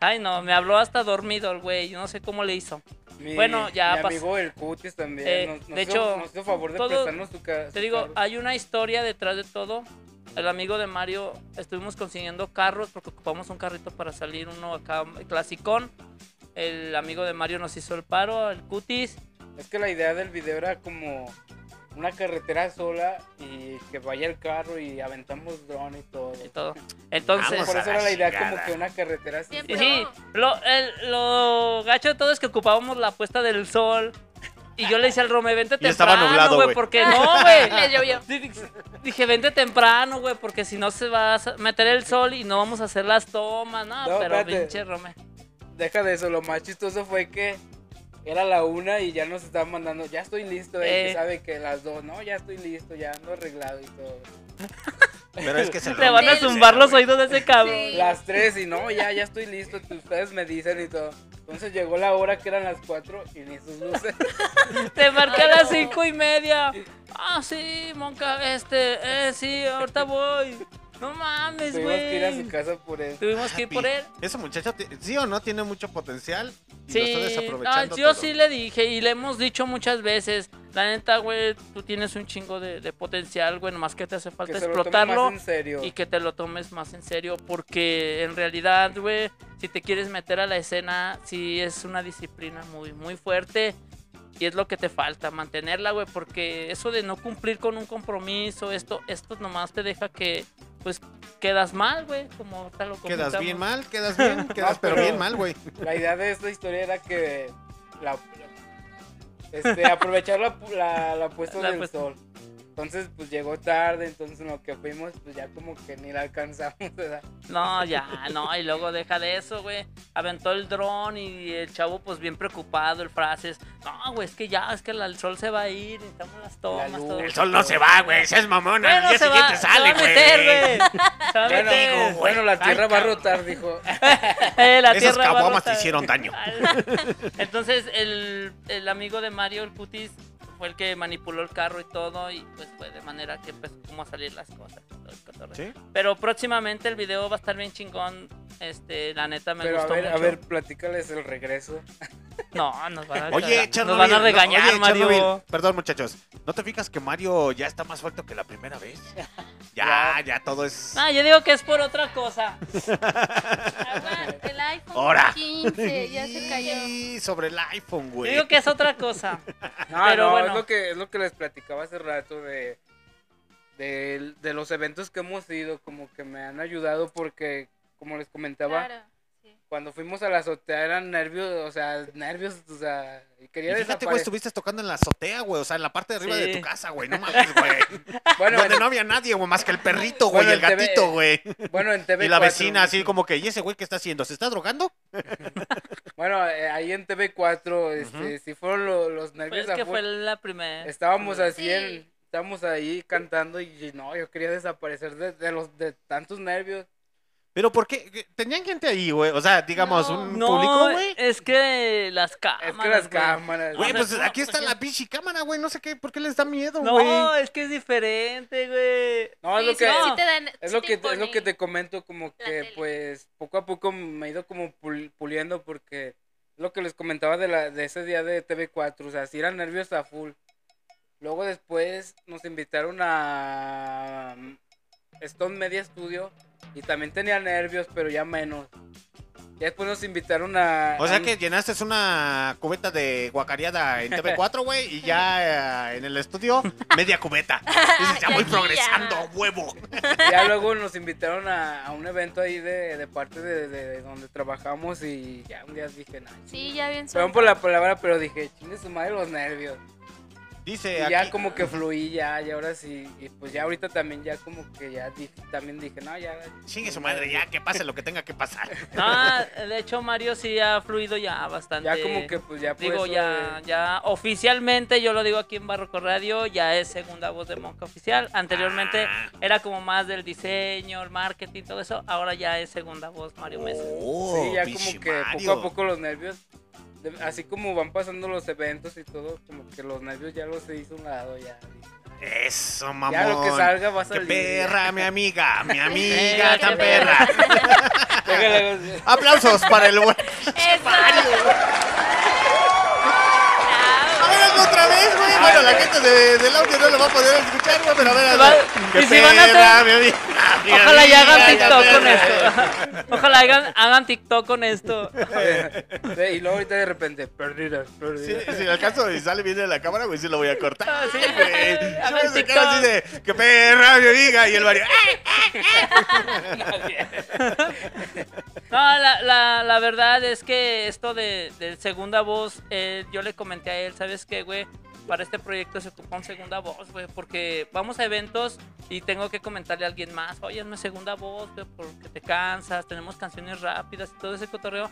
Ay, no, me habló hasta dormido el güey. No sé cómo le hizo. Mi- Bueno, ya Mi pas- amigo el Cutis también. Eh, nos, nos de hizo, hecho, nos hizo favor de todo- prestarnos su Te su digo, carro. hay una historia detrás de todo. El amigo de Mario, estuvimos consiguiendo carros porque ocupamos un carrito para salir uno acá, clasicón. El amigo de Mario nos hizo el paro, el cutis. Es que la idea del video era como una carretera sola y que vaya el carro y aventamos dron y todo. y todo. Entonces, Vamos Por eso era la idea chingada. como que una carretera así. Siempre. y sí, lo, el- lo gacho de todo es que ocupábamos la puesta del sol. Y yo le decía al Rome, vente Y estaba temprano, nublado, güey, porque no, güey. Llovió. Di- Dije, vente temprano, güey, porque si no se va a meter el sol y no vamos a hacer las tomas, no, No, pero espérate. pinche Rome. Deja de eso, lo más chistoso fue que era la una y ya nos estaban mandando, ya estoy listo, eh, Eh. que sabe que las dos, no, ya estoy listo, ya ando arreglado y todo. Pero es que se Te van a zumbar los oídos de ese cabrón. Sí. Las tres y no, ya, ya estoy listo, ustedes me dicen y todo. Entonces llegó la hora que eran las cuatro y ni sus luces. Te marqué a las cinco y media. Ah, sí, Monca, este, eh, sí, ahorita voy. No mames, Tuvimos que ir a su güey. casa por él. Tuvimos que ir por él. Ese muchacho, ti- sí o no, tiene mucho potencial y lo Sí, está ah, desaprovechando. yo todo. sí le dije y le hemos dicho muchas veces. La neta, güey, tú tienes un chingo de, de potencial, güey, nomás que te hace Que falta se lo tome explotarlo. más en serio. y que te lo tomes más en serio porque en realidad, güey, si te quieres meter a la escena, sí es una disciplina muy, muy fuerte Y es lo que te falta, mantenerla, güey, porque eso de no cumplir con un compromiso, esto, esto nomás te deja que, pues, quedas mal, güey, como tal lo Quedas comentamos. bien mal, quedas bien, quedas No, pero pero- bien mal, güey. La idea de esta historia era que la, este, aprovechar la, pu- la, la puesta La del puesta. sol. Entonces, pues llegó tarde, entonces en lo que fuimos, pues ya como que ni la alcanzamos, ¿verdad? No, ya, no, y luego deja de eso, güey. Aventó el dron y el chavo, pues bien preocupado, el frases. No, güey, es que ya, es que el sol se va a ir, necesitamos las tomas. luz. todo. El sol no se va, güey, seas mamona, Bueno, al día se va, siguiente se va sale, a meter, güey. Se va a Bueno, meter. bueno, la tierra va a rotar, dijo. Eh, la Esas tierra va a caguamas te hicieron daño. Entonces, el, el amigo de Mario, el putis, fue el que manipuló el carro y todo, y pues fue de manera que empezó como a salir las cosas. Pero próximamente el video va a estar bien chingón. Este, la neta me Pero a gustó ver, a mucho. ver, platícales el regreso. No, nos van a, Oye, nos van a no, regañar, oye, Mario. Chernobyl, Perdón, muchachos. ¿No te fijas que Mario ya está más suelto que la primera vez? Ya, ya todo es. No, yo digo que es por otra cosa. El iPhone Ahora. 15 ya se cayó. Sí, sobre el iPhone, Yo güey. digo que es otra cosa. No, Pero no, bueno. es lo que es lo que les platicaba hace rato de, de de los eventos que hemos ido, como que me han ayudado porque como les comentaba, Claro. Cuando fuimos a la azotea eran nervios, o sea, nervios, o sea, y Y quería fíjate, güey, desaparecer. estuviste tocando en la azotea, güey. O sea, en la parte de arriba de tu casa, güey. No mames, güey. Bueno, Donde en, no había nadie, güey, más que el perrito, güey, Bueno, y el gatito, güey. bueno, en TV Y la vecina así como que, ¿y ese güey qué está haciendo? ¿Se está drogando? Bueno, eh, ahí en TV4 este sí fueron lo- los Pues nervios es que a fue la primera. Estábamos así Sí. en estábamos ahí cantando y no, yo quería desaparecer de, de los de tantos nervios. Pero ¿por qué? Tenían gente ahí, güey. O sea, digamos, No. un No, público, güey. es que las cámaras. Es que las güey. cámaras. Güey, pues no, aquí está pues, la pinche cámara, güey. No sé qué, ¿por qué les da miedo, No, güey? es que es diferente, güey. No, es Sí, lo que sí te dan- Es sí lo te que, es lo que te comento, como que pues poco a poco me he ido como pul- puliendo porque lo que les comentaba de, la, de ese día de TV4, o sea, si eran nervios a full. Luego después nos invitaron a Stone Media Studio y también tenía nervios, pero ya menos. Ya después nos invitaron a... O sea que llenaste una cubeta de guacareada en TV4, güey, y ya eh, en el estudio, media cubeta. Dices, ya voy progresando, ya. huevo. Ya luego nos invitaron a, a un evento ahí de, de parte de, de donde trabajamos y ya un día dije, no, Sí, ya bien Perdón por la palabra, pero dije, chingue su madre los nervios. Dice Y aquí. ya como que fluí ya, y ahora sí, y pues ya ahorita también ya como que ya dije, también dije, no, ya. Chingue su madre, ya, que pase lo que tenga que pasar. No, de hecho Mario sí ha fluido ya bastante. Ya como que pues ya Digo, ya, de- ya oficialmente, yo lo digo aquí en Barroco Radio, ya es segunda voz de Monca Oficial. Anteriormente Ah. era como más del diseño, el marketing, todo eso. Ahora ya es segunda voz Mario Mesa. Oh, sí, ya como que Mario. poco a poco los nervios, así como van pasando los eventos y todo, como que los nervios ya los se hizo un lado, ya. Eso, mamón. Ya lo que salga va a Qué salir. perra, mi amiga, mi amiga tan perra. Aplausos para el buen. Eso. A ver, otra vez, güey. Bueno, la gente de- del audio no lo va a poder escuchar, güey, pero a ver. Va- Qué y si van a hacer- Ojalá ya hagan TikTok con esto. Ojalá hagan, hagan TikTok con esto. Y luego ahorita de repente, perdidas, Sí, perdidas. si en el caso y sale bien de la cámara, güey, sí lo voy a cortar. Ah, sí. güey. Hagan Se me queda así TikTok. de, qué perra, mi amiga. Y el Mario, No, la, la, la verdad es que esto de, de segunda voz, eh, yo le comenté a él, ¿sabes qué, güey? Para este proyecto se ocupa un segunda voz, güey, porque vamos a eventos y tengo que comentarle a alguien más, oye, es mi segunda voz, güey, porque te cansas, tenemos canciones rápidas y todo ese cotorreo.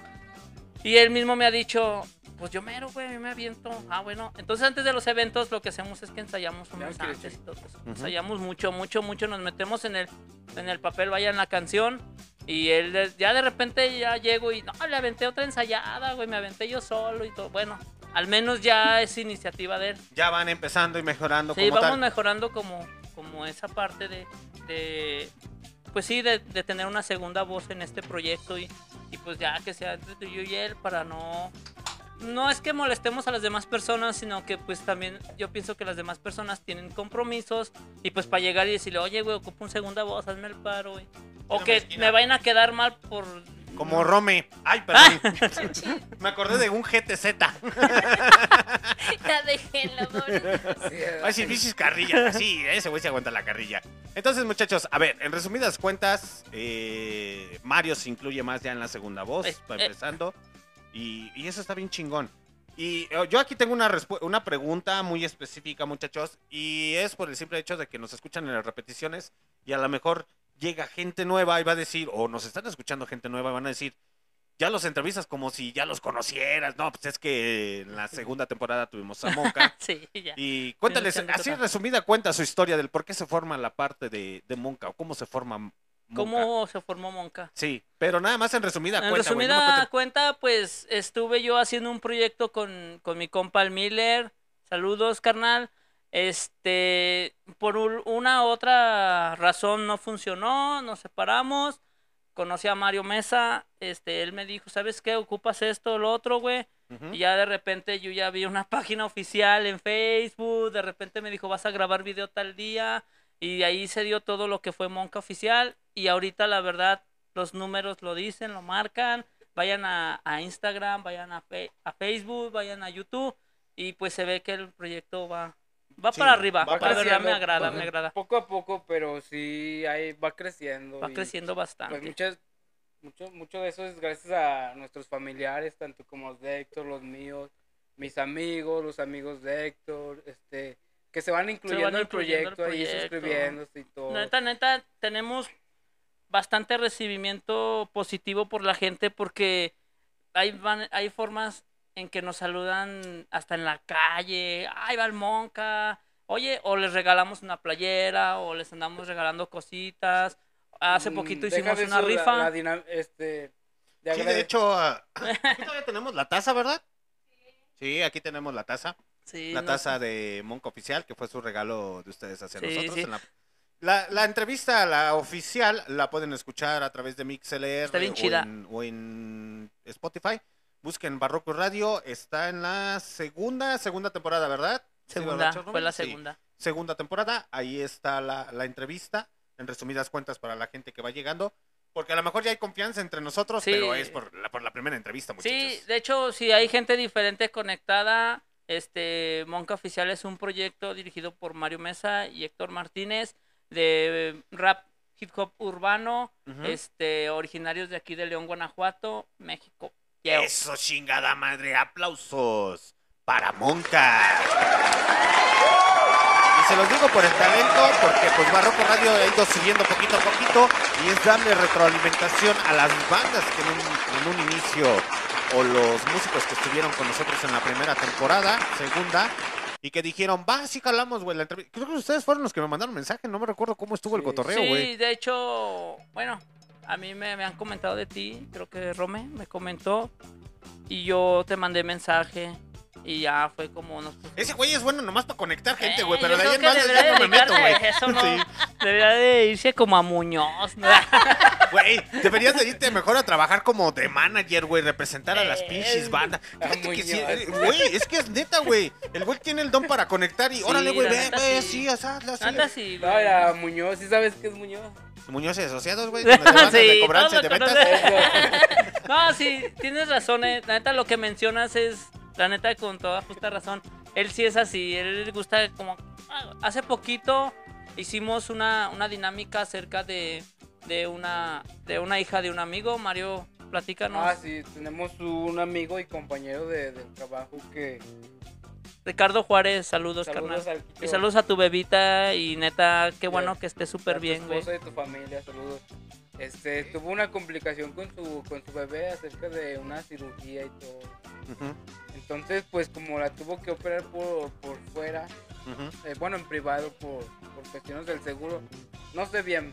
Y él mismo me ha dicho, pues yo mero, güey, me aviento. Ah, bueno. Entonces antes de los eventos lo que hacemos es que ensayamos Ya unos quiere antes y todo eso. Ujú. Ensayamos mucho, mucho, mucho. Nos metemos en el, en el papel, vaya en la canción. Y él ya de repente ya llego y no, le aventé otra ensayada, güey, me aventé yo solo y todo. Bueno, al menos ya es iniciativa de él. ya van empezando y mejorando Sí, como vamos tal. mejorando como, como esa parte de, de- pues sí, de, de tener una segunda voz en este proyecto y, y pues ya que sea entre tú y yo y él para no... No es que molestemos a las demás personas, sino que pues también yo pienso que las demás personas tienen compromisos y pues para llegar y decirle, oye, güey, ocupo un segunda voz, hazme el paro, güey. O que me vayan a quedar mal por Como Rome. Ay, perdón. Me acordé de un GTZ. ya déjenlo, pobre. Va a decir bichis carrilla. Sí, ese güey se aguanta la carrilla. Entonces, muchachos, a ver, en resumidas cuentas, eh, Mario se incluye más ya en la segunda voz, Eh, va eh. empezando. Y, y eso está bien chingón. Y eh, yo aquí tengo una, una pregunta muy específica, muchachos. Y es por el simple hecho de que nos escuchan en las repeticiones y a lo mejor llega gente nueva y va a decir, o nos están escuchando gente nueva y van a decir, ya los entrevistas como si ya los conocieras. No, pues es que en la segunda temporada tuvimos a Monca. Sí, ya. Y cuéntales, así anécdota. resumida cuenta su historia del por qué se forma la parte de, de Monca o cómo se forma Monca. ¿Cómo se formó Monca? Sí, pero nada más en resumida En cuenta, me resumida cuentes- cuenta, pues estuve yo haciendo un proyecto con, con mi compa el Miller. Saludos, carnal. Este, por un- una otra razón no funcionó, nos separamos. Conocí a Mario Mesa, este, él me dijo, ¿sabes qué? Ocupas esto, lo otro, güey. Y ya de repente yo ya vi una página oficial en Facebook, de repente me dijo, vas a grabar video tal día, y de ahí se dio todo lo que fue Monca Oficial, y ahorita la verdad los números lo dicen, lo marcan, vayan a, a Instagram, vayan a, Fe- a Facebook, vayan a YouTube, y pues se ve que el proyecto va, va Sí, para arriba, va la verdad creciendo, me agrada, pues, me agrada, Poco a poco, pero sí ahí va creciendo. va y, creciendo bastante. Pues muchas, mucho, mucho de eso es gracias a nuestros familiares, tanto como los de Héctor, los míos, mis amigos, los amigos de Héctor, este, que se van incluyendo en el incluyendo al proyecto, ahí proyecto. suscribiéndose y todo. Neta, neta, tenemos bastante recibimiento positivo por la gente porque hay, van, hay formas en que nos saludan hasta en la calle, ay, va el Monca, oye, o les regalamos una playera, o les andamos regalando cositas. Hace Mm, poquito hicimos una eso, la- rifa. la dinam- este, de Sí, agrade- de hecho, ah, aquí todavía tenemos la taza, ¿verdad? Sí, aquí tenemos la taza. Sí, la no- taza de Monca Oficial, que fue su regalo de ustedes hacia Sí, nosotros. sí. en la, la, la entrevista, la oficial, la pueden escuchar a través de MixLR Está bien o, chida. en, o en Spotify. Busquen Barroco Radio, está en la segunda, segunda temporada, ¿verdad? Sí, segunda, fue la Sí. segunda. segunda temporada. Ahí está la, la entrevista, en resumidas cuentas para la gente que va llegando. Porque a lo mejor ya hay confianza entre nosotros, Sí. pero es por la, por la primera entrevista, muchachos. Sí, de hecho, si hay gente diferente conectada, este Monca Oficial es un proyecto dirigido por Mario Mesa y Héctor Martínez de rap hip hop urbano, este originarios de aquí de León, Guanajuato, México. Yeo. Eso, chingada madre. Aplausos para Monca. Y se los digo por el talento, porque pues Barroco Radio ha ido subiendo poquito a poquito y es darle retroalimentación a las bandas que en un, en un inicio o los músicos que estuvieron con nosotros en la primera temporada, segunda, y que dijeron, va, sí jalamos, güey, la entrevista. Creo que ustedes fueron los que me mandaron mensaje, no me recuerdo cómo estuvo el Sí. cotorreo, Sí, güey. de hecho, bueno, a mí me, me han comentado de ti, creo que Rome me comentó y yo te mandé mensaje y ya fue como nos Ese güey es bueno nomás para conectar gente, Eh, güey, pero de ahí en más debería ya no me meto, güey. Eso no, Sí. debería de irse como a Muñoz. ¿no? Güey, deberías de irte mejor a trabajar como de manager, güey, representar a las Eh, pinches bandas. a Fíjate que sí, Muñoz. güey, es que es neta, güey. El güey tiene el don para conectar y Sí, órale, güey, ve, ve, sí. sí, así, así. Neta sí, No, era Muñoz, ¿sí sabes qué es Muñoz? Muñoz y Asociados, güey, donde te van Sí, de cobranza de ventas. No, sí, tienes razón. eh. La neta, lo que mencionas es, la neta, con toda justa razón. Él sí es así. Él le gusta como... ah, Hace poquito hicimos una, una dinámica acerca de, de, una, de una hija de un amigo. Mario, platícanos. Ah, sí, tenemos un amigo y compañero de, del trabajo que... Ricardo Juárez, saludos, Saludos carnal. Y saludos a tu bebita y neta, qué a- bueno que esté súper a bien, güey. y tu familia, saludos. Este, tuvo una complicación con su, con su bebé acerca de una cirugía y todo. Entonces, pues como la tuvo que operar por, por fuera, eh, bueno, en privado por, por cuestiones del seguro, no sé bien.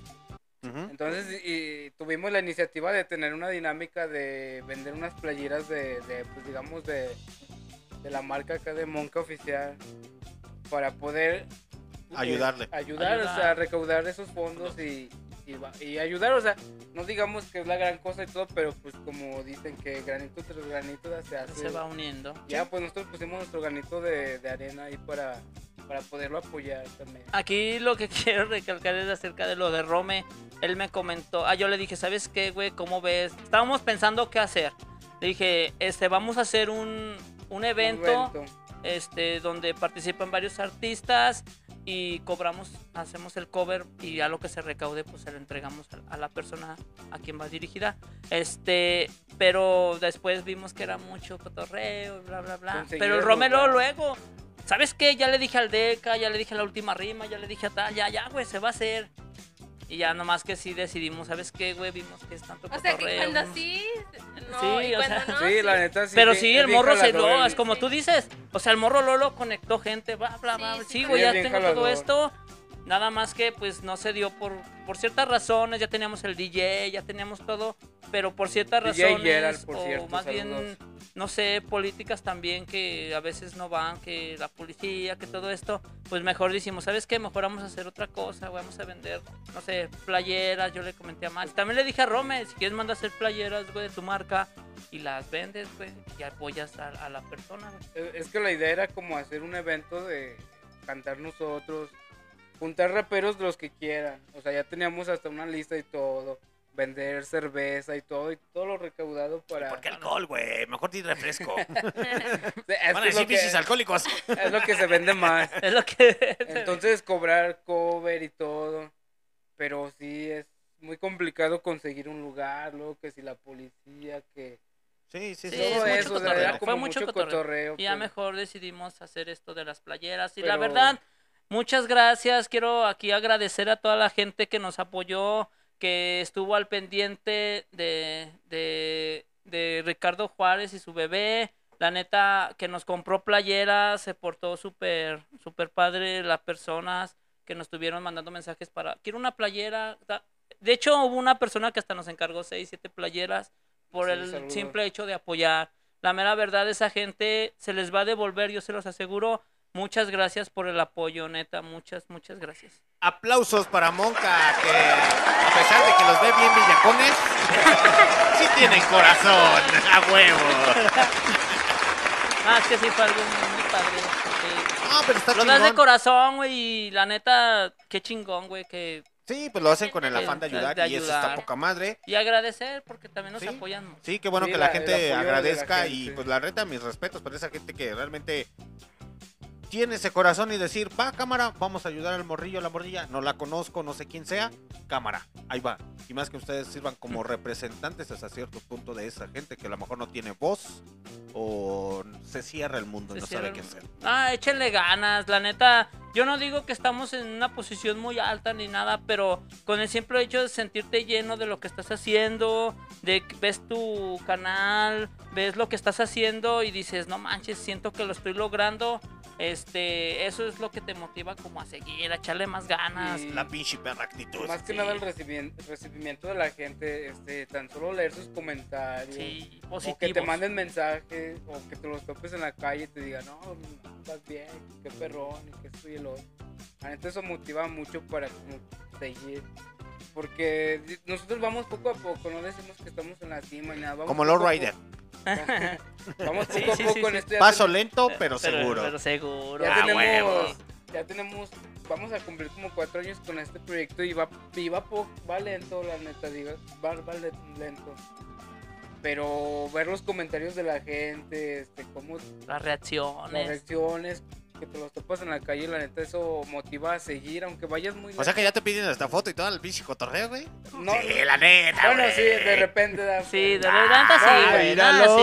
Entonces, y, tuvimos la iniciativa de tener una dinámica de vender unas playeras de, de, pues digamos, de, de la marca acá de Monca Oficial para poder eh, Ayudarle. ayudar, o sea, Ayudar. recaudar esos fondos y, y, y ayudar, o sea, no digamos que es la gran cosa y todo, pero pues como dicen que granito tras granito se hace. Se va uniendo. Ya, pues nosotros pusimos nuestro granito de, de arena ahí para, para poderlo apoyar también. Aquí lo que quiero recalcar es acerca de lo de Rome. Él me comentó, ah, yo le dije, ¿sabes qué, güey? ¿Cómo ves? Estábamos pensando qué hacer. Le dije, este, vamos a hacer un, un evento, evento. este, donde participan varios artistas y cobramos, hacemos el cover y a lo que se recaude, pues se lo entregamos a, a la persona a quien va dirigida. Este, pero después vimos que era mucho cotorreo, bla, bla, bla. Pero el lugar. luego, ¿sabes qué? Ya le dije al Deca, ya le dije a la última rima, ya le dije a tal, ya, ya, güey, se va a hacer. Y ya nomás que sí decidimos, ¿sabes qué, güey? Vimos que es tanto O sea que cuando sí, no, Sí, y o cuando sea- no, Sí, la neta sí. Pero sí, el bien morro se jalador lo, el- es como tú dices. O sea, el morro Lolo conectó gente, bla, bla, bla. Sí, Sí, sí, güey, ya bien tengo todo jalador. esto. Nada más que pues no se dio por, por ciertas razones, ya teníamos el DJ, ya teníamos todo, pero por ciertas DJ razones, Gerald, por o cierto, más bien, no sé, políticas también que a veces no van, que la policía, que todo esto, pues mejor decimos, ¿sabes qué? Mejor vamos a hacer otra cosa, vamos a vender, no sé, playeras, yo le comenté a Max. También le dije a Rome, si quieres manda a hacer playeras, güey, de tu marca y las vendes, güey, y apoyas a, a la persona, güey. Es que la idea era como hacer un evento de cantar nosotros, juntar raperos los que quieran. O sea, ya teníamos hasta una lista y todo. Vender cerveza y todo, y todo lo recaudado para. ¿Por qué alcohol, güey? Mejor di refresco. Es, Van a decir bichis alcohólicos. es lo que se vende más. Es lo que... Entonces cobrar cover y todo. Pero sí es muy complicado conseguir un lugar, luego que si la policía, que Sí, sí, Sí, sí. es todo mucho eso, cotorreo, fue mucho mucho cotorreo. cotorreo. Y ya mejor decidimos hacer esto de las playeras. Y la verdad, muchas gracias. Quiero aquí agradecer a toda la gente que nos apoyó, que estuvo al pendiente de, de, de Ricardo Juárez y su bebé. La neta, que nos compró playeras, se portó súper, súper padre las personas que nos estuvieron mandando mensajes para, quiero una playera. De hecho, hubo una persona que hasta nos encargó seis, siete playeras por Sí, el saludos. simple hecho de apoyar. La mera verdad, esa gente se les va a devolver, yo se los aseguro. Muchas gracias por el apoyo, neta. Muchas, muchas gracias. Aplausos para Monca, que a pesar de que los ve bien villacones, sí tienen corazón, a huevo. Ah, es que sí fue algo muy, muy padre. sí. No, pero está Lo das de corazón, güey, y la neta, qué chingón, güey, que... Sí, pues lo hacen con el afán de De- ayudar y eso está poca madre. Y agradecer, porque también nos Sí. apoyan. Sí, qué bueno Sí, que la, gente la agradezca y pues la reta mis respetos para esa gente que realmente tiene ese corazón y decir, va cámara, vamos a ayudar al morrillo, a la morrilla, no la conozco, no sé quién sea, cámara, ahí va. Y más que ustedes sirvan como representantes hasta cierto punto de esa gente que a lo mejor no tiene voz o se cierra el mundo y Se no cierra sabe qué hacer. Ah, échenle ganas, la neta. Yo no digo que estamos en una posición muy alta ni nada, pero con el simple hecho de sentirte lleno de lo que estás haciendo, de que ves tu canal, ves lo que estás haciendo y dices, no manches, siento que lo estoy logrando. Este, eso es lo que te motiva como a seguir, a echarle más ganas. Y La pinche perra actitud. más que sí. nada el recibimiento, recibimiento de la gente, este, tan solo leer sus comentarios. Sí, O que te manden mensajes, o que te los topes en la calle y te digan, no, estás bien, qué perrón, y que esto y el otro. Neta eso motiva mucho para como seguir. Porque nosotros vamos poco a poco, no decimos que estamos en la cima y nada. Vamos Como Lord Rider. Vamos poco Sí, a poco sí, en sí. esto. ya Paso ten- lento, pero seguro. Pero seguro. ya Ah, tenemos, huevo. ya tenemos, vamos a cumplir como cuatro años con este proyecto y va, y va, po- va lento, la neta, digo, va, va le- lento. Pero ver los comentarios de la gente, este, cómo Las las reacciones. Que te los topas en la calle, la neta, eso motiva a seguir, aunque vayas muy O sea que ya te piden esta foto y todo el pinche cotorreo, güey. No, sí, la neta, bueno, sí, de repente da. Sí, de neta sí, güey.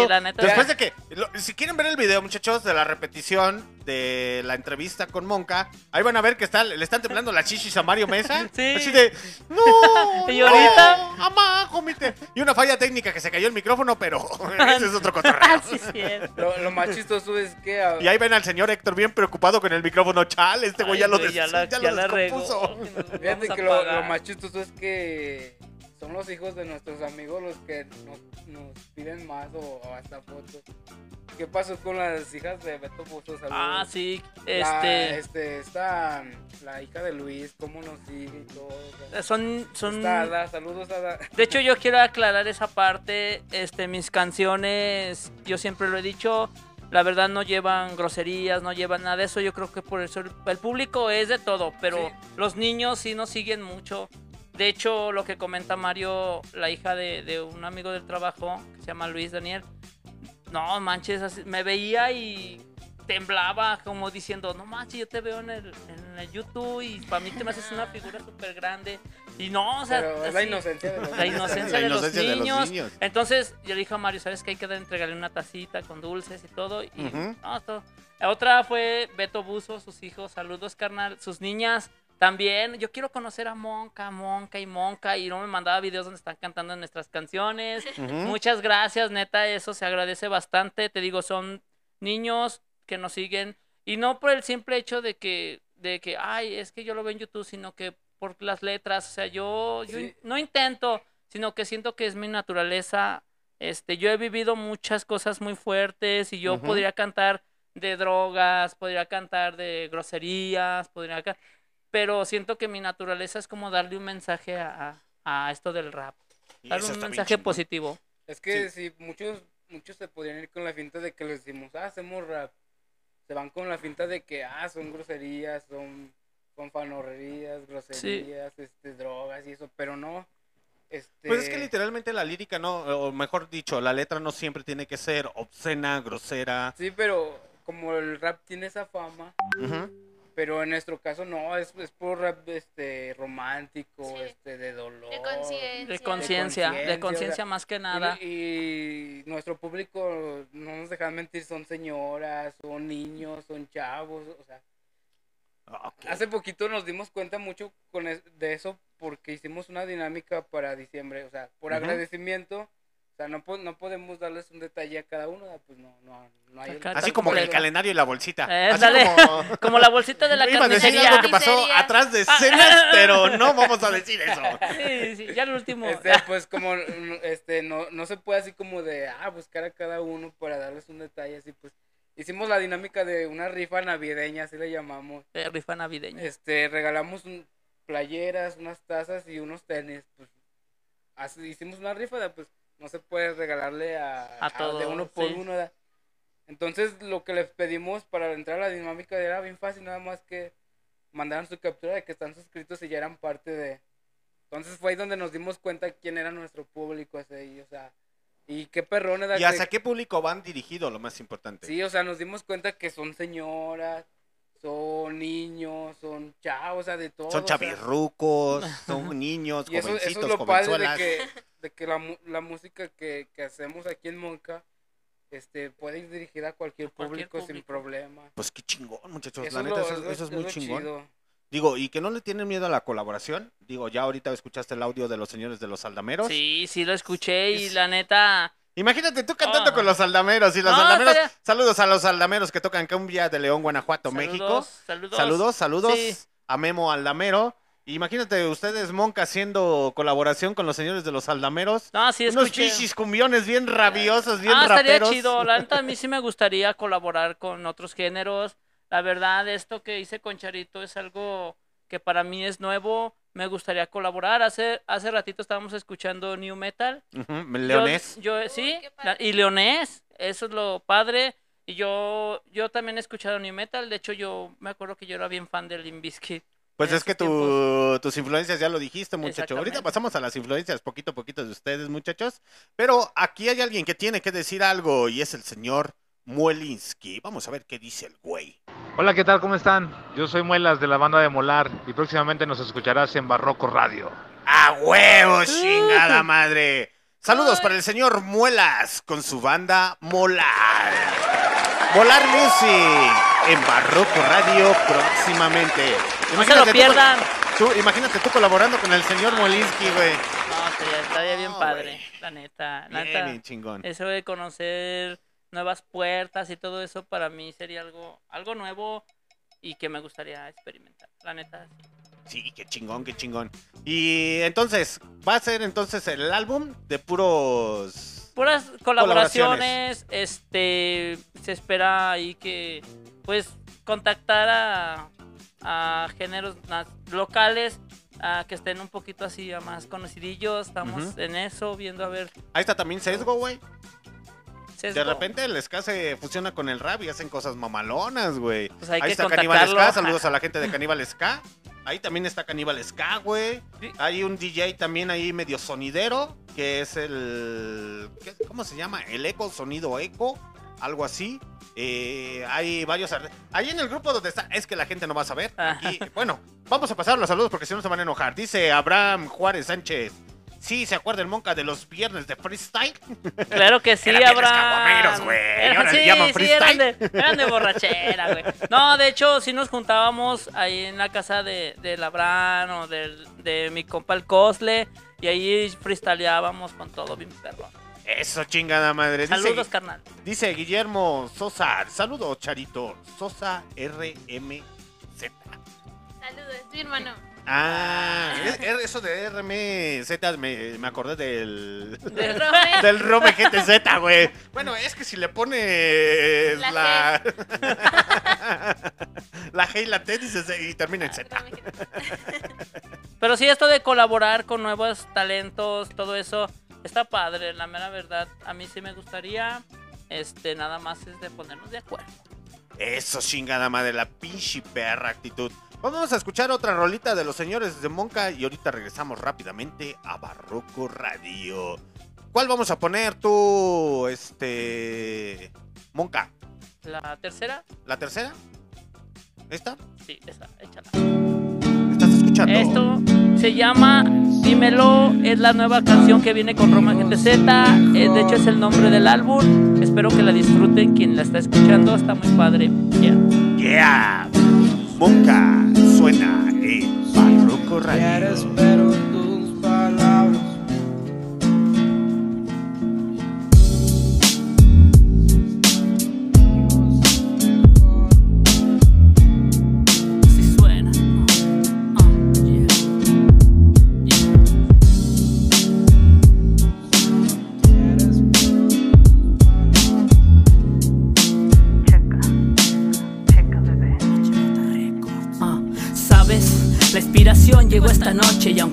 sí, la neta. Después de que, lo- si quieren ver el video, muchachos, de la repetición de la entrevista con Monca, ahí van a ver que está, le están temblando las chichis a Mario Mesa. Sí. Así de, no, Y ahorita- no, amá. Y una falla técnica que se cayó el micrófono, pero ese es otro cotorreo. sí, sí. Lo, lo más chistoso es que ah, Y ahí ven al señor Héctor bien preocupado con el micrófono. Chale, este güey ya lo, des- ya la, ya ya lo descompuso. Fíjate que lo, lo más chistoso es que son los hijos de nuestros amigos los que nos, nos piden más o, o hasta fotos. ¿Qué pasó con las hijas de Beto? Saludos. Ah, sí. La, Este. este, esta, la hija de Luis, cómo nos sigue y todo. o sea, Son. son está Ada, saludos Ada. de hecho, yo quiero aclarar esa parte. Este, mis canciones, yo siempre lo he dicho. la verdad no llevan groserías, no llevan nada de eso. Yo creo que por eso el, el público es de todo, pero Sí. los niños sí nos siguen mucho. De hecho, lo que comenta Mario, la hija de, de un amigo del trabajo, que se llama Luis Daniel, no manches, así- me veía y temblaba como diciendo, no manches, yo te veo en el, en el YouTube y para mí te me haces una figura súper grande. Y no, o sea, Pero es la inocencia de los la niños. inocencia, La de, inocencia los de los niños. Entonces yo le dije a Mario, ¿sabes qué? Hay que entregarle una tacita con dulces y todo. Y Ujú. no, todo. La otra fue Beto Buzo, sus hijos. Saludos, carnal. Sus niñas también. Yo quiero conocer a Monca, Monca y Monca. Y no me mandaba videos donde están cantando nuestras canciones. Muchas gracias, neta. Eso se agradece bastante. Te digo, son niños que nos siguen. Y no por el simple hecho de que, de que, ay, es que yo lo veo en YouTube, sino que por las letras. O sea, yo, yo Sí. no intento, sino que siento que es mi naturaleza. Este, yo he vivido muchas cosas muy fuertes y yo podría cantar de drogas, podría cantar de groserías, podría ca- pero siento que mi naturaleza es como darle un mensaje a, a- a esto del rap. Darle un mensaje chingón. positivo. Es que si muchos, muchos se podrían ir con la finta de que les decimos, ah, hacemos rap. Se van con la finta de que, ah, son groserías, son, son fanorrerías, groserías, este, drogas y eso, pero no. Este, Pues es que literalmente la lírica no, o mejor dicho, la letra no siempre tiene que ser obscena, grosera. Sí, pero como el rap tiene esa fama, Ujú. Pero en nuestro caso no, es, es por rap este, romántico, Sí. este, de dolor. De conciencia. De conciencia, de conciencia, conciencia o sea, más que nada. Y, nuestro público, no nos dejan mentir, son señoras, son niños, son chavos, o sea, Ok. hace poquito nos dimos cuenta mucho con es- de eso porque hicimos una dinámica para diciembre, o sea, por agradecimiento, o sea, no, po- no podemos darles un detalle a cada uno, pues no, no, no hay... Acá Así como que el calendario y la bolsita. Eh, Así dale. como... Como la bolsita de la Iba a decir carnicería. algo que pasó Carnicería. atrás de escenas, pero no vamos a decir eso. Sí, sí, ya el último. Este, pues como no- este no, no se puede así como de ah buscar a cada uno para darles un detalle así pues hicimos la dinámica de una rifa navideña así le llamamos Eh, rifa navideña. este regalamos un- playeras unas tazas y unos tenis pues así hicimos una rifa de, pues no se puede regalarle a, A a- de todos, uno por sí. uno ¿verdad? entonces lo que les pedimos para entrar a la dinámica era bien fácil nada más que mandaran su captura de que están suscritos y ya eran parte de entonces fue ahí donde nos dimos cuenta quién era nuestro público ese y, o sea y qué perrones ¿Y hacia qué público van dirigidos? Lo más importante. Sí, o sea, nos dimos cuenta que son señoras, son niños, son chavos, o sea, de todo. Son o sea, chavirrucos, son niños, y eso, eso jovencitos, es lo padre de que, de que la, la música que, que hacemos aquí en Monca este, puede ir dirigida a cualquier, Cualquier público, sin problema. Pues qué chingón, muchachos. Eso la neta, lo- eso, es lo- eso es es muy chingón. chido. Digo, y que no le tienen miedo a la colaboración. Digo, ya ahorita escuchaste el audio de los señores de los aldameros. Sí, sí lo escuché y Es- la neta. Imagínate tú cantando Ah. con los aldameros y los No, aldameros. Saludos a los aldameros que tocan Cumbia de León, Guanajuato, México. Saludos. Saludos, saludos Sí. a Memo Aldamero. Imagínate ustedes, Monca, haciendo colaboración con los señores de los aldameros. No, sí Unos escuché. pichis cumbiones bien rabiosos, bien ah, estaría chido. La neta, a mí sí me gustaría colaborar con otros géneros. La verdad, esto que hice con Charito es algo que para mí es nuevo. Me gustaría colaborar. Hace, hace ratito estábamos escuchando New Metal. Yo- Leonés. Yo, sí, y Leonés, eso es lo padre. Y yo, yo también he escuchado New Metal. De hecho, yo me acuerdo que yo era bien fan de Limp Bizkit. Pues es que tu, tus influencias ya lo dijiste, muchacho. Ahorita pasamos a las influencias poquito a poquito de ustedes, muchachos. Pero aquí hay alguien que tiene que decir algo y es el señor Muelinsky. Vamos a ver qué dice el güey. Hola, ¿qué tal? ¿Cómo están? Yo soy Muelas de la banda de Molar y próximamente nos escucharás en Barroco Radio. ¡A huevos, chingada madre! Saludos para el señor Muelas con su banda Molar. Molar Music en Barroco Radio próximamente. No se lo pierdan. Tú, imagínate tú colaborando con el señor Molinsky, güey. No, estaría, estaría bien No, padre, la neta. la Bien, neta, chingón. Eso de conocer nuevas puertas y todo eso para mí sería algo, algo nuevo y que me gustaría experimentar. La neta. sí. Sí, qué chingón, qué chingón. Y entonces, va a ser entonces el álbum de puros... Puras Colaboraciones. colaboraciones, este, se espera ahí que, pues, contactar a, a géneros locales a que estén un poquito así a más conocidillos. Estamos en eso, viendo a ver. Ahí está también Sesgo, güey. De repente el ska se fusiona con el rap y hacen cosas mamalonas, güey. Pues Ahí está Caníbal. Ska, saludos a la gente de Caníbal Ska. Ahí también está Caníbal Ska, güey. Hay un DJ también ahí medio sonidero, que es el... ¿qué- ¿Cómo se llama? El Eco, Sonido Eco, algo así. Eh, hay varios... ar- Ahí en el grupo donde está, es que la gente no va a saber. Aquí, bueno, vamos a pasar los saludos porque si no se van a enojar. Dice Abraham Juárez Sánchez. Sí, ¿se acuerda el Monca de los viernes de freestyle? Claro que sí, Eran Abraham. caguameros, güey. Eran- Ahora le sí, eran de, eran de borrachera, güey. No, de hecho, sí nos juntábamos ahí en la casa de, de Labran o del- de mi compa el Cosle. Y ahí freestyleábamos con todo bien perro. Eso, chingada madre. Dice- Saludos, carnal. Dice Guillermo Sosa. Saludos, Charito. Sosa RMZ. Saludos, es mi hermano. Ah, es- es- eso de RMZ me, me acordé del. Del Rome. del Rome GTZ, güey. Bueno, es que si le pones La la. La G y la T dices, y termina en Z. Pero sí, esto de colaborar con nuevos talentos, todo eso, está padre, la mera verdad. A mí sí me gustaría. Este, nada más es de ponernos de acuerdo. Eso, chingada madre, la pinche perra actitud. Vamos a escuchar otra rolita de los señores de Monca y ahorita regresamos rápidamente a Barroco Radio. ¿Cuál vamos a poner tú, este. Monca? La tercera, ¿La tercera? ¿Esta? sí, esa, échala. Esto se llama Dímelo, es la nueva canción que viene con Roma GTZ. eh, de hecho, es el nombre del álbum. Espero que la disfruten. Quien la está escuchando está muy padre. Yeah. Yeah. Monca suena en Barroco Radio.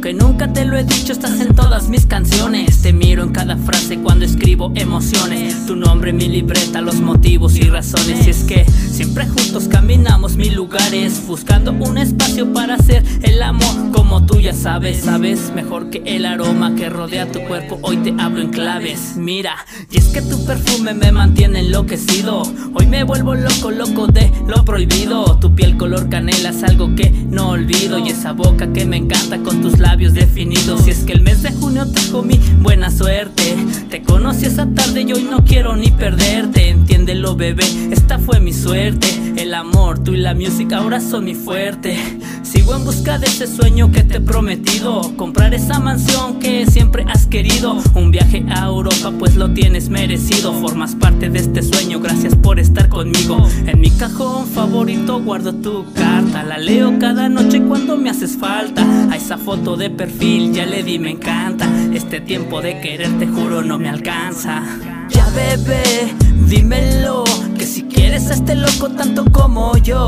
Aunque nunca te lo he dicho, estás en todas mis canciones. Te miro en cada frase cuando escribo emociones. Tu nombre, mi libreta, los motivos y razones. Y es que siempre juntos caminamos mil lugares, buscando un espacio para hacer el amor como tú ya sabes. Sabes mejor que el aroma que rodea tu cuerpo. Hoy te hablo en claves. Mira, y es que tu perfume me mantiene enloquecido. Hoy me vuelvo loco, loco de lo prohibido. Tu piel color canela es algo que no olvido. Y esa boca que me encanta con tus labios definidos. Y es que el mes de junio trajo mi buena suerte. Te conocí esa tarde y hoy no quiero ni perderte. Entiéndelo, bebé, esta fue mi suerte. El amor, tú y la música ahora son mi fuerte. Sigo en busca de ese sueño que te he prometido. Comprar esa mansión que siempre has querido. Un viaje a Europa, pues lo tienes merecido. Formas parte de este sueño, gracias por estar conmigo. En mi cajón favorito guardo tu carta. La leo cada noche cuando me haces falta. A esa foto perfil ya le di me encanta. Este tiempo de querer, te juro, no me alcanza. Ya bebé, dímelo, que si quieres a este loco tanto como yo,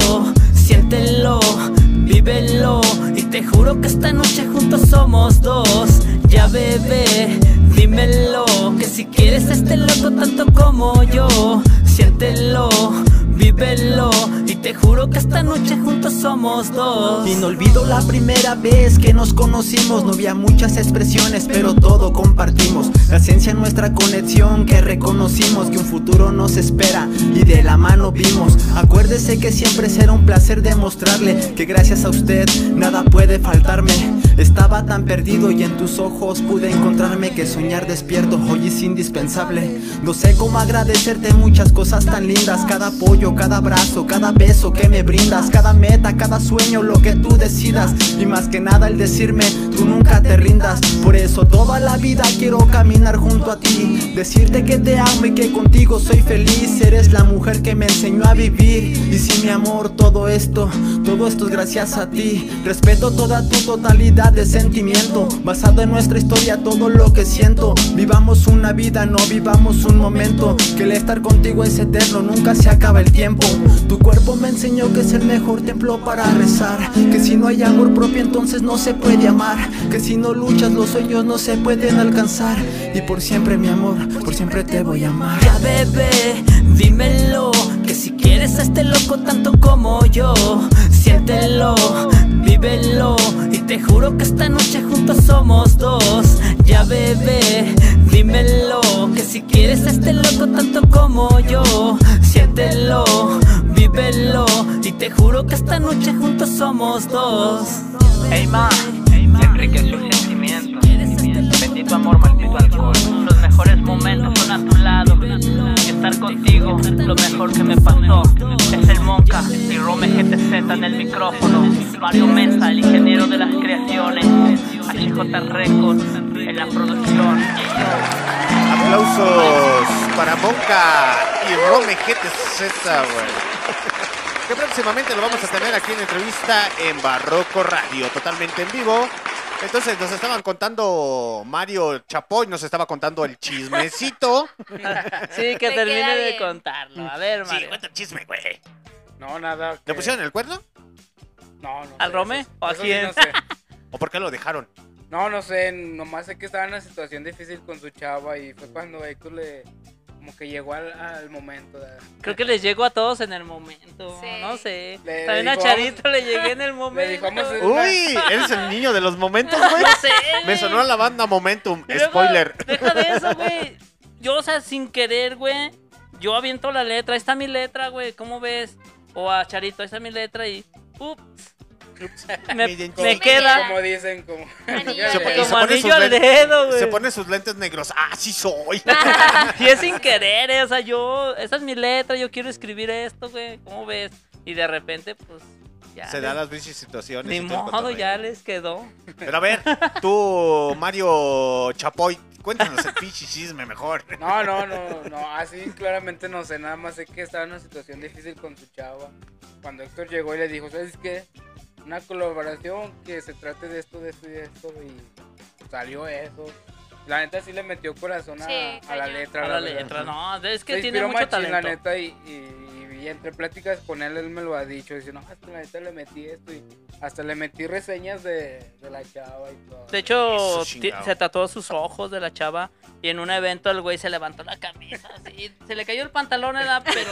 siéntelo, vívelo, y te juro que esta noche juntos somos dos. Ya bebé, dímelo, que si quieres a este loco tanto como yo, siéntelo, vívelo, y te juro que esta noche juntos somos dos. Y no olvido la primera vez que nos conocimos. No había muchas expresiones pero todo compartimos. La esencia nuestra conexión que reconocimos Que un futuro nos espera y de la mano vimos. Acuérdese que siempre será un placer demostrarle Que gracias a usted nada puede faltarme. Estaba tan perdido y en tus ojos pude encontrarme Que soñar despierto hoy es indispensable. No sé cómo agradecerte muchas cosas tan lindas Cada apoyo, cada abrazo, cada beso que me brindas Cada meta, cada sueño, lo que tú decidas. Y más que nada el decirme, tú nunca te rindas Por eso toda la vida quiero caminar junto a ti Decirte que te amo y que contigo soy feliz. Eres la mujer que me enseñó a vivir. Y si mi amor, todo esto, todo esto es gracias a ti. Respeto toda tu totalidad de sentimiento. Basado en nuestra historia, todo lo que siento. Vivamos una vida, no vivamos un momento. Que el estar contigo es eterno, nunca se acaba el tiempo Tu cuerpo me enseñó que es el mejor templo para rezar. Que si no hay amor propio, entonces no se puede amar. Que si no luchas, los sueños no se pueden alcanzar. Y por siempre, mi amor, por siempre te voy a amar. Ya bebé, dímelo Que si quieres a este loco tanto como yo Siéntelo, vívelo Y te juro que esta noche juntos somos dos Ya bebé, dímelo Que si quieres a este loco tanto como yo Siéntelo, vívelo Y te juro que esta noche juntos somos dos Hey ma, enriquece sus sentimientos. Bendito amor, maldito alcohol. Los mejores momentos son a tu lado. Estar contigo, lo mejor que me pasó. Es el Monca y Rome GTZ en el micrófono. Mario Mesa, el ingeniero de las creaciones. HJ Records en la producción. Aplausos para Monca y Rome GTZ, güey. Que próximamente lo vamos a tener aquí en entrevista en Barroco Radio, totalmente en vivo. Entonces nos estaban contando Mario Chapoy, nos estaba contando el chismecito. Sí, que Me termine de contarlo. A ver, Sí, Mario. cuenta el chisme, güey. No, nada. ¿Le pusieron el cuerno? No, no. ¿Al sé, Rome eso- o a sí quién? no sé. ¿O por qué lo dejaron? No, no sé, nomás sé que estaba en una situación difícil con su chava y fue cuando Héctor le como que llegó al, al momento. de- Creo que les llego a todos en el momento. Sí. No sé. Le También a Charito le llegué en el Le momento. dijo, vamos a- Uy, eres el niño de los momentos, güey. No sé. Me sonó a la banda Momentum. Luego, Spoiler. Deja de eso, güey. Yo, o sea, sin querer, güey. Yo aviento la letra. Ahí está mi letra, güey. ¿Cómo ves? O a Charito, ahí está mi letra y. Ups. Me, Me me queda. Como dicen, como. Anillo Se al pone- dedo. se Como pone lentes- dedo, güey. Se pone sus lentes negros. Ah, sí soy. Y es sin querer, eh, o sea, yo. Esa es mi letra, yo quiero escribir esto, güey. ¿Cómo ves? Y de repente, pues. Ya. Se les- da las bicis situaciones. Ni modo, ya les quedó. Pero a ver, tú, Mario Chapoy, cuéntanos el pinche chisme mejor. No, no, no, no, así claramente no sé, nada más sé que estaba en una situación difícil con su chava. Cuando Héctor llegó y le dijo, ¿sabes qué? Una colaboración que se trate de esto, de esto y de esto, y salió eso. La neta sí le metió corazón a, Sí, a la letra. A la verdad. letra, no, es que Se tiene mucho machín, talento. la neta, y, y- y entre pláticas con él, él me lo ha dicho. Dice, no, que la neta le metí esto y hasta le metí reseñas de, de la chava y todo. De hecho, se tatuó sus ojos de la chava y en un evento el güey se levantó la camisa así, se le cayó el pantalón, era, pero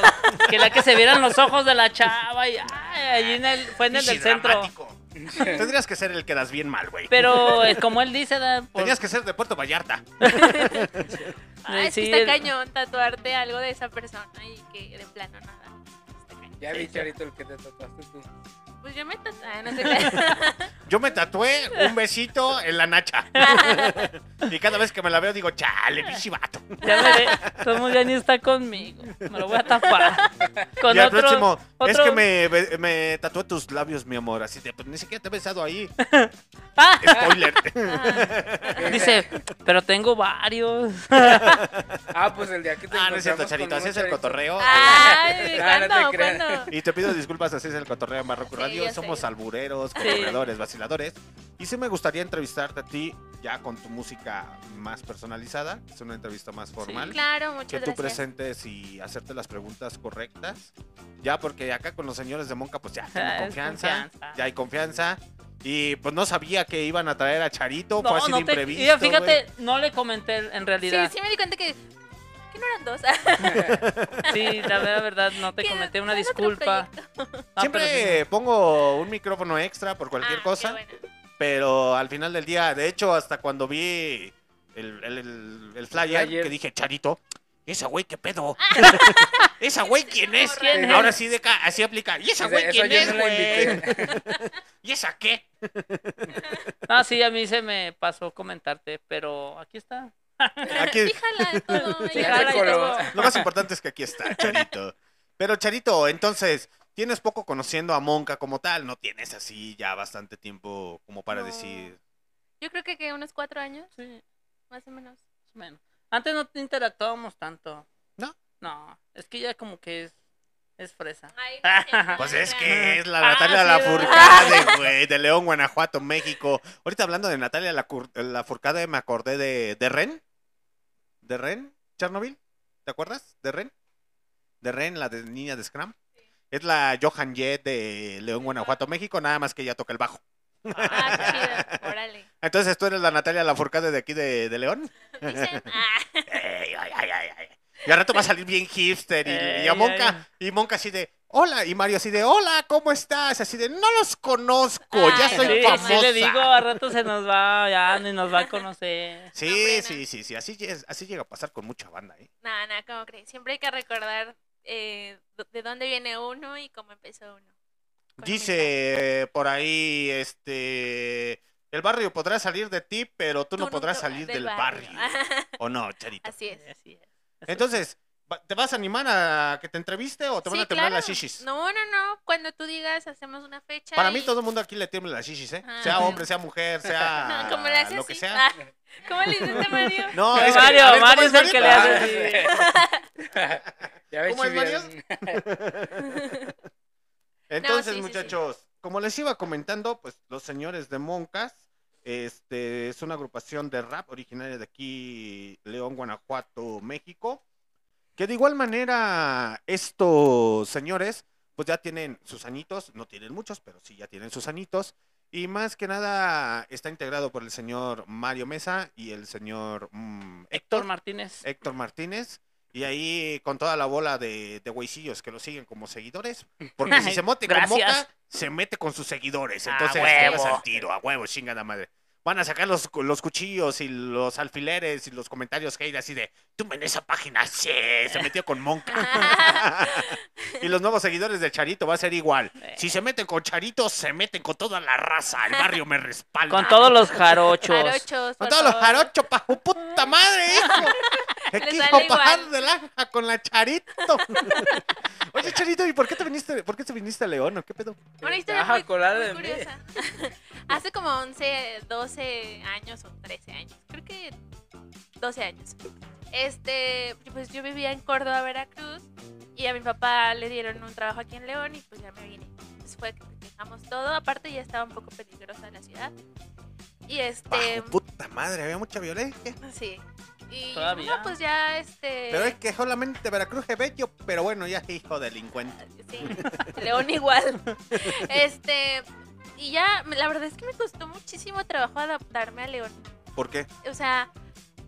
quería que se vieran los ojos de la chava y ay, allí en el, fue en el del centro. Tendrías que ser el que das bien mal, güey. Pero eh, como él dice, da, por- Tenías que ser de Puerto Vallarta. Ah, es que sí, está el- cañón tatuarte algo de esa persona y que de plano nada. Ya vi, Charito, el que te tatuaste tú. Pues yo me tatué, ah, no sé qué. Yo me tatué un besito en la nacha. y cada vez que me la veo digo, chale, pinche vato. ya veré, Tomo ya ni está conmigo, me lo voy a tapar. Con y al otro, próximo, es que me, me tatué tus labios, mi amor. Así de, pues ni siquiera te he besado ahí. Ah. Spoiler. Dice, pero tengo varios. Ah, pues el día que te ah, no es cierto, Charito. Así es el cotorreo. Ay, Ah, no te ¿cuándo? creas. ¿Cuándo? Y te pido disculpas, así es el cotorreo en Barroco Sí, Radio. sé. Somos albureros, cotorreadores, vaciladores. Y sí me gustaría entrevistarte a ti ya con tu música más personalizada. Es una entrevista más formal. Claro, que muchas tú gracias. presentes y hacerte las preguntas correctas. Ya porque acá con los señores de Monca, pues ya tengo confianza, confianza. Ya hay confianza. Y pues no sabía que iban a traer a Charito. fue No, así no de te, imprevisto. mira, fíjate, no le comenté en Sí, realidad. sí me di cuenta que, que eran dos. Sí, la verdad, no te comenté una disculpa. No, Siempre sí. pongo un micrófono extra por cualquier Ah, qué cosa. bueno. Pero al final del día, de hecho, hasta cuando vi el, el, el- el flyer, flyer. que dije, Charito, esa güey, ¿qué pedo? ¿Esa güey quién es? ¿Quién Ahora es? sí, de así aplica. ¿Y esa güey quién es, güey? ¿Y esa qué? Ah, sí, a mí se me pasó comentarte, pero aquí está. Aquí, Sí, jala de todo. Sí, jala todo. Lo más importante es que aquí está, Charito. Pero Charito, entonces, tienes poco conociendo a Monca como tal, no tienes así ya bastante tiempo como para No. decir. Yo creo que, que unos cuatro años, Sí, más o menos. más o menos. Antes no interactuábamos tanto. ¿No? No, es que ya como que es, es fresa. Ay, Pues es que es la Ah, Natalia sí, Lafourcade, güey, de León, Guanajuato, México. Ahorita hablando de Natalia Lafourcade, me acordé de, de Ren. ¿De Ren? ¿Chernobyl? ¿Te acuerdas? ¿De Ren? ¿De Ren, la de niña de Scrum? Es la Johan Jett de León, Guanajuato, México, nada más que ella toca el bajo. Ah, chido. Órale. Entonces tú eres la Natalia Lafourcade de aquí de, de León. Dicen, ah. Ey, ay, ay, ay, ay. Y al rato va a salir bien hipster y, y a Ey, Monca, y Monca así de, hola, y Mario así de, hola, ¿cómo estás? Así de, no los conozco, ya Ay, soy Sí, famosa. sí le digo, a rato se nos va, ya ni nos va a conocer. Sí, sí, sí, sí, así, así llega a pasar con mucha banda, ¿eh? Nada, nada, ¿cómo crees? Siempre hay que recordar eh, de dónde viene uno y cómo empezó uno. Dice eh, por ahí, este, el barrio podrá salir de ti, pero tú, no podrás salir del del barrio. ¿O no, Charito? Así es. Así es. Entonces, ¿te vas a animar a que te entreviste o te van Sí, a temblar claro. las shishis? No, no, no. Cuando tú digas, hacemos una fecha. Para mí todo el mundo aquí le tiembla las shishis, ¿eh? Ah. Sea hombre, sea mujer, sea ¿Cómo le haces lo que así? sea. Ah, ¿Cómo le hiciste, Mario? No, No, es que- Mario, ver, ¿cómo Mario es el que le hace Ah, Ya ¿Cómo es, chiviaron. Entonces, sí, sí, sí. muchachos, como les iba comentando, pues los señores de Moncas, este, es una agrupación de rap originaria de aquí, León, Guanajuato, México, que de igual manera estos señores, pues ya tienen sus añitos, no tienen muchos, pero sí ya tienen sus añitos, y más que nada está integrado por el señor Mario Mesa y el señor mm, Héctor Martínez. Héctor Martínez. Y ahí con toda la bola de, de güeycillos que lo siguen como seguidores. Porque si se mete con Gracias. Moca, se mete con sus seguidores. A Entonces, huevo. todas al tiro, a huevo, chingada madre. Van a sacar los, los cuchillos y los alfileres y los comentarios hate así de, tú en esa página, sí, se metió con Monca. y los nuevos seguidores de Charito va a ser igual. Si se meten con Charito, se meten con toda la raza. El barrio me respalda. Con todos los jarochos. Jarochos, Con todos los jarochos, pa' su puta madre, hijo. Aquí pajar de lanja con la Charito. Oye, Charito, ¿y por qué te viniste, por qué te viniste a León o qué pedo? Una historia muy, muy curiosa. Hace como 11, 12 años o 13 años. Creo que 12 años. Este, pues yo vivía en Córdoba, Veracruz. Y a mi papá le dieron un trabajo aquí en León y pues ya me vine. Pues fue que dejamos todo. Aparte ya estaba un poco peligrosa la ciudad. Y este, Bajo puta madre, había mucha violencia. sí. Y Todavía. no, pues ya este... Pero es que solamente Veracruz es bello, pero bueno, ya es hijo delincuente. Sí, León igual. Este, y ya, la verdad es que me costó muchísimo trabajo adaptarme a León. ¿Por qué? O sea,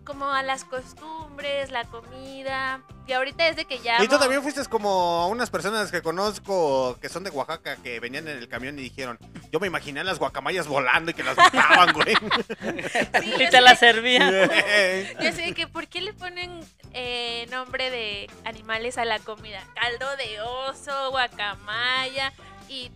como a las costumbres, la comida. Y ahorita desde que ya. Y tú también fuiste como unas personas que conozco que son de Oaxaca que venían en el camión y dijeron, yo me imaginé a las guacamayas volando y que las mataban, güey. Sí, Y te la sé- servían. Yo sé que, ¿por qué le ponen eh, nombre de animales a la comida? Caldo de oso, guacamaya. Y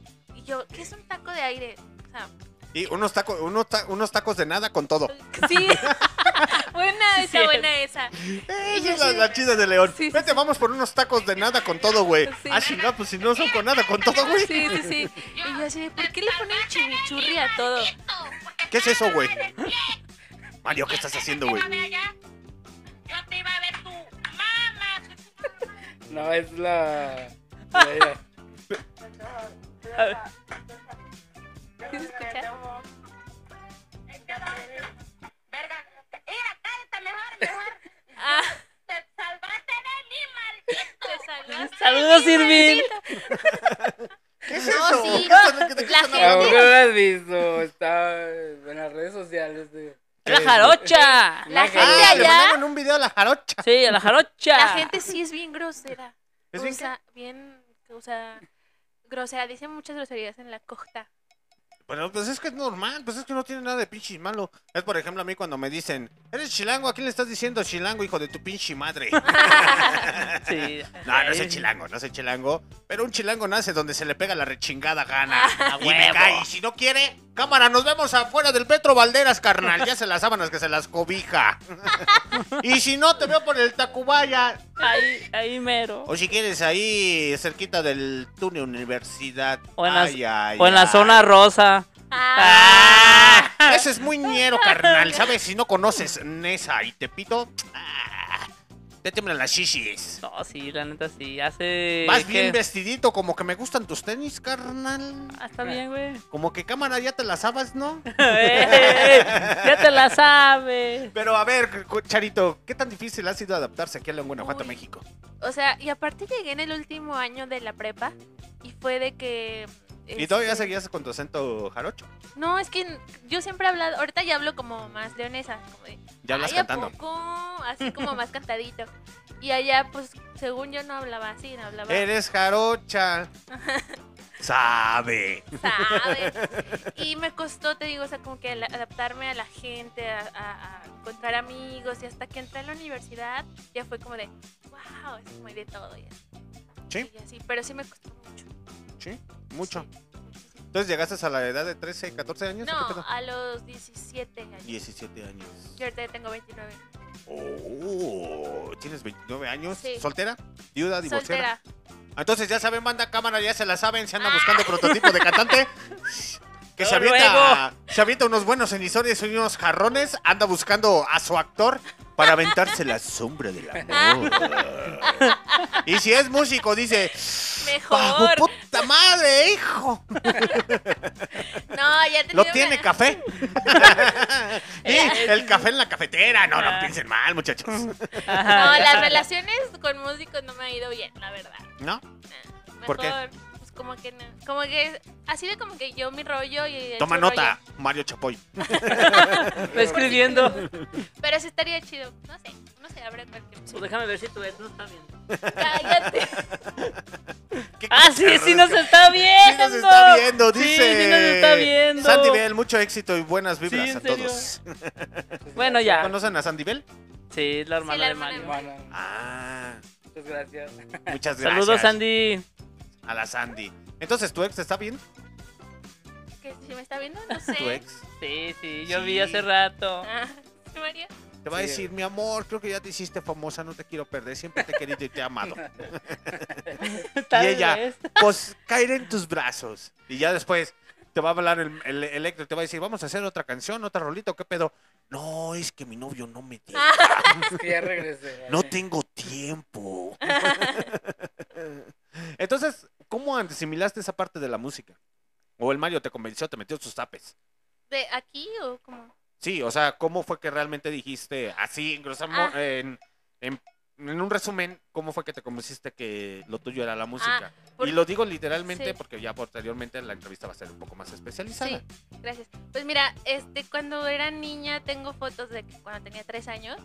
yo, ¿qué es un taco de aire? O sea, y unos tacos, unos, ta- unos tacos de nada con todo. sí. buena esa, Sí. buena esa. Esa yo es la, chida de León. Sí, sí, Vete, vamos por unos tacos de nada con todo, güey. Sí. Ah, chingada, pues si no son con nada con todo, güey. Sí, sí, sí. Y yo así, ¿por qué le ponen chimichurri a todo? ¿Qué es eso, güey? Mario, ¿qué estás haciendo, güey? No, es la. la- ¿Sí se escucha? Ah. Te salvaste. Saludos, Irving. ¿Qué es No, eso? sí. ¿Qué están- de qué La gente- no lo has visto? Está en las redes sociales. De... La jarocha. La Una gente Ah, le allá- mandaron un video a la jarocha. Sí, a la jarocha. La gente sí es bien grosera. ¿Es o bien sea, bien, o sea, grosera. Dicen muchas groserías en la costa. Bueno, pues es que es normal, pues es que no tiene nada de pinche malo. Es por ejemplo a mí cuando me dicen, eres chilango, ¿a quién le estás diciendo chilango, hijo de tu pinche madre? Sí. No, no soy chilango, no soy chilango. Pero un chilango nace donde se le pega la rechingada gana. Y me huevo. cae. Y si no quiere, cámara, nos vemos afuera del Petro Valderas, carnal. Ya se las sábanas que se las cobija. y si no, te veo por el Tacubaya. Ahí, ahí mero. O si quieres, ahí cerquita del túnel Universidad. O en, la, Ay, ay, o en la ay. zona rosa. Ah, Ah, Ese es muy ñero, carnal. ¿Sabes? Si no conoces Nesa y Tepito, ah, te tiemblan las shishis. No, sí, la neta sí. Hace. Vas ¿qué? bien vestidito, como que me gustan tus tenis, carnal. Ah, está bien, güey. Como que cámara ya te la sabes, ¿no? Ey, ya te la sabes. Pero a ver, Charito, ¿qué tan difícil ha sido adaptarse aquí a León, Guanajuato, Uy. México? o sea, y aparte llegué en el último año de la prepa. Y fue de que... ¿Y todavía este, seguías con tu acento jarocho? No, es que yo siempre he hablado, ahorita ya hablo como más leonesa, como de, Ya hablas "Ay, ¿a cantando. poco?", así como más cantadito. Y allá, pues, según yo no hablaba así, no hablaba... Eres jarocha. Sabe. ¿sabes? Y me costó, te digo, o sea, como que adaptarme a la gente, a, a- a encontrar amigos, y hasta que entré a la universidad, ya fue como de, wow, es como de todo, ya. Sí. Y así, pero sí me costó mucho. Sí, mucho. Entonces llegaste a la edad de 13, 14 años. o No, qué pedo? a los 17 años. 17 años. Yo ahorita ya tengo 29. Oh, tienes 29 años. Sí. ¿Soltera? ¿Viuda? ¿Divorciada? Soltera. Entonces ya saben, banda cámara, ya se la saben, se andan buscando prototipo de cantante. Que se avienta, se avienta unos buenos emisores y unos jarrones, anda buscando a su actor para aventarse la sombra del amor. y si es músico, dice, Mejor. "Bajo puta madre, hijo! No, ya te ¿Lo tiene café? y el café en la cafetera. No, no piensen mal, muchachos. No, las relaciones con músicos no me ha ido bien, la verdad. ¿No? Mejor, ¿Por qué? pues como que no. Como que así de como que yo mi rollo y Toma nota, Mario Chapoy. Escribiendo. Pero sí estaría chido. No sé, no sé, habrá cualquier. Pues déjame ver si tu ex no está viendo. Cállate. Ah, sí, sí nos está viendo. Sí nos está viendo, Sí, dice. sí nos está viendo. Sandy Bell, mucho éxito y buenas vibras Sí, ¿en a serio? todos. Bueno, ya. ¿Conocen a Sandy Bell? Sí, la hermana la de hermana Mario. de Ah, Muchas gracias. muchas gracias. Saludos, Sandy. A la Sandy. Entonces, ¿tu ex está bien? ¿Que si me está viendo? No sé. ¿Tu ex? Sí, sí, yo Sí. vi hace rato. Ah, ¿sí, María? Te va a decir, mi amor, creo que ya te hiciste famosa, no te quiero perder, siempre te he querido y te he amado. Y ella, vez. pues, caeré en tus brazos. Y ya después te va a hablar el, el electro, te va a decir, vamos a hacer otra canción, otra rolita, ¿o ¿qué pedo? No, es que mi novio no me deja. Es que ya regresé. No tengo tiempo. Entonces, ¿cómo asimilaste esa parte de la música? ¿O el Mario te convenció, te metió sus tapes? ¿De aquí o cómo? Sí, o sea, ¿cómo fue que realmente dijiste así, en, Ah. en, en- en un resumen, cómo fue que te convenciste que lo tuyo era la música? Ah, por- Y lo digo literalmente Sí. porque ya posteriormente la entrevista va a ser un poco más especializada. Sí, gracias. Pues mira, este, cuando era niña tengo fotos de que cuando tenía tres años,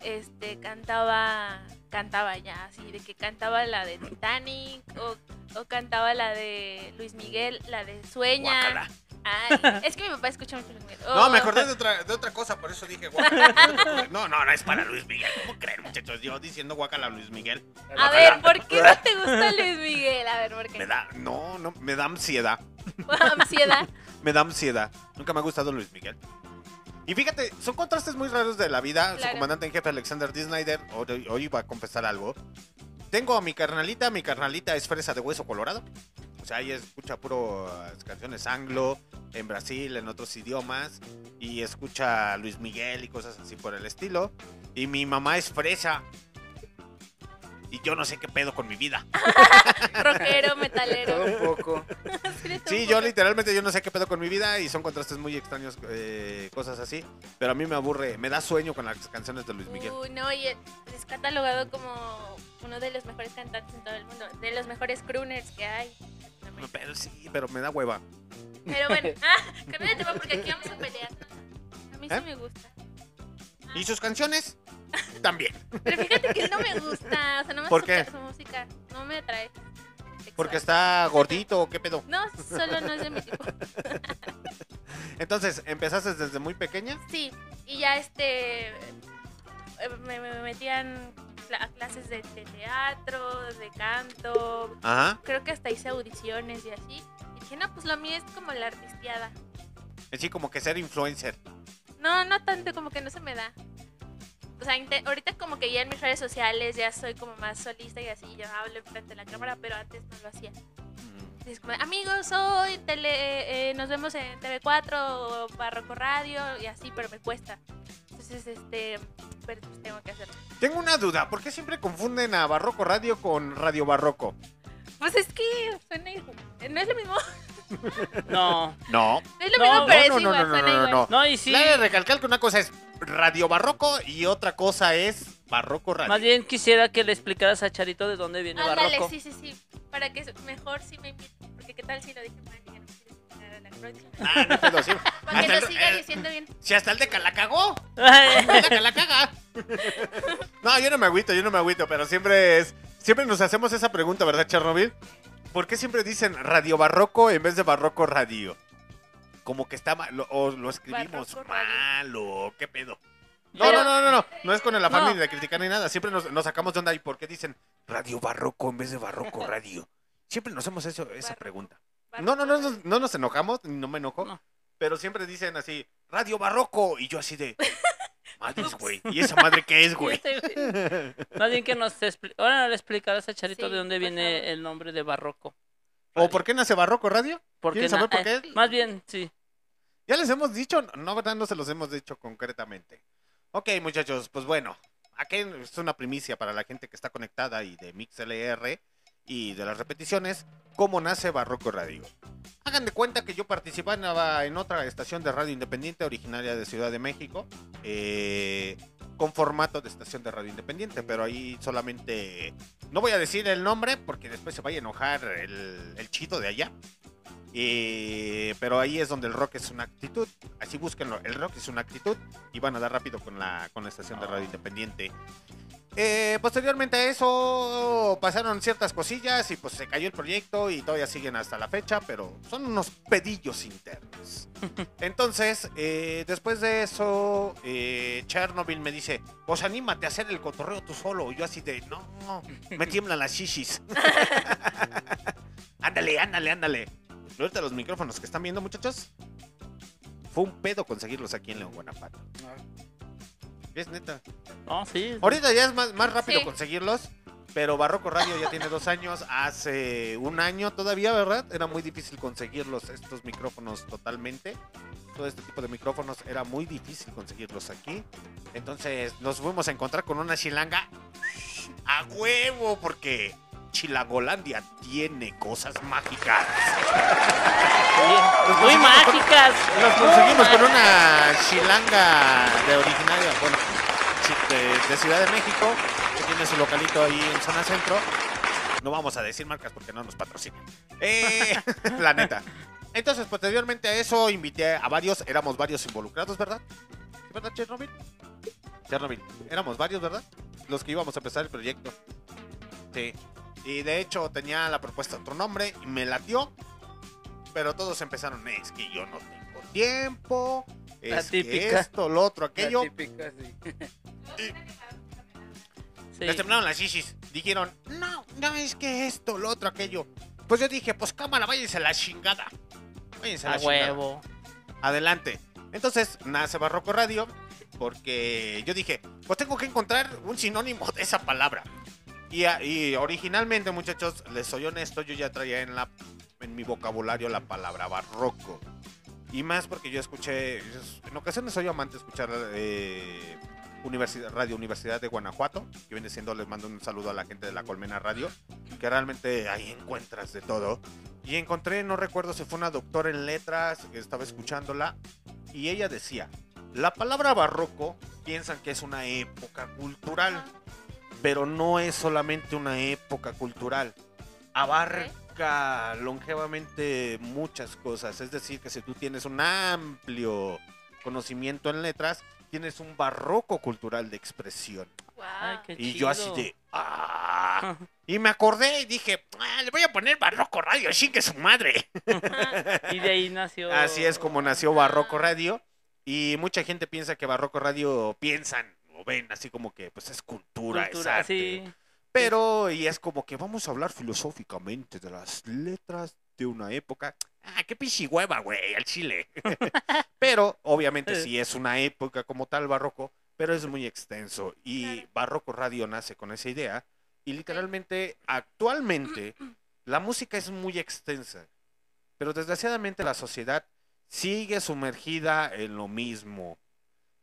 este, cantaba, cantaba ya, así, de que cantaba la de Titanic o, o cantaba la de Luis Miguel, la de Sueña. Guácala. Ay, es que mi papá escucha mucho Luis Miguel. No, me Oh. acordé de otra, de otra cosa, por eso dije guacala. No, no, no es para Luis Miguel. ¿Cómo creen, muchachos? Yo diciendo guacala a Luis Miguel. A ver, ¿por qué no te gusta Luis Miguel? A ver, ¿por qué? Me da, no, no, me da ansiedad. Ansiedad. Me da ansiedad. Nunca me ha gustado Luis Miguel. Y fíjate, son contrastes muy raros de la vida. Su comandante en jefe Alexander D. Snyder, hoy, hoy va a confesar algo. Tengo a mi carnalita, mi carnalita es fresa de hueso colorado. O sea, ella escucha puro canciones anglo, en Brasil, en otros idiomas. Y escucha Luis Miguel y cosas así por el estilo. Y mi mamá es fresa. Y yo no sé qué pedo con mi vida. Rockero, metalero. Todo un poco. Sí, un yo poco. literalmente yo no sé qué pedo con mi vida y son contrastes muy extraños, eh, cosas así. Pero a mí me aburre, me da sueño con las canciones de Luis Miguel. Uy, no, y es catalogado como uno de los mejores cantantes en todo el mundo, de los mejores crooners que hay. No, Pero sí, pero me da hueva. Pero bueno, ah, cambia de tema porque aquí vamos a pelear. A mí ¿Eh? sí me gusta. ¿Y sus canciones? También. Pero fíjate que no me gusta, o sea, no me ¿Por gusta qué? su música, no me atrae. Porque está gordito, ¿o ¿qué pedo? No, solo no es de mi tipo. Entonces, ¿empezaste desde muy pequeña? Sí, y ya este eh, me, me metían a clases de, de teatro, de canto. Ajá. Creo que hasta hice audiciones y así. Y dije, no, pues lo mío es como la artisteada. Así como que ser influencer. No, no tanto, como que no se me da. O sea, ahorita como que ya en mis redes sociales ya soy como más solista y así, yo hablo frente a la cámara, pero antes no lo hacía. Es como, amigos, hoy tele, eh, nos vemos en TV4 o Barroco Radio y así, pero me cuesta. Entonces, este, pero pues tengo que hacerlo. Tengo una duda, ¿por qué siempre confunden a Barroco Radio con Radio Barroco? Pues es que suena igual. No es lo mismo. No. No. No es lo mismo, pero es igual, suena igual. No, y sí. Cabe recalcar que una cosa es Radio Barroco y otra cosa es Barroco Radio. Más bien quisiera que le explicaras a Charito de dónde viene Ándale, Barroco. sí, sí, sí. para que mejor sí me inviten. Porque qué tal si lo dije mal y ya no me quiero invitar a la próxima. Ah, no pedo, sí. Para que Hasta lo el- siga el- diciendo bien. Si hasta el de la cagó. El de la caga. No, yo no me agüito, yo no me agüito, pero siempre es. Siempre nos hacemos esa pregunta, ¿verdad, Chernobyl? ¿Por qué siempre dicen radio barroco en vez de barroco radio? Como que está mal, lo- o lo escribimos mal, o qué pedo. No, Pero- no, no, no, no, no es con el afán No. ni de criticar ni nada. Siempre nos, nos sacamos de onda. ¿Y por qué dicen radio barroco en vez de barroco radio? Siempre nos hacemos eso, esa Barroco. pregunta. No, no, no, no, no nos enojamos, no me enojo. No. Pero siempre dicen así, radio barroco. Y yo así de, madres, güey. ¿Y esa madre qué es, güey? Más bien que nos expli- Ahora le explicarás a Charito Sí, de dónde viene el nombre de barroco. ¿O por qué nace barroco radio? Porque ¿Quieren saber por qué? eh, más bien, sí. Ya les hemos dicho, no, verdad, no se los hemos dicho concretamente. Ok, muchachos, pues bueno, aquí es una primicia para la gente que está conectada y de MixLR y de las repeticiones, cómo nace Barroco Radio. Hagan de cuenta que yo participaba en otra estación de radio independiente originaria de Ciudad de México, eh, con formato de estación de radio independiente, pero ahí solamente, no voy a decir el nombre porque después se vaya a enojar el, el chido de allá. Eh, pero ahí es donde el rock es una actitud. Así búsquenlo. El rock es una actitud. Y van a dar rápido con la, con la estación de radio independiente. Eh, posteriormente a eso pasaron ciertas cosillas y pues se cayó el proyecto y todavía siguen hasta la fecha, pero son unos pedillos internos. Entonces, eh, después de eso, eh, Chernobyl me dice, pues anímate a hacer el cotorreo tú solo. Y yo así de, no, me tiemblan las shishis. ándale, ándale, ándale. Ahorita los micrófonos que están viendo, muchachos, fue un pedo conseguirlos aquí en León, Guanajuato. Es neta. No, sí. Ahorita ya es más, más rápido Sí. conseguirlos, pero Barroco Radio ya tiene dos años. Hace un año todavía, ¿verdad? Era muy difícil conseguirlos, estos micrófonos totalmente. Todo este tipo de micrófonos era muy difícil conseguirlos aquí. Entonces nos fuimos a encontrar con una chilanga a huevo, porque Chilangolandia tiene cosas mágicas. Los Muy conseguimos con- mágicas. Los conseguimos con una chilanga de originaria, bueno, de, de Ciudad de México, que tiene su localito ahí en zona centro. No vamos a decir marcas porque no nos patrocinan. Eh, la neta. Entonces, posteriormente a eso, invité a varios, éramos varios involucrados, ¿verdad? ¿Sí, ¿Verdad, Chernobyl? Chernobyl. Éramos varios, ¿verdad? Los que íbamos a empezar el proyecto. Sí. Y de hecho tenía la propuesta otro nombre y me latió. Pero todos empezaron, es que yo no tengo tiempo. La Es que esto, lo otro, aquello. La típica, sí. sí. Les temblaron las shishis. Dijeron, no, no es que esto, lo otro, aquello. Pues yo dije, pues cámara, váyanse a la chingada. Váyanse a la A chingada. huevo. Adelante. Entonces nace Barroco Radio porque yo dije, pues tengo que encontrar un sinónimo de esa palabra. Y, y originalmente, muchachos, les soy honesto, yo ya traía en, la, en mi vocabulario la palabra barroco. Y más porque yo escuché, en ocasiones soy amante de escuchar eh, Universidad, Radio Universidad de Guanajuato, que viene siendo, les mando un saludo a la gente de la Colmena Radio, que realmente ahí encuentras de todo. Y encontré, no recuerdo si fue una doctora en letras, que estaba escuchándola, y ella decía, la palabra barroco piensan que es una época cultural, pero no es solamente una época cultural, abarca longevamente muchas cosas, es decir, que si tú tienes un amplio conocimiento en letras, tienes un barroco cultural de expresión. Ay, qué Y yo así de, ah. Y me acordé y dije, "Ah, le voy a poner Barroco Radio, que su madre. Y de ahí nació. Así es como nació Barroco Radio. Y mucha gente piensa que Barroco Radio piensan ven así como que pues es cultura, es Cultura, arte. sí. Pero, y es como que vamos a hablar filosóficamente de las letras de una época. Ah, qué pichihueva, güey, al chile. pero, obviamente, sí es una época como tal barroco, pero es muy extenso. Y Barroco Radio nace con esa idea. Y literalmente, actualmente, la música es muy extensa. Pero desgraciadamente la sociedad sigue sumergida en lo mismo.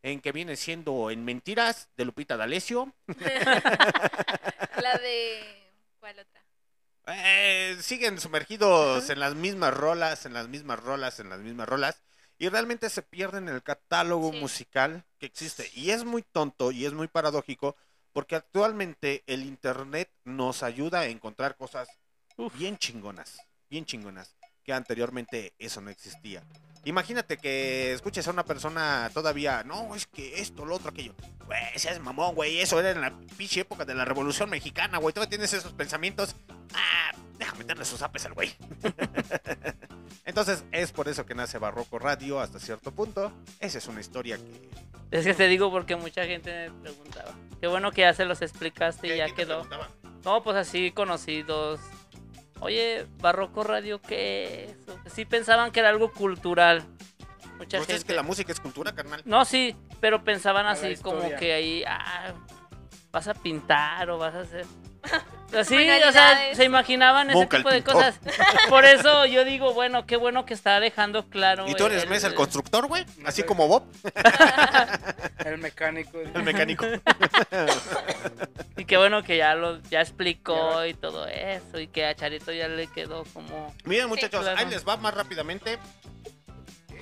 En que viene siendo en mentiras de Lupita D'Alessio. La de. ¿Cuál otra? Eh, siguen sumergidos en las mismas rolas, en las mismas rolas, en las mismas rolas. Y realmente se pierden el catálogo musical que existe. Y es muy tonto y es muy paradójico porque actualmente el Internet nos ayuda a encontrar cosas bien chingonas, bien chingonas, que anteriormente eso no existía. Imagínate que escuches a una persona todavía, no, es que esto, lo otro, aquello. Güey, seas mamón, güey, eso era en la pinche época de la Revolución Mexicana, güey. Todavía tienes esos pensamientos. Ah, déjame darle sus apes al güey. Entonces, es por eso que nace Barroco Radio hasta cierto punto. Esa es una historia que... Es que te digo porque mucha gente me preguntaba. Qué bueno que ya se los explicaste y ya quedó. No, pues así conocidos. Oye, Barroco Radio, ¿qué es? Sí pensaban que era algo cultural. Mucha gente. es que la música es cultura, carnal. No, sí, pero pensaban así como que ahí ah, vas a pintar o vas a hacer. Así, o sea, se imaginaban ese tipo de cosas. Por eso yo digo, bueno, qué bueno que está dejando claro. ¿Y tú eres el- Mesa el constructor, güey? Así como Bob. El mecánico. El mecánico. Y qué bueno que ya lo ya explicó y todo eso y que a Charito ya le quedó como Miren, muchachos, claro. ahí les va más rápidamente.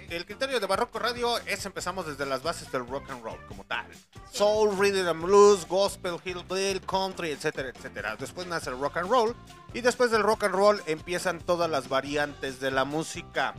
El criterio de Barroco Radio es empezamos desde las bases del rock and roll como tal. Soul, rhythm and blues, gospel, hillbilly, country, etcétera, etcétera. Después nace el rock and roll y después del rock and roll empiezan todas las variantes de la música.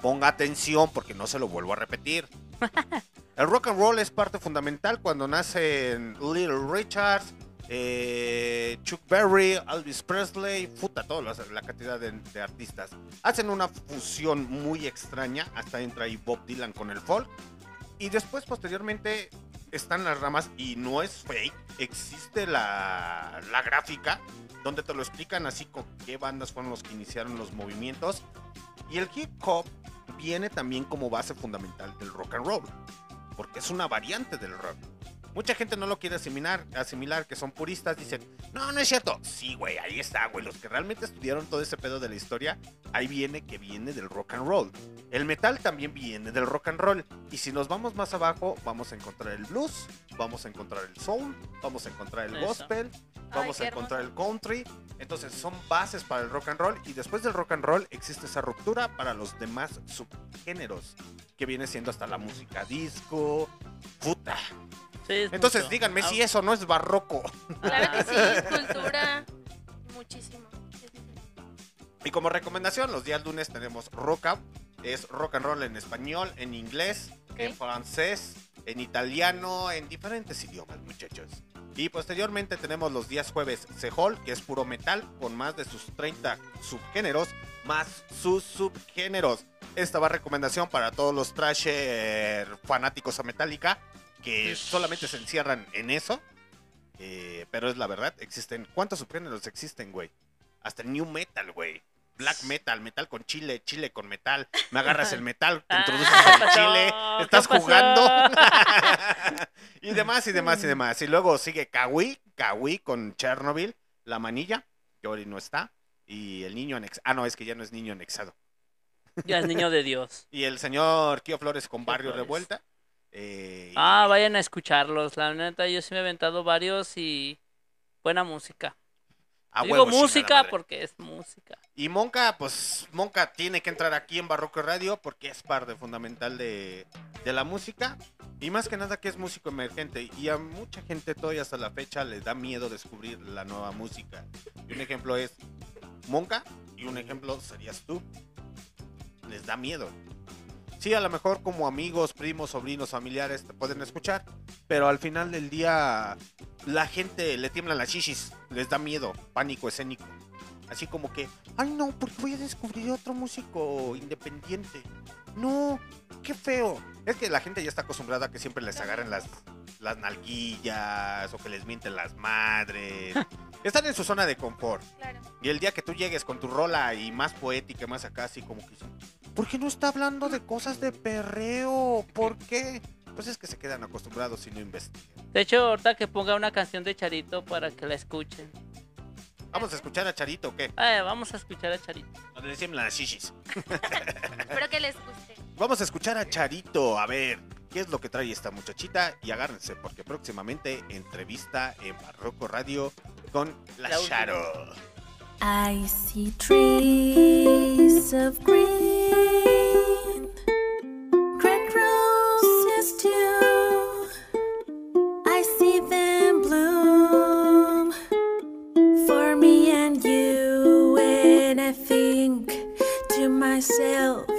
Ponga atención porque no se lo vuelvo a repetir. El rock and roll es parte fundamental cuando nacen Little Richards, eh, Chuck Berry, Elvis Presley, puta, toda la, cantidad de, de artistas. Hacen una fusión muy extraña, hasta entra ahí Bob Dylan con el folk. Y después, posteriormente, están las ramas y no es fake, existe la, la gráfica donde te lo explican así con qué bandas fueron los que iniciaron los movimientos. Y el hip hop viene también como base fundamental del rock and roll, porque es una variante del rock. Mucha gente no lo quiere asimilar, asimilar, que son puristas, dicen, no, no es cierto. Sí, güey, ahí está, güey. Los que realmente estudiaron todo ese pedo de la historia, ahí viene que viene del rock and roll. El metal también viene del rock and roll. Y si nos vamos más abajo, vamos a encontrar el blues, vamos a encontrar el soul, vamos a encontrar el Eso. gospel, vamos a encontrar el country. Entonces son bases para el rock and roll. Y después del rock and roll existe esa ruptura para los demás subgéneros, que viene siendo hasta la música disco. Puta. Sí, es Entonces mucho. díganme Ah, si eso no es barroco. Claro que sí, es cultura. Muchísimo. Y como recomendación, los días lunes tenemos Rock Up. Es rock and roll en español, en inglés, en francés, en italiano, en diferentes idiomas, muchachos. Y posteriormente tenemos los días jueves Sehol, que es puro metal, con más de sus 30 subgéneros, más sus subgéneros. Esta va recomendación para todos los trasher fanáticos a Metallica, que solamente se encierran en eso. Eh, pero es la verdad, existen. ¿Cuántos subgéneros existen, güey? Hasta el new metal, güey. Black metal, metal con chile, chile con metal. Me agarras el metal, te introduces ¿qué el chile, ¿Qué estás jugando. y demás, y demás, y demás. Y luego sigue Kawi, Kawi con Chernobyl, la manilla, que hoy no está. Y el niño anexado. Ah, no, es que ya no es niño anexado. Ya es niño de Dios. Y el señor Kio Flores con Barrio Revuelta. Eh, Ah, vayan a escucharlos. La neta, yo sí me he aventado varios y buena música. Digo huevo, música porque es música. Y Monca, pues Monca tiene que entrar aquí en Barroco Radio porque es parte fundamental de, de la música. Y más que nada que es músico emergente. Y a mucha gente todavía hasta la fecha le da miedo descubrir la nueva música. Y un ejemplo es Monca y un ejemplo serías tú. Les da miedo. Sí, a lo mejor como amigos, primos, sobrinos, familiares te pueden escuchar. Pero al final del día la gente le tiemblan las chichis. Les da miedo, pánico escénico. Así como que, ay no, porque voy a descubrir otro músico independiente. No, qué feo. Es que la gente ya está acostumbrada a que siempre les agarren las, las nalguillas o que les mienten las madres. Están en su zona de confort. Claro. Y el día que tú llegues con tu rola y más poética, más acá, así como que ¿por qué no está hablando de cosas de perreo? ¿Por qué? Pues es que se quedan acostumbrados y no investigan. De hecho, ahorita que ponga una canción de Charito para que la escuchen. Vamos a escuchar a Charito, ¿o ¿qué? Eh, vamos a escuchar a Charito. Donde las chichis. Espero que les guste. Vamos a escuchar a Charito, a ver qué es lo que trae esta muchachita y agárrense porque próximamente entrevista en Barroco Radio con La, la Charo. I see trees of green, red roses too. I see them bloom for me and you, and I think to myself.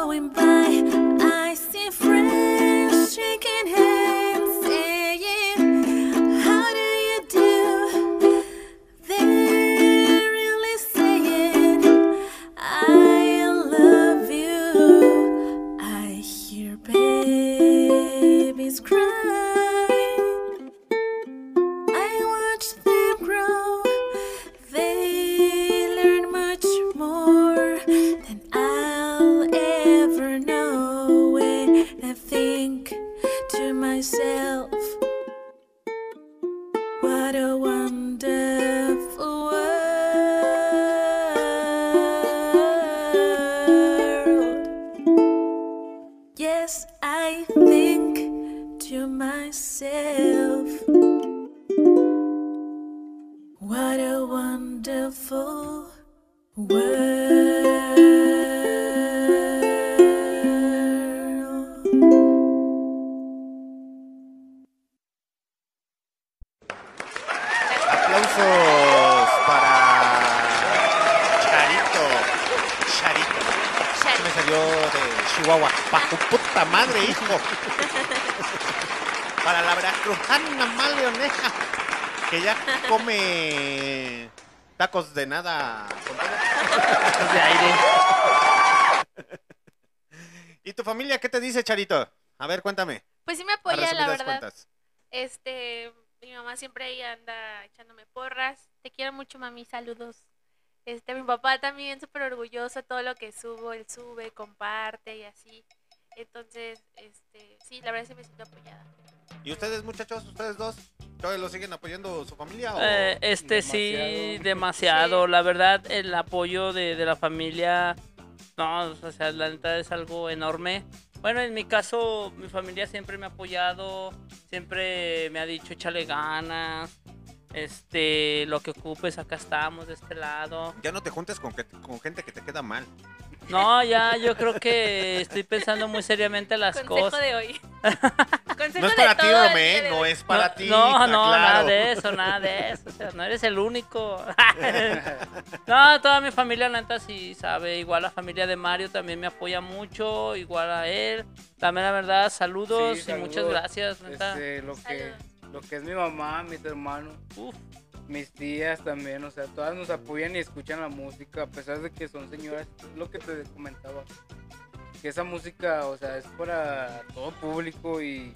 Going by. De nada. de aire. ¿Y tu familia qué te dice, Charito? A ver, cuéntame. Pues sí me apoya, la verdad. cuentas. Este, mi mamá siempre ahí anda echándome porras. Te quiero mucho, mami, saludos. Este, mi papá también súper orgulloso todo lo que subo, él sube, comparte y así. Entonces, este, sí, la verdad sí me siento apoyada. ¿Y ustedes, muchachos, ustedes dos? ¿Todavía lo siguen apoyando su familia? Eh, este sí, demasiado. La verdad, el apoyo de, de la familia, no, o sea, la neta es algo enorme. Bueno, en mi caso, mi familia siempre me ha apoyado, siempre me ha dicho échale ganas, este, lo que ocupes, acá estamos, de este lado. Ya no te juntes con, que- con gente que te queda mal. No, ya, yo creo que estoy pensando muy seriamente las Consejo cosas. de hoy. Consejo No es de para ti, Romé, no es para no, ti. No, no, nada de eso, nada de eso. O sea, no eres el único. no, toda mi familia, neta, sí sabe. Igual la familia de Mario también me apoya mucho. Igual a él. También, la verdad, saludos Sí, y muchas gracias, neta. Este, lo, que, lo que es mi mamá, mis hermanos, mis tías también, o sea, todas nos apoyan y escuchan la música, a pesar de que son señoras, lo que te comentaba. Que esa música, o sea, es para todo público y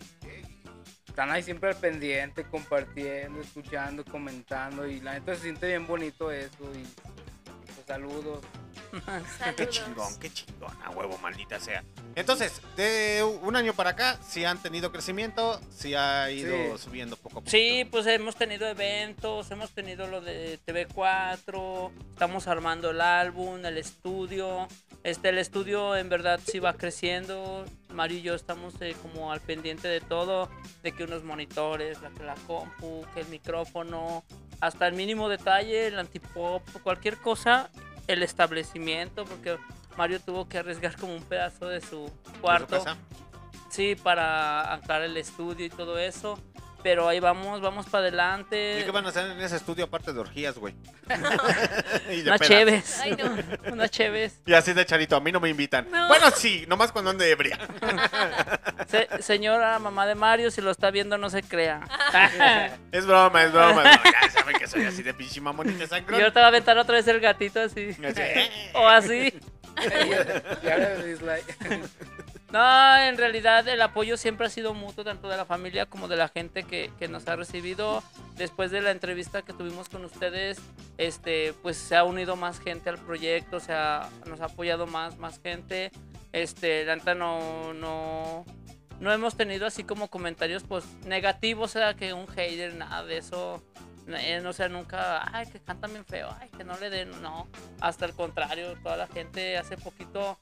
están ahí siempre al pendiente, compartiendo, escuchando, comentando y la neta se siente bien bonito eso y pues, saludos. Qué chingón, qué chingón, a huevo, maldita sea. Entonces, de un año para acá, sí han tenido crecimiento, sí ha ido Sí. subiendo poco a poco. Sí, pues hemos tenido eventos, hemos tenido lo de TV4, estamos armando el álbum, el estudio. Este, el estudio en verdad sí va creciendo. Mario y yo estamos eh, como al pendiente de todo, de que unos monitores, la, que la compu, que el micrófono, hasta el mínimo detalle, el antipop, cualquier cosa, el establecimiento, porque Mario tuvo que arriesgar como un pedazo de su cuarto. Sí, para anclar el estudio y todo eso. Pero ahí vamos, vamos para adelante. ¿Y qué van a hacer en ese estudio aparte de orgías, güey? Y de Una pedas. cheves. Una cheves. Y así de charito, a mí no me invitan. No. Bueno, sí, nomás cuando ande ebria. Se- señora mamá de Mario, si lo está viendo, no se crea. es broma, es broma. No, ya saben que soy así de pinche mamón y de y sangrón. ahorita va a aventar otra vez el gatito así. Así, o así. Y ahora dislike. No, en realidad el apoyo siempre ha sido mutuo, tanto de la familia como de la gente que, que nos ha recibido. Después de la entrevista que tuvimos con ustedes, este, pues se ha unido más gente al proyecto, se ha, nos ha apoyado más, más gente. Este, la neta no, no, no hemos tenido así como comentarios pues negativos, o sea, que un hater, nada de eso. Eh, no sé, nunca, ay, que cantan bien feo, ay, que no le den, no. Hasta el contrario, toda la gente hace poquito,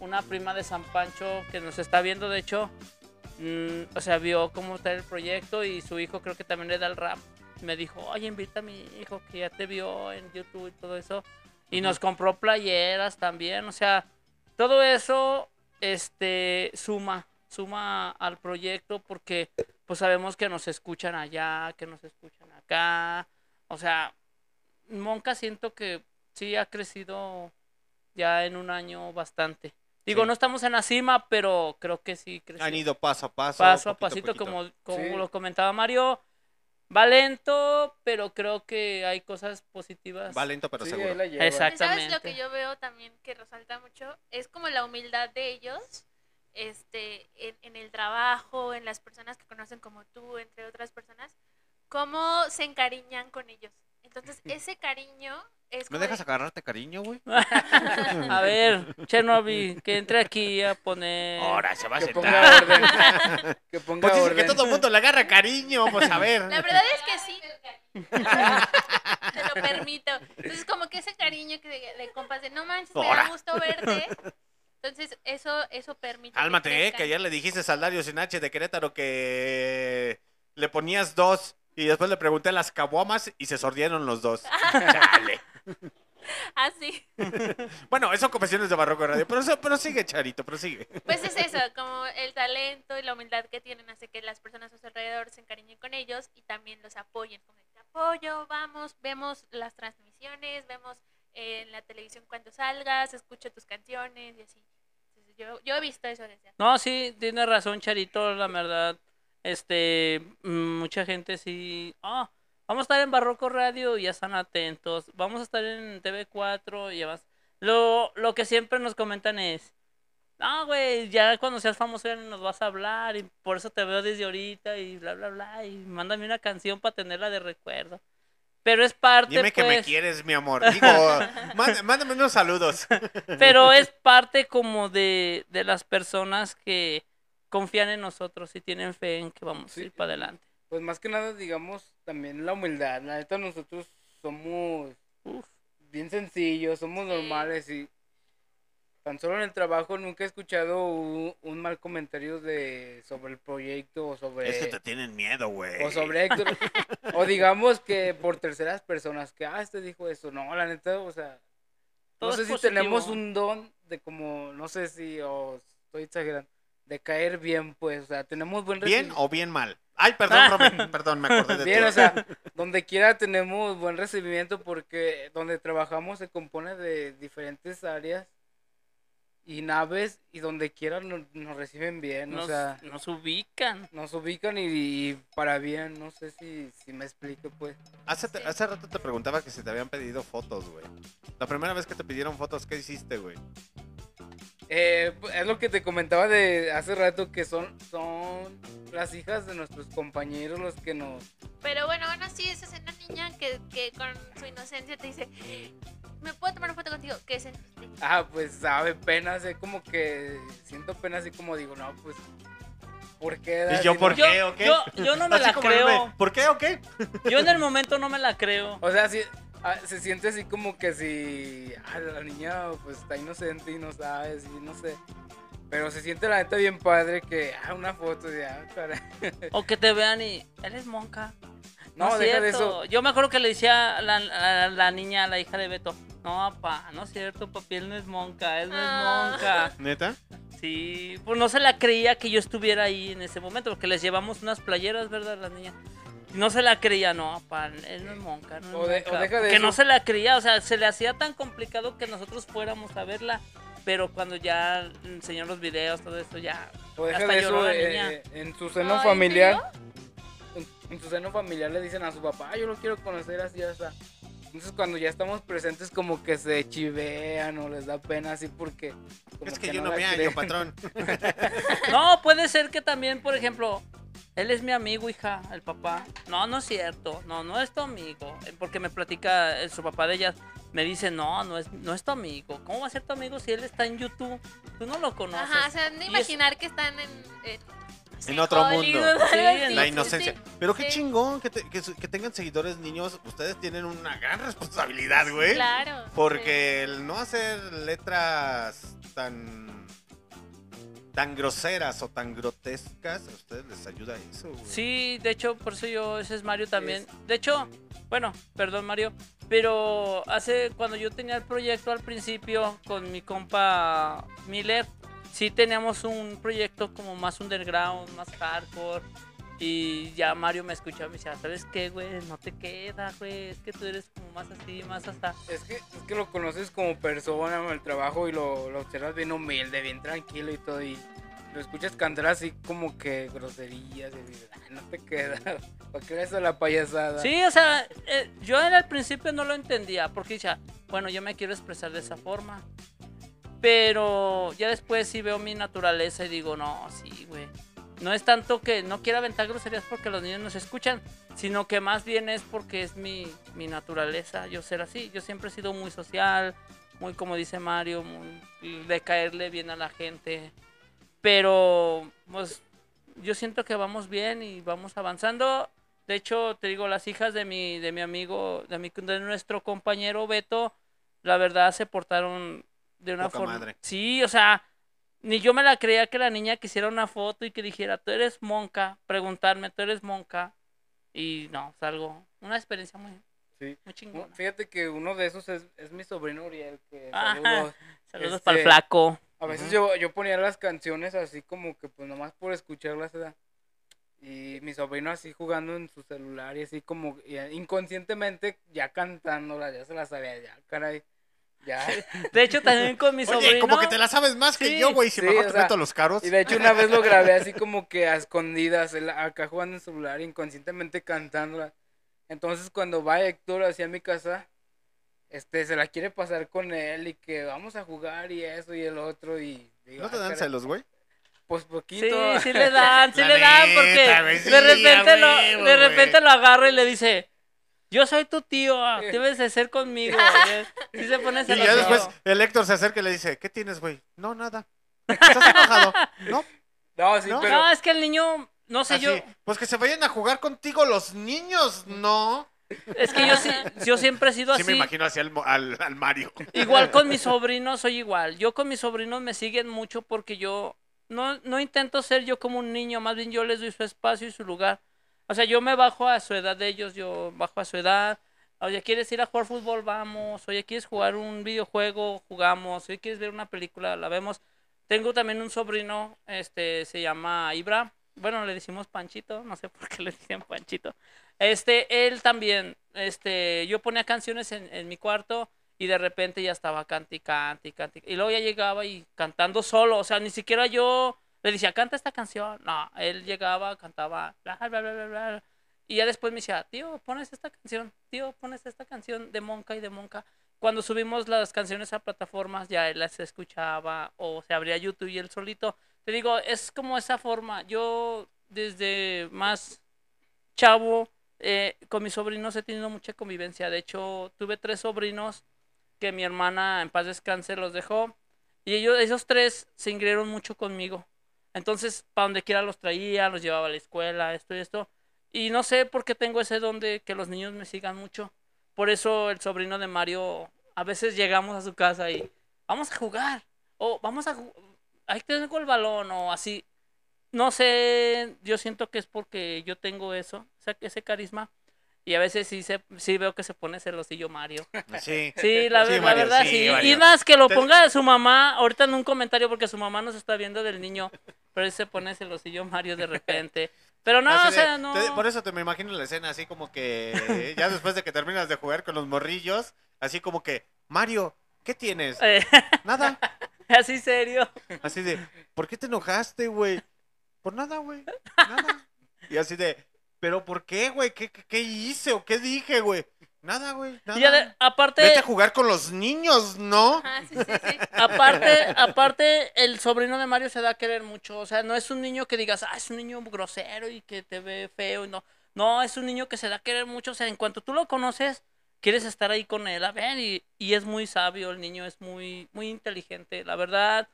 una prima de San Pancho que nos está viendo, de hecho, mm, o sea, vio cómo está el proyecto y su hijo creo que también le da el rap. Me dijo, oye, invita a mi hijo que ya te vio en YouTube y todo eso. Y nos compró playeras también, o sea, todo eso, este, suma, suma al proyecto porque pues sabemos que nos escuchan allá, que nos escuchan acá. O sea, Monca siento que sí ha crecido ya en un año bastante. Digo, Sí. no estamos en la cima, pero creo que sí creció. Han ido paso a paso. Paso a pasito, poquito. como, como Sí. lo comentaba Mario. Va lento, pero creo que hay cosas positivas. Va lento, pero Sí, seguro. ahí ¿Sabes Exactamente. lo que yo veo también que resalta mucho? Es como la humildad de ellos este, en, en el trabajo, en las personas que conocen como tú, entre otras personas, cómo se encariñan con ellos. Entonces, ese cariño es ¿Me dejas de- agarrarte cariño, güey? A ver, Chernobyl, que entre aquí a poner. Ahora se va a Que sentar. ponga orden. Que ponga Pues dice que orden. todo el mundo le agarra cariño, pues a ver. La verdad es que sí. Te lo permito. Entonces, como que ese cariño que de, de compas de no manches, me da gusto verte. Entonces, eso, eso permite. que Cálmate, eh, que ayer le dijiste al Dario Sinache de Querétaro que le ponías dos y después le pregunté a las caguamas y se sordieron los dos. Chale. Ah. Bueno, eso confesiones de Barroco Radio, pero, eso- pero sigue, Charito, pero sigue. Pues es eso, como el talento y la humildad que tienen hace que las personas a su alrededor se encariñen con ellos y también los apoyen. Como te apoyo, vamos, vemos las transmisiones, vemos eh, en la televisión cuando salgas, escucho tus canciones y así. Yo, he visto eso No, sí, tiene razón, Charito, la verdad. Este, mm, mucha gente sí. Ah, vamos a estar en Barroco Radio y ya están atentos. Vamos a estar en TV4 y vas. Lo, lo que siempre nos comentan es. No, güey, ya cuando seas famoso ya nos vas a hablar y por eso te veo desde ahorita y bla, bla, bla. Y mándame una canción para tenerla de recuerdo. Pero es parte, Dime que me pues. quieres, mi amor. Digo, mánd- mándame unos saludos. Pero es parte como de, de las personas que confían en nosotros y tienen fe en que vamos a ir para adelante. Pues más que nada, digamos, también la humildad. La neta, nosotros somos bien sencillos, somos normales y tan solo en el trabajo nunca he escuchado un, un mal comentario de sobre el proyecto o sobre... Es que te tienen miedo, güey. O sobre Héctor. o digamos que por terceras personas, que, ah, este dijo eso. No, la neta, o sea, Todo no sé si positivo. tenemos un don de como, no sé si, o estoy exagerando, de caer bien, pues, o sea, tenemos buen ¿Bien recibi- o bien mal? Ay, perdón, Robin, perdón, me acordé de Bien, ti. o sea, donde quiera tenemos buen recibimiento porque donde trabajamos se compone de diferentes áreas y naves y donde quiera nos, nos reciben bien, Nos, o sea, nos ubican. nos ubican y, y para bien, no sé si, si me explico, pues. Hace, hace rato te preguntaba que si te habían pedido fotos, güey. La primera vez que te pidieron fotos, ¿qué hiciste, güey? Eh, pues, es lo que te comentaba de hace rato que son, son las hijas de nuestros compañeros los que nos... Pero bueno, aún así, esa es una niña que, que con su inocencia te dice, ¿me puedo tomar una foto contigo? ¿Qué sentiste? Ah, pues sabe pena, sé como que siento pena así como digo, no, pues... ¿Por qué? ¿Y yo por no- qué o qué? Yo, yo no me Así la creo. ¿Por qué o qué? Yo en el momento no me la creo. O sea, sí, ah, se siente así como que si ah, la niña pues está inocente y no sabe, sí, no sé. Pero se siente la neta bien padre que, ah, una foto ya, caray. O que te vean y él es monca. No, es deja de eso. Yo me acuerdo que le decía a la, a la niña, a la hija de Beto, no, papá, no es cierto, papi, él no es monca, él no Ah. es monca. ¿Neta? Sí, pues no se la creía que yo estuviera ahí en ese momento, porque les llevamos unas playeras, ¿verdad, la niña? No se la creía, no, papá, él no es monca, no es O de- monca. o deja de que no se la creía, o sea, se le hacía tan complicado que nosotros fuéramos a verla, pero cuando ya enseñó los videos, todo eso, ya O deja hasta de lloró eso, la eh, niña. eh, en su seno Ay, ¿en familiar. En su seno familiar le dicen a su papá, "Ah, yo lo quiero conocer así, sea. Entonces cuando ya estamos presentes como que se chivean o les da pena así porque... como Es que yo no me hallo, patrón. No, puede ser que también, por ejemplo, él es mi amigo, hija, el papá. No, no es cierto. No, no es tu amigo. Eh, Porque me platica eh, su papá de ella. Me dice, no, no es, no es tu amigo. ¿Cómo va a ser tu amigo si él está en YouTube? Tú no lo conoces. Ajá, o sea, no es- imaginar que están en... en- En otro mundo. Hollywood, la sí, inocencia. sí, Pero qué sí. chingón que, te- que tengan seguidores niños. Ustedes tienen una gran responsabilidad, güey. Claro, Porque el no hacer letras tan tan groseras o tan grotescas, a ustedes les ayuda eso, güey. Sí, de hecho, por eso yo, ese es Mario también. De hecho, bueno, perdón Mario, pero hace, cuando yo tenía el proyecto al principio con mi compa Miller, sí teníamos un proyecto como más underground, más hardcore. Y ya Mario me escuchaba y me decía, ¿sabes qué, güey? No te queda, güey. Es que tú eres como más así, más hasta... Es que, es que lo conoces como persona en el trabajo y lo, lo observas bien humilde, bien tranquilo y todo. Y lo escuchas cantar así como que groserías y dices, "Ah, no te queda. ¿Para qué le haces la payasada? Sí, o sea, eh, yo el principio no lo entendía, porque decía, bueno, yo me quiero expresar de esa forma. Pero ya después sí veo mi naturaleza y digo, no, sí, güey. No es tanto que no quiera aventar groserías porque los niños nos escuchan, sino que más bien es porque es mi, mi naturaleza, yo ser así. Yo siempre he sido muy social, muy como dice Mario, de caerle bien a la gente. Pero, pues, yo siento que vamos bien y vamos avanzando. De hecho, te digo, las hijas de mi, de mi amigo, de, mi, de nuestro compañero Beto, la verdad se portaron de una Poca forma. madre. Sí, o sea, ni yo me la creía que la niña quisiera una foto y que dijera, tú eres monca, preguntarme, tú eres monca. Y no, es algo, una experiencia muy, Sí. muy chingona. Fíjate que uno de esos es, es mi sobrino Uriel. Que Ajá. saludos. Saludos Este, para el flaco. A veces yo, yo ponía las canciones así como que pues nomás por escucharlas. ¿verdad? Y mi sobrino así jugando en su celular y así como y, eh, inconscientemente ya cantándolas, ya se las sabía, ya caray. Ya. De hecho, también con mi Oye, sobrino. como que te la sabes más que Sí. yo, güey. Si Sí, mejor o te sea, meto los caros. Y de hecho una vez lo grabé así como que a escondidas, acá jugando en el celular, inconscientemente cantándola. Entonces cuando va Héctor hacia mi casa, este, se la quiere pasar con él y que vamos a jugar y eso y el otro y... digo, ¿No te "Ah, dan caray". celos, güey? Pues Sí, poquito. sí le dan, sí La le dan, neta, porque sí, de a repente lo, huevo, de repente lo agarra y le dice, yo soy tu tío, debes de ser conmigo. Sí se pone Y ya después el Héctor se acerca y le dice, ¿qué tienes, güey? No, nada. ¿Estás enojado? No. No, sí, ¿No? pero... No, es que el niño, no sé, Así, yo, Pues que se vayan a jugar contigo los niños, ¿no? es que yo, sí- yo siempre he sido Sí me así. imagino así al, mo- al, al Mario. Igual con mis sobrinos soy igual. Yo con mis sobrinos me siguen mucho porque yo no, no intento ser yo como un niño, más bien yo les doy su espacio y su lugar. O sea, yo me bajo a su edad de ellos, yo bajo a su edad. Oye, ¿quieres ir a jugar fútbol? Vamos. Oye, ¿quieres jugar un videojuego? Jugamos. Oye, ¿quieres ver una película? La vemos. Tengo también un sobrino, este, se llama Ibra. Bueno, le decimos Panchito, no sé por qué le dicen Panchito. Este, él también, este, yo ponía canciones en, en mi cuarto y de repente ya estaba cante y cante y cante. Y luego ya llegaba y cantando solo, o sea, ni siquiera yo le decía, canta esta canción. No, él llegaba, cantaba, bla, bla, bla, bla, bla. Y ya después me decía, tío, pones esta canción, tío, pones esta canción de Monca y de Monca. Cuando subimos las canciones a plataformas, ya él las escuchaba o se abría YouTube y él solito. Te digo, es como esa forma. Yo desde más chavo, eh, con mis sobrinos he tenido mucha convivencia. De hecho, tuve tres sobrinos que mi hermana en paz descanse los dejó. Y ellos, esos tres se ingrieron mucho conmigo. Entonces, para donde quiera los traía, los llevaba a la escuela, esto y esto. Y no sé por qué tengo ese don de que los niños me sigan mucho. Por eso el sobrino de Mario, a veces llegamos a su casa y vamos a jugar. O vamos a ahí tengo el balón o así. No sé, yo siento que es porque yo tengo eso, ese carisma. Y a veces sí, se, sí veo que se pone celosillo Mario. Sí. Sí, la, Sí, ver- la Mario, verdad sí, sí. Y más que lo ponga su mamá ahorita en un comentario porque su mamá nos está viendo del niño. Pero él se pone celosillo Mario de repente. Pero no, Así o sea, no. te- por eso te me imagino la escena así como que ya después de que terminas de jugar con los morrillos, así como que, Mario, ¿qué tienes? Eh, Nada. así serio. Así de, ¿por qué te enojaste, güey? Por nada, güey. Nada. Y así de, ¿pero por qué, güey? ¿Qué, qué, qué hice o qué dije, güey? Nada, güey. Nada. Y aparte, Vete a jugar con los niños, ¿no? aparte, aparte, el sobrino de Mario se da a querer mucho. O sea, no es un niño que digas, ah, es un niño grosero y que te ve feo. y No, no, es un niño que se da a querer mucho. O sea, en cuanto tú lo conoces, quieres estar ahí con él. A ver, y, y es muy sabio, el niño es muy, muy inteligente. La verdad,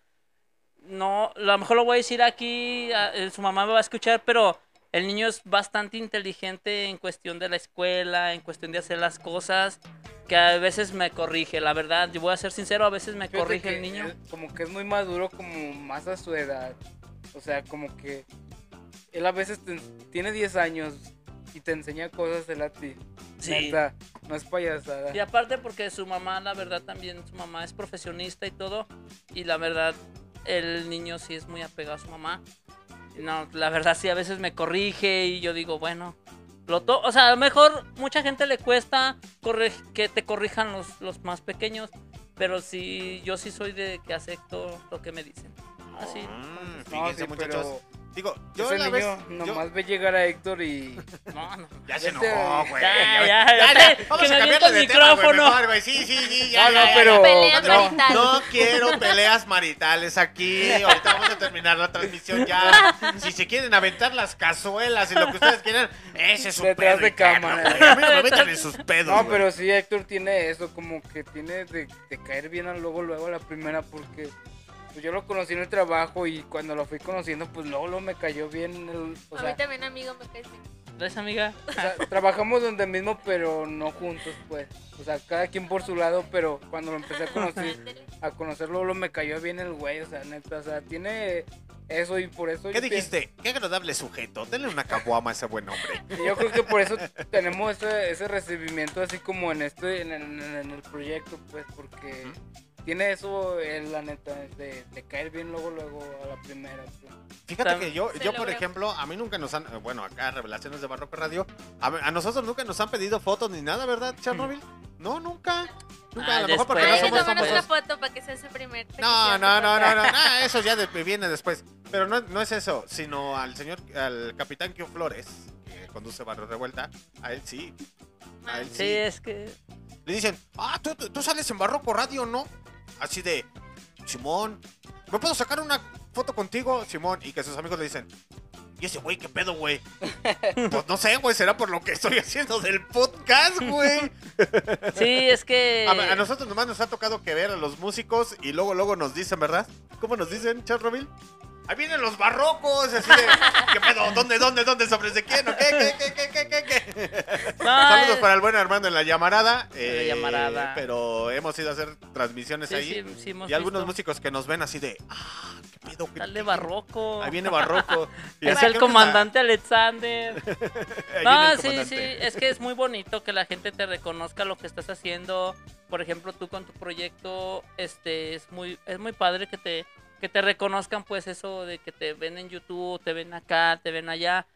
no, a lo mejor lo voy a decir aquí, a- su mamá me va a escuchar, pero el niño es bastante inteligente en cuestión de la escuela, en cuestión de hacer las cosas, que a veces me corrige, la verdad, yo voy a ser sincero, a veces me Fíjate corrige el niño. él como que es muy maduro, como más a su edad. O sea, como que él a veces te- tiene 10 años y te enseña cosas él a ti. Sí. Neta, no es payasada. Y aparte porque su mamá, la verdad también, su mamá es profesionista y todo, y la verdad, el niño sí es muy apegado a su mamá. No, la verdad sí a veces me corrige y yo digo, bueno, lo to o sea, a lo mejor mucha gente le cuesta que te corrijan los, los más pequeños, pero sí, yo sí soy de que acepto lo que me dicen. Así. Mm, No, sí, muchachos. pero Digo, yo ese la niño vez. yo- nomás ve llegar a Héctor y... No, no. Ya se enojó, güey. Ya, ya, ya, ya, ya, que Vamos me a cambiarle de tema, güey, micrófono. mejor, güey. Sí, sí, sí. Ya, No, no, ya, ya, pero- no, maritales. no quiero peleas maritales aquí. Ahorita vamos a terminar la transmisión ya. Si se quieren aventar las cazuelas y lo que ustedes quieran, ese es su Detrás pedo de interno, cámara. güey. A mí no me metan en sus pedos. No, güey. pero sí, Héctor tiene eso, como que tiene de, de caer bien al luego, luego a la primera, porque pues yo lo conocí en el trabajo y cuando lo fui conociendo, pues luego, luego me cayó bien. El, o a sea, mí también, amigo, me caes bien. ¿Ves, amiga? o sea, trabajamos donde mismo, pero no juntos, pues. O sea, cada quien por su lado, pero cuando lo empecé a conocer, a conocerlo, luego me cayó bien el güey, o sea, neta, o sea, tiene eso y por eso... ¿Qué pienso- dijiste? Qué agradable sujeto. Denle una caguama a ese buen hombre. Y yo creo que por eso tenemos ese, ese recibimiento así como en este en, en- en el proyecto, pues, porque tiene eso, eh, la neta, de, de caer bien luego, luego a la primera. Fíjate que yo, yo por ejemplo, a mí nunca nos han, eh, bueno, acá Revelaciones de Barroco Radio, a, a nosotros nunca nos han pedido fotos ni nada, ¿verdad, Chernobyl? No, nunca. Nunca, Ah, a lo mejor porque no somos una foto para que sea su primer No, no, no, no, no, no, eso ya de- viene después. Pero no, no es eso, sino al señor, al capitán Kio Flores, que conduce Barrio Revuelta, a él sí. A él Sí, sí. es que... Le dicen, ah, tú, tú- tú sales en Barroco Radio, ¿no? Así de, Simón, ¿me puedo sacar una foto contigo, Simón? Y que sus amigos le dicen, ¿y ese güey qué pedo, güey? pues no sé, güey, será por lo que estoy haciendo del podcast, güey. Sí, es que... A, a nosotros nomás nos ha tocado que ver a los músicos y luego, luego nos dicen, ¿verdad? ¿Cómo nos dicen, Charroville? Ahí vienen los barrocos, así de, ¿qué pedo? ¿Dónde, dónde, dónde? ¿Sobre de quién? ¿O qué, qué, qué, qué, qué, qué? No, Saludos para el buen Armando en la llamarada. eh, llamarada. Pero hemos ido a hacer transmisiones Sí, ahí. sí, sí y algunos visto. músicos que nos ven así de, ah, qué pedo, qué Dale barroco. Ahí viene barroco. Y Es el comandante Alexander. No, sí, sí, es que es muy bonito que la gente te reconozca lo que estás haciendo. Por ejemplo, tú con tu proyecto, este, es muy, es muy padre que te, que te reconozcan, pues eso de que te ven en YouTube, te ven acá, te ven allá,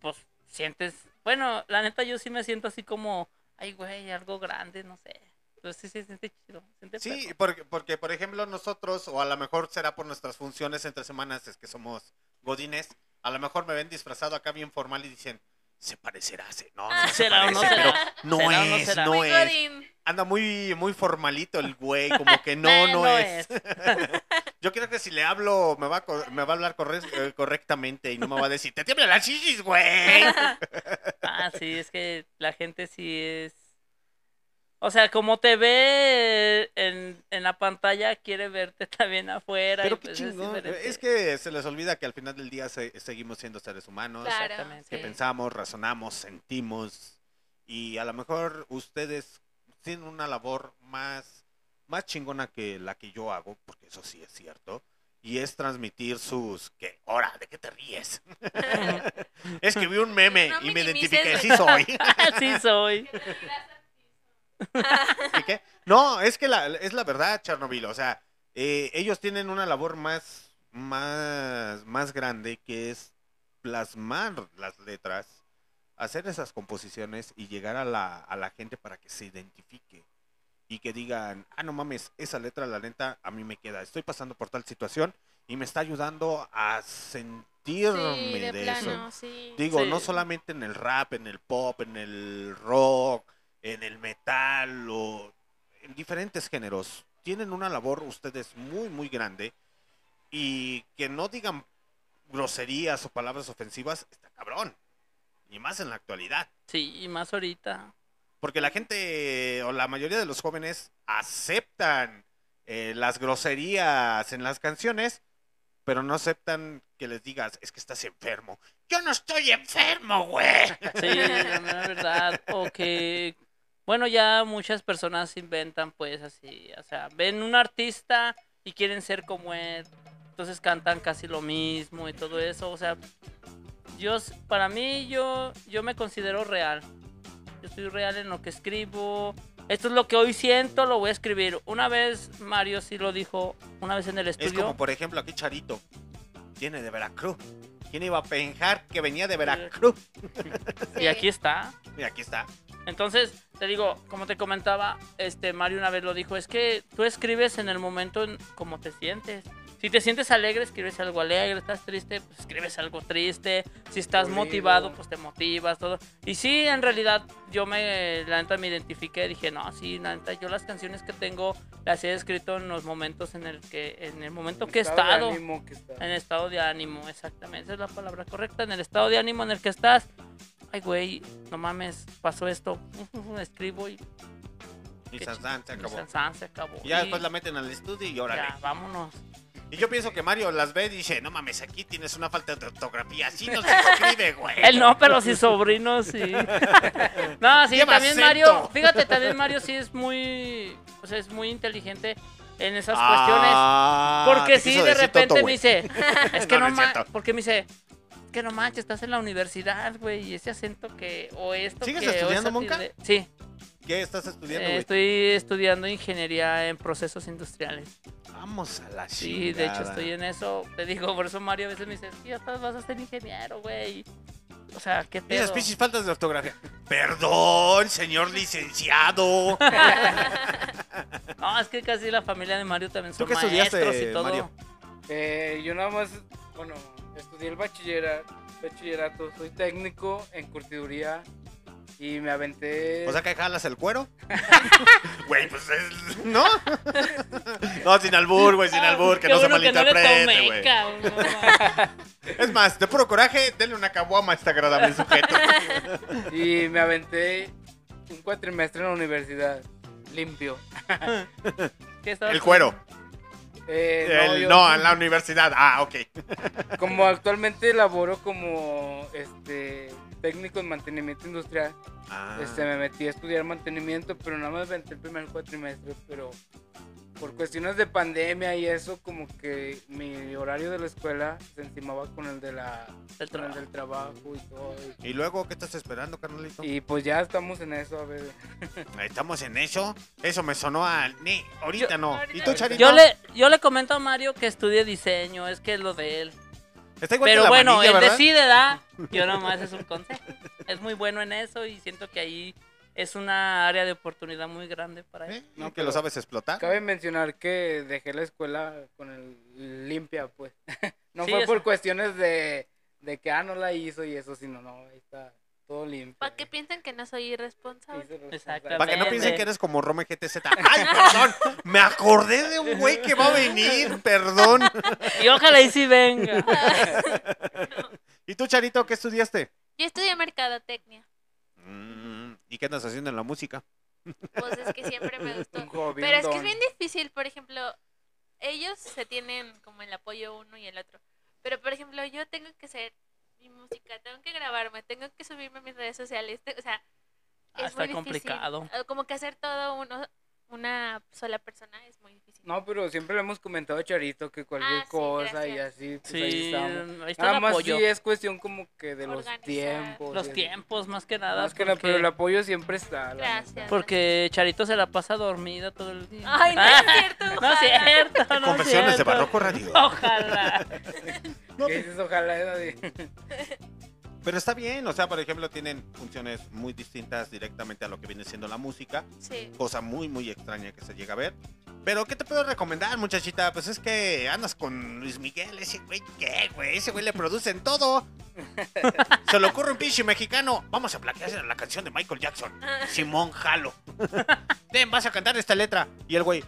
pues sientes, bueno, la neta yo sí me siento así como, ay güey, algo grande, no sé. Pues sí, sí, siente chido. siente Sí, porque, porque por ejemplo nosotros, o a lo mejor será por nuestras funciones entre semanas, es que somos godines, a lo mejor me ven disfrazado acá bien formal y dicen, se parecerá, se- no, no, no se ¿Será o no parece, será? pero no ¿Será o no es, será? no Muy es. godín. Anda muy, muy formalito el güey, como que no, no, no es. Yo creo que si le hablo, me va a, me va a hablar corre- eh, correctamente y no me va a decir, te tiemblan las chichis, güey. Ah, sí, es que la gente sí es. O sea, como te ve en, en la pantalla, quiere verte también afuera. Pero y qué pues es chingón. Es que se les olvida que al final del día se- seguimos siendo seres humanos. Claro. Exactamente. que pensamos, razonamos, sentimos y a lo mejor ustedes tienen una labor más, más chingona que la que yo hago, porque eso sí es cierto, y es transmitir sus... que Ahora, ¿de qué te ríes? es que vi un meme No y me identifiqué, sí soy. sí soy. No, es que la, es la verdad, Chernobyl. O sea, eh, ellos tienen una labor más, más, más grande que es plasmar las letras, hacer esas composiciones y llegar a la, a la gente para que se identifique y que digan, ah, no mames, esa letra, la neta, a mí me queda. Estoy pasando por tal situación y me está ayudando a sentirme Sí, de de, plano, eso. sí. Digo, Sí. no solamente en el rap, en el pop, en el rock, en el metal o en diferentes géneros, tienen una labor ustedes muy, muy grande y que no digan groserías o palabras ofensivas, está cabrón. Y más en la actualidad. Sí, y más ahorita. Porque la gente o la mayoría de los jóvenes aceptan eh, las groserías en las canciones, pero no aceptan que les digas, es que estás enfermo. Yo no estoy enfermo, güey. Sí, la verdad. O que, bueno, ya muchas personas inventan, pues, así. O sea, ven un artista y quieren ser como él. Entonces cantan casi lo mismo y todo eso. O sea, yo, para mí, yo, yo me considero real. Yo soy real en lo que escribo. Esto es lo que hoy siento, lo voy a escribir. Una vez Mario sí lo dijo, una vez en el Es estudio. como, por ejemplo, aquí Charito. Viene de Veracruz. ¿Quién iba a pensar que venía de Veracruz? Y aquí está. Y aquí está. Entonces, te digo, como te comentaba, este Mario una vez lo dijo, es que tú escribes en el momento en cómo te sientes. Si te sientes alegre, escribes algo alegre, estás triste, pues escribes algo triste. Si estás motivado, pues te motivas, todo. Y sí, en realidad, yo me, la neta me identifiqué, dije, no, sí, la neta, yo las canciones que tengo las he escrito en los momentos en el que, en el momento En que he estado de estado. ánimo que está. En estado de ánimo, exactamente, esa es la palabra correcta, en el estado de ánimo en el que estás. Ay, güey, no mames, pasó esto. Escribo y Y Qué Sanzán se Y acabó. Sanzán se acabó. Y ya Y- después la meten al estudio y órale. Ya, vámonos. Y yo pienso que Mario las ve y dice, no mames, aquí tienes una falta de ortografía, así no se escribe, güey. Él no, pero sí sobrino, sí. no, sí, también acento. Mario, fíjate, también Mario sí es muy, o sea, es muy inteligente en esas Ah, cuestiones. Porque te sí, de repente tonto, me dice, es que No, no, no es ma- cierto. porque me dice, que no manches, estás en la universidad, güey, y ese acento que, o esto ¿Sigues que, estudiando, Monca? Sí, ¿Qué estás estudiando, eh, estoy estudiando ingeniería en procesos industriales. Vamos a la Sí, de hecho chingada. estoy en eso. Te digo, por eso Mario a veces me dice, sí, ya estás- vas a ser ingeniero, güey. O sea, qué Y esas pedo. pinches faltas de ortografía. Perdón, señor licenciado. No, es que casi la familia de Mario también ¿Tú son estudiaste, maestros y todo. Mario? Eh, yo nada más, bueno, estudié el bachillerato, bachillerato, soy técnico en curtiduría y me aventé... O sea que jalas el cuero. Güey, pues es. ¿No? no, sin albur, güey, sin albur, que Qué no se bueno que no le malinterprete, tomé, güey. cabrón. Es más, de puro coraje, denle una caguama a este agradable sujeto. Y me aventé un cuatrimestre en la universidad, limpio. ¿Qué estabas El cuero. Eh, El- yo- no, en la universidad. Ah, ok. Como actualmente laboro como este técnico en mantenimiento industrial, Ah. este, me metí a estudiar mantenimiento, pero nada más aventé el primer cuatrimestre, pero por cuestiones de pandemia y eso, como que mi horario de la escuela se encimaba con el de la con el del trabajo y todo. ¿Y luego qué estás esperando, carnalito? Y pues ya estamos en eso, a ver. Estamos en eso. Eso me sonó a. Ni, ahorita no. ¿Y tú, Charito? Yo le, yo le comento a Mario que estudie diseño, es que es lo de él. Está igual Pero que la bueno, manilla, él ¿verdad? decide, ¿da? Yo nomás es un consejo. Es muy bueno en eso y siento que ahí es una área de oportunidad muy grande para él. No, que pero lo sabes explotar. Cabe mencionar que dejé la escuela con el limpia, pues. no Sí, fue eso. por cuestiones de, de que ah, no la hizo y eso, sino no, ahí está todo limpio. Para que piensen que no soy irresponsable. Exactamente. Para que no piensen que eres como Rome GTZ. ¡Ay, perdón! Me acordé de un güey que va a venir, perdón. Y ojalá y sí venga. ¿Y tú, Charito, qué estudiaste? Yo estudié mercadotecnia. Mm, ¿Y qué andas haciendo en la música? Pues es que siempre me gustó. Pero es que es bien difícil, por ejemplo, ellos se tienen como el apoyo uno y el otro. Pero por ejemplo, yo tengo que hacer mi música, tengo que grabarme, tengo que subirme a mis redes sociales, o sea, Ah, es está muy complicado. Eh, Como que hacer todo uno, una sola persona es muy difícil. No, pero siempre le hemos comentado a Charito que cualquier Ah, sí, cosa y así, pues Sí, ahí está Nada el más apoyo. sí es cuestión como que de los tiempos. Los tiempos, más que nada. Más que nada, porque- pero el apoyo siempre está. Gracias. Porque Charito se la pasa dormida todo el día. Ay, no es cierto, No es cierto, no es Confesiones de. Barroco Radio. Ojalá. ¿Qué dices? Ojalá Edad? Pero está bien, o sea, por ejemplo, tienen funciones muy distintas directamente a lo que viene siendo la música. Sí. Cosa muy, muy extraña que se llega a ver. Pero, ¿qué te puedo recomendar, muchachita? Pues es que andas con Luis Miguel, ese güey, ¿qué, güey? Ese güey le producen todo. Se le ocurre un pinche mexicano. Vamos a plagiar la canción de Michael Jackson. Simón Jalo. Ten, vas a cantar esta letra. Y el güey,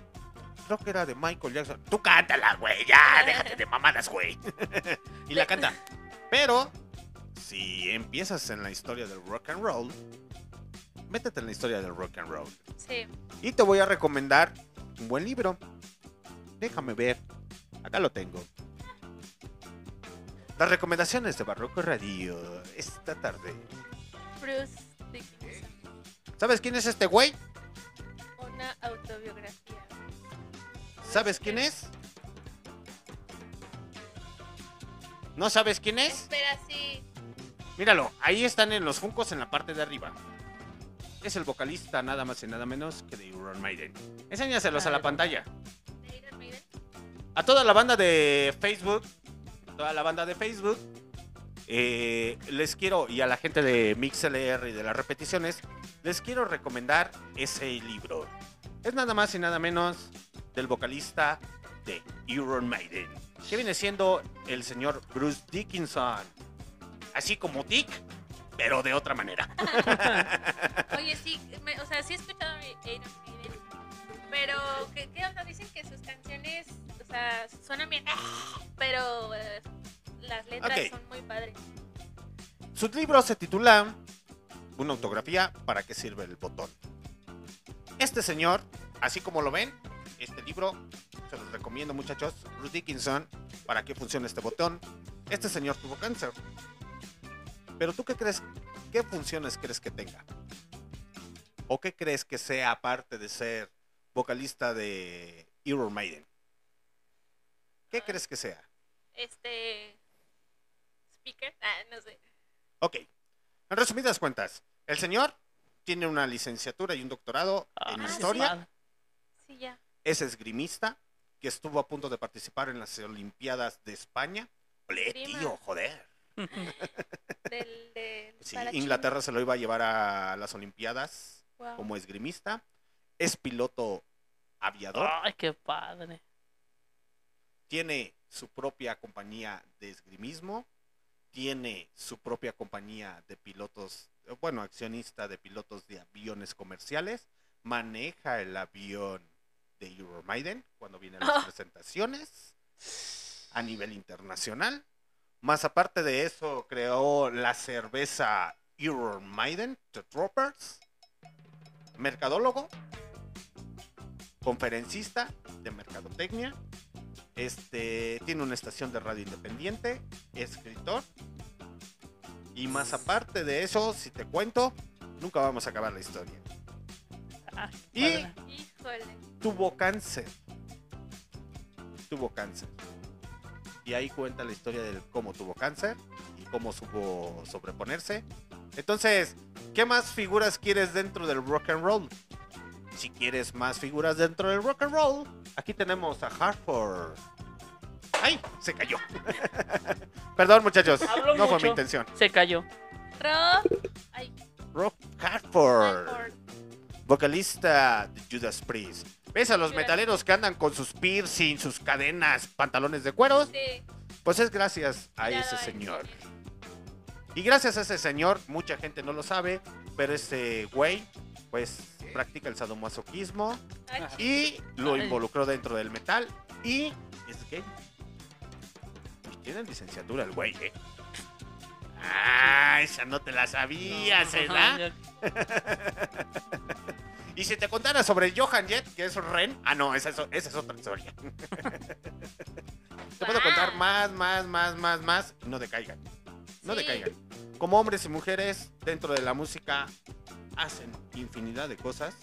creo que era de Michael Jackson. Tú cántala, güey. Ya, déjate de mamadas, güey. y la canta. Pero, si empiezas en la historia del rock and roll, métete en la historia del rock and roll. Sí. Y te voy a recomendar un buen libro. Déjame ver. Acá lo tengo. Las recomendaciones de Barroco Radio esta tarde. Bruce Dickinson. ¿Sabes quién es este güey? Una autobiografía. ¿Sabes quién es? ¿No sabes quién es? Espera, sí. Míralo, ahí están en los funcos en la parte de arriba. Es el vocalista nada más y nada menos que de Iron Maiden. Enséñaselos a la pantalla. ¿De Iron Maiden? A toda la banda de Facebook, toda la banda de Facebook, eh, les quiero, y a la gente de MixLR y de las repeticiones, les quiero recomendar ese libro. Es nada más y nada menos del vocalista de Iron Maiden, que viene siendo el señor Bruce Dickinson. Así como Dick, pero de otra manera. Oye, sí, me- o sea, sí he escuchado Iron Maiden, pero ¿qué, qué onda? Dicen que sus canciones, o sea, suenan bien, pero eh, las letras son muy padres. Su libro se titula Una autografía, ¿para qué sirve el botón? Este señor, así como lo ven, este libro, se los recomiendo muchachos, Bruce Dickinson, ¿para qué funciona este botón? Este señor tuvo cáncer. Pero tú qué crees, qué funciones crees que tenga? ¿O qué crees que sea aparte de ser vocalista de Iron Maiden? ¿Qué crees que sea? Este. Speaker, ah, no sé. Ok. En resumidas cuentas, el señor tiene una licenciatura y un doctorado en Ah, historia. Sí, ya. Es esgrimista, que estuvo a punto de participar en las Olimpiadas de España. Ole, tío, joder. Del, del Sí, espadachín. Inglaterra se lo iba a llevar a las Olimpiadas Wow. como esgrimista. Es piloto aviador. Ay, qué padre. Tiene su propia compañía de esgrimismo. Tiene su propia compañía de pilotos, bueno, accionista de pilotos de aviones comerciales. Maneja el avión de Iron Maiden cuando vienen las presentaciones a nivel internacional. Más aparte de eso, creó la cerveza Iron Maiden, The Troopers. Mercadólogo, conferencista de mercadotecnia. Este tiene una estación de radio independiente, escritor. Y más aparte de eso, si te cuento, nunca vamos a acabar la historia. Y Híjole. Tuvo cáncer. Tuvo cáncer. Y ahí cuenta la historia de cómo tuvo cáncer y cómo supo sobreponerse. Entonces, ¿qué más figuras quieres dentro del rock and roll? Si quieres más figuras dentro del rock and roll, aquí tenemos a Hartford. ¡Ay! Se cayó. Perdón, muchachos. Hablo no fue mi intención. Se cayó. Rob. Ay, Rob Hartford. Vocalista de Judas Priest. ¿Ves a los metaleros que andan con sus piercing, sus cadenas, pantalones de cueros? Sí. Pues es gracias a ese señor. Y gracias a ese señor, mucha gente no lo sabe, pero ese güey, pues practica el sadomasoquismo y lo Ay. involucró dentro del metal y es gay. Y tiene licenciatura el güey, ¿eh? Ah, esa no te la sabías, ¿verdad? y si te contara sobre Johan Jett, que es Ren, ah, no, esa es, esa es otra historia. te puedo contar más, más, más, más, más. No decaigan. No Sí. decaigan. Como hombres y mujeres dentro de la música hacen infinidad de cosas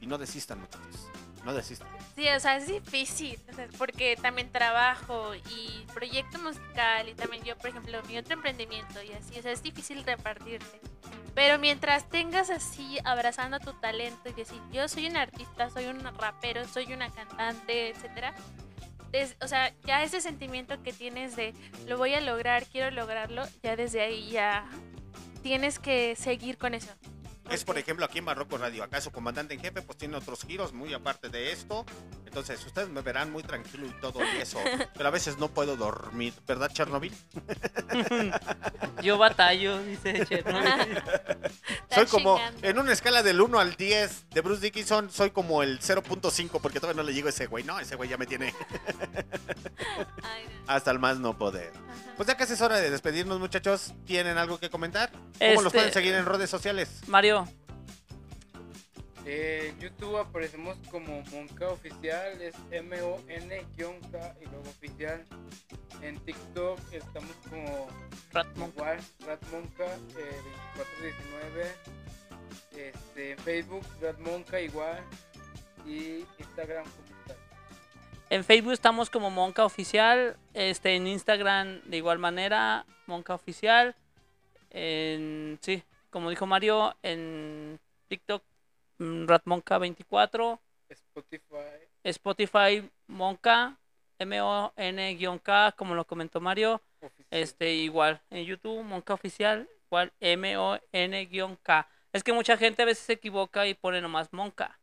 y no desistan, muchachos. No desistan. Sí, o sea, es difícil, o sea, porque también trabajo y proyecto musical y también yo, por ejemplo, mi otro emprendimiento y así, o sea, es difícil repartirte. Pero mientras tengas así abrazando tu talento y decir, yo soy un artista, soy un rapero, soy una cantante, etcétera, des- o sea, ya ese sentimiento que tienes de lo voy a lograr, quiero lograrlo, ya desde ahí ya tienes que seguir con eso. Es por ejemplo aquí en Barroco Radio. Acá su comandante en jefe pues tiene otros giros muy aparte de esto. Entonces, ustedes me verán muy tranquilo y todo y eso. Pero a veces no puedo dormir, ¿verdad, Chernobyl? Yo batallo, dice Chernobyl. soy como, chingando. en una escala del 1 al 10 de Bruce Dickinson, soy como el 0.5 porque todavía no le llego a ese güey. No, ese güey ya me tiene hasta el más no poder. Pues ya casi es hora de despedirnos, muchachos. ¿Tienen algo que comentar? ¿Cómo los Este- pueden seguir en redes sociales? Mario, Eh, En YouTube aparecemos como Monca Oficial, es M-O-N-K y luego oficial. En TikTok estamos como igual, Ratmonca eh, 2419. Este, en Facebook, Ratmonca igual. Y Instagram como está. en Facebook estamos como Monca Oficial, este, en Instagram de igual manera, Monca Oficial, en, sí, como dijo Mario, en TikTok, mm, Ratmonca24, Spotify. Spotify Monca, M-O-N-K, como lo comentó Mario, este, igual, en YouTube, Monca Oficial, igual, M-O-N-K. Es que mucha gente a veces se equivoca y pone nomás Monca.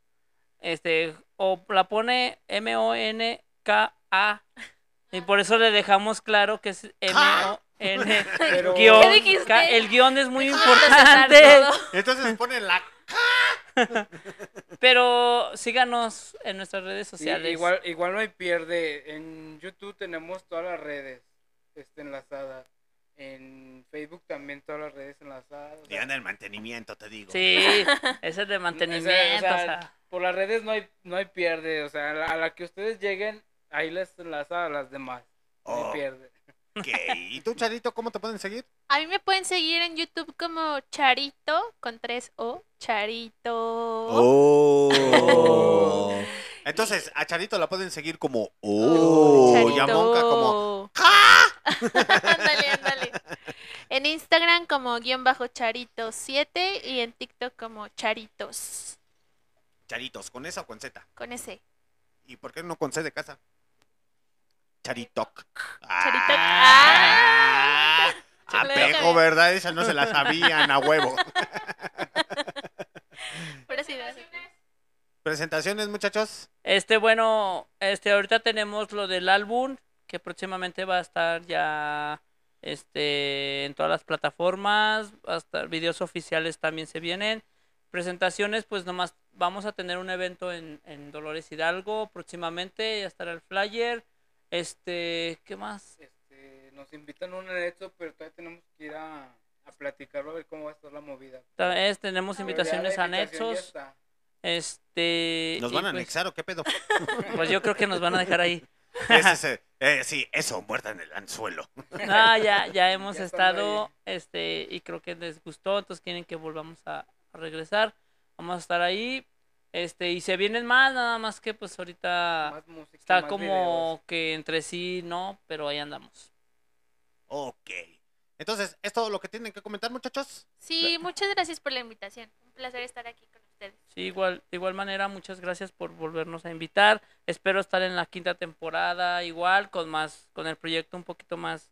Este, o la pone M-O-N-K-A. Y por eso le dejamos claro que es M-O-N Pero- guion. El guion es muy importante. Entonces ponen la... Pero síganos en nuestras redes Sí, sociales. igual, igual no hay pierde. En YouTube tenemos todas las redes este, enlazadas. En Facebook también todas las redes enlazadas. o Y anda el mantenimiento, te digo. Sí, ese es de o mantenimiento. sea, o sea, o sea. por las redes no hay, no hay pierde. O sea, a la, a la que ustedes lleguen, ahí les enlaza a las demás. No Oh. hay pierde. Ok. ¿Y tú, Charito, cómo te pueden seguir? A mí me pueden seguir en YouTube como Charito con tres O. Charito. Oh. Entonces, a Charito la pueden seguir como Oh, y a Monca como ándale, ándale. En Instagram como guion bajo charito7 y en TikTok como charitos. Charitos, ¿con esa o con Z? Con ese. ¿Y por qué no con C de casa? Charitoc. Charito. Ah, Ah, apejo, ¿verdad? Esa no se la sabían a huevo. Presentaciones, muchachos. Este, bueno, este, ahorita tenemos lo del álbum, que próximamente va a estar ya este, en todas las plataformas, hasta videos oficiales también se vienen. Presentaciones, pues nomás vamos a tener un evento en, en Dolores Hidalgo próximamente, ya estará el flyer. Este, ¿qué más? Nos invitan a un anexo, pero todavía tenemos que ir a, a platicarlo, a ver cómo va a estar la movida. Es- tenemos invitaciones a anexos. Este. ¿Nos van a pues- anexar o qué pedo? Pues yo creo que nos van a dejar ahí. Ese eh, eh, sí, eso, muerta en el anzuelo. Ah, ya, ya hemos Ya estado, este, y creo que les gustó, entonces quieren que volvamos a, a regresar. Vamos a estar ahí, este, y se vienen más, nada más que pues ahorita Más música, está más como videos. que entre sí, no, pero ahí andamos. Ok. Entonces, ¿es todo lo que tienen que comentar, muchachos? Sí, muchas gracias por la invitación. Un placer estar aquí con ustedes. Sí, igual, de igual manera, muchas gracias por volvernos a invitar. Espero estar en la quinta temporada, igual, con más, con el proyecto un poquito más,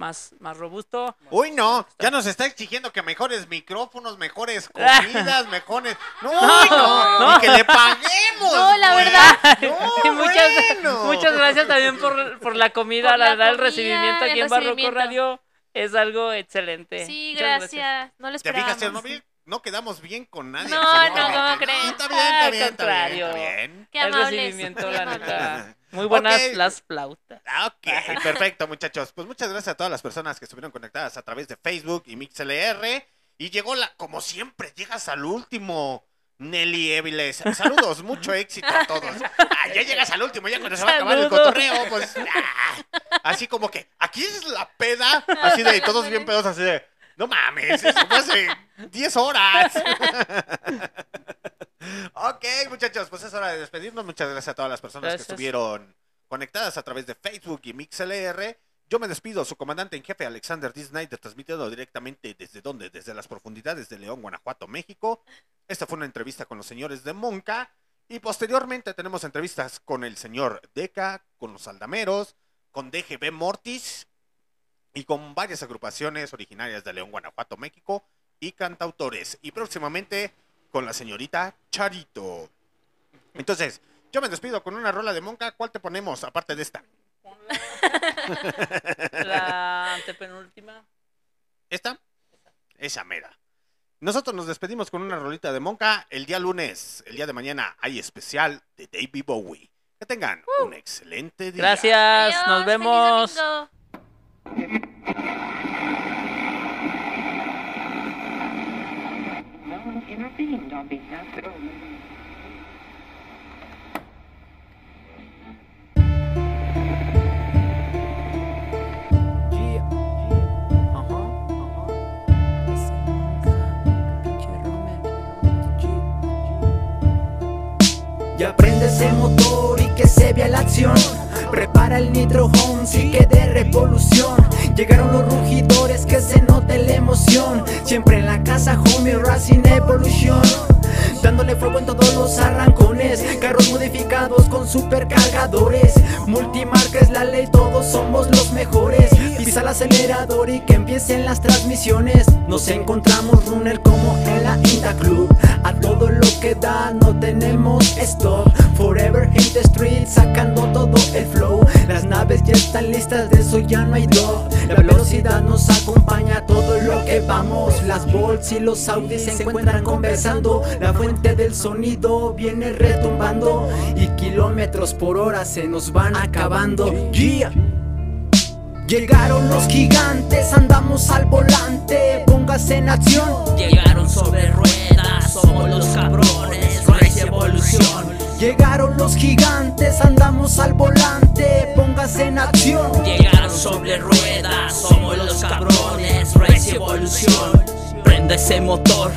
más, más robusto. Uy, no, ya nos está exigiendo que mejores micrófonos, mejores comidas, mejores... No, No, no, no. y que le paguemos. No, la güey. verdad. Y muchas, bueno. muchas gracias también por, por la comida, Por la la verdad, el recibimiento aquí el en Barroco recibimiento. Radio es algo excelente. Sí, Muchas gracias. No ¿Te esperábamos. fijas, Chernobyl? No quedamos bien con nadie. No, no. ¿cómo creen? Está bien, está Al bien, está bien, está bien. Qué el amables, recibimiento, muy la neta. Muy buenas las flautas. Ah, Ok, perfecto, muchachos. Pues muchas gracias a todas las personas que estuvieron conectadas a través de Facebook y MixLR. Y llegó la, como siempre, llegas al último. Nelly Éviles. Saludos, mucho éxito a todos. Ah, ya llegas al último, ya cuando se va a acabar el cotorreo, pues. ah, así como que, aquí es la peda. Así de, todos bien pedos, así de. No mames, eso fue hace 10 horas. ok, muchachos, pues es hora de despedirnos. Muchas gracias a todas las personas Gracias. que estuvieron conectadas a través de Facebook y MixLR. Yo me despido, su comandante en jefe Alexander D. Snyder, transmitiendo directamente desde donde, desde las profundidades de León, Guanajuato, México. Esta fue una entrevista con los señores de Monca. Y posteriormente tenemos entrevistas con el señor Deca, con los Aldameros, con DGB Mortis y con varias agrupaciones originarias de León, Guanajuato, México y cantautores. Y próximamente con la señorita Charito. Entonces, Yo me despido con una rola de Monca. ¿Cuál te ponemos aparte de esta? La antepenúltima. ¿Esta? Esa mera. Nosotros nos despedimos con una rolita de Monca. El día lunes, el día de mañana, hay especial de David Bowie. Que tengan un excelente día. Gracias, nos Adiós, feliz vemos. domingo. Ya prende ese motor y que se vea la acción. Prepara el nitro home, sí que de revolución. Llegaron los rugidores, que se note la emoción. Siempre en la casa, homie, Racing Evolution. Dándole fuego en todos los arrancones. Carros modificados con supercargadores. Multimarca es la ley, todos somos los mejores. Pisa el acelerador y que empiecen las transmisiones. Nos encontramos runner como la Inda Club. A todo lo que da, no tenemos stop. Forever in the street, sacando todo el flow. Las naves ya están listas, de eso ya no hay do. La velocidad nos acompaña a todo lo que vamos. Las bolts y los Audis se encuentran conversando. La fuente del sonido viene retumbando. Y kilómetros por hora se nos van acabando. Yeah. Llegaron los gigantes, andamos al volante, póngase en acción. Llegaron sobre ruedas, somos los cabrones, Race Evolución. Llegaron los gigantes, andamos al volante, póngase en acción. Llegaron sobre ruedas, somos los cabrones, Race Evolución. Prende ese motor,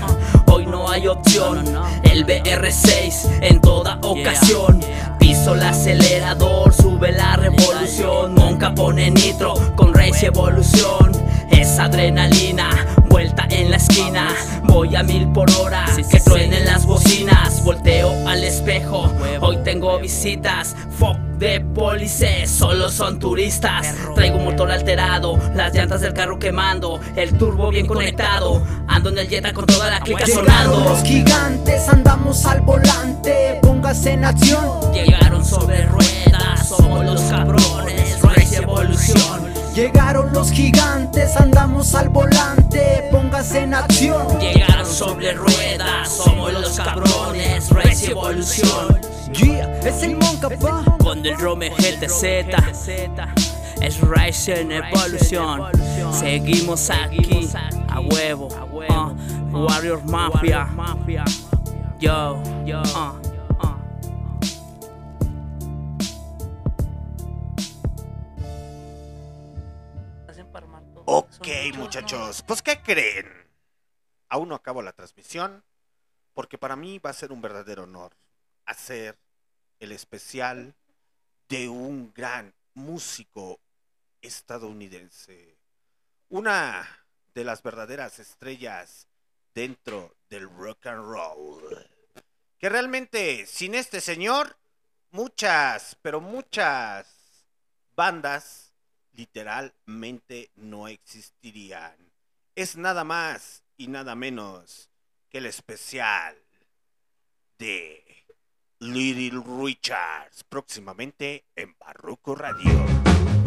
hoy no hay opción. El BR6 en toda ocasión. Piso el acelerador, sube la revolución. Monca pone nitro con Race Evolución. Es adrenalina, vuelta en la esquina. Voy a mil por hora, que truenen las bocinas. Volteo al espejo, hoy tengo visitas. Fuck de pólices, solo son turistas. Traigo un motor alterado, las llantas del carro quemando. El turbo bien conectado, ando en el Jetta con toda la clica Llegaron sonando. los gigantes, andamos al volante, póngase en acción. Llegaron sobre ruedas, somos los cabrones, Race Evolución. Llegaron los gigantes, andamos al volante, póngase en acción. Llegaron sobre ruedas, somos los cabrones, Race Evolución. Yeah, es el Monca, pa. Con el Rome GTZ, es Race en Evolución. Seguimos aquí, a huevo, uh, Warrior Mafia. Yo, uh. Ok, muchachos. Pues, ¿qué creen? Aún no acabo la transmisión, porque para mí va a ser un verdadero honor hacer el especial de un gran músico estadounidense. Una de las verdaderas estrellas dentro del rock and roll. Que realmente sin este señor, muchas, pero muchas bandas literalmente no existirían. Es nada más y nada menos que el especial de Little Richards, próximamente en Barroco Radio.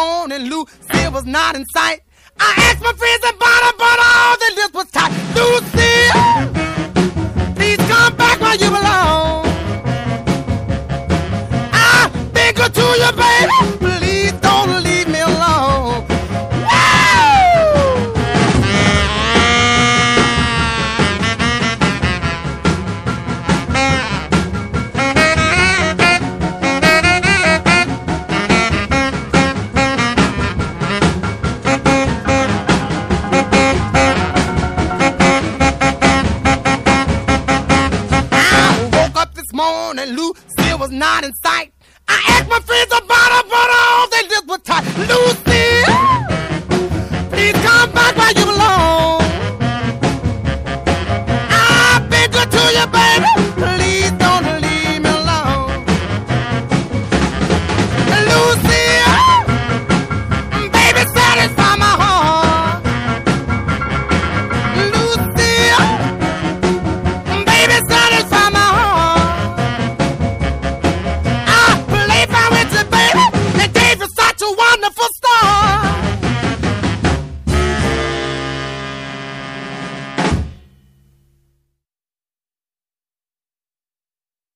morning, Lucille was not in sight. I asked my friends about her, but all the list was tight. Lucille, please come back where you belong. I'll be good to you, baby. Was not in sight. I asked my friends about her, but all they lips were tight. Lucille,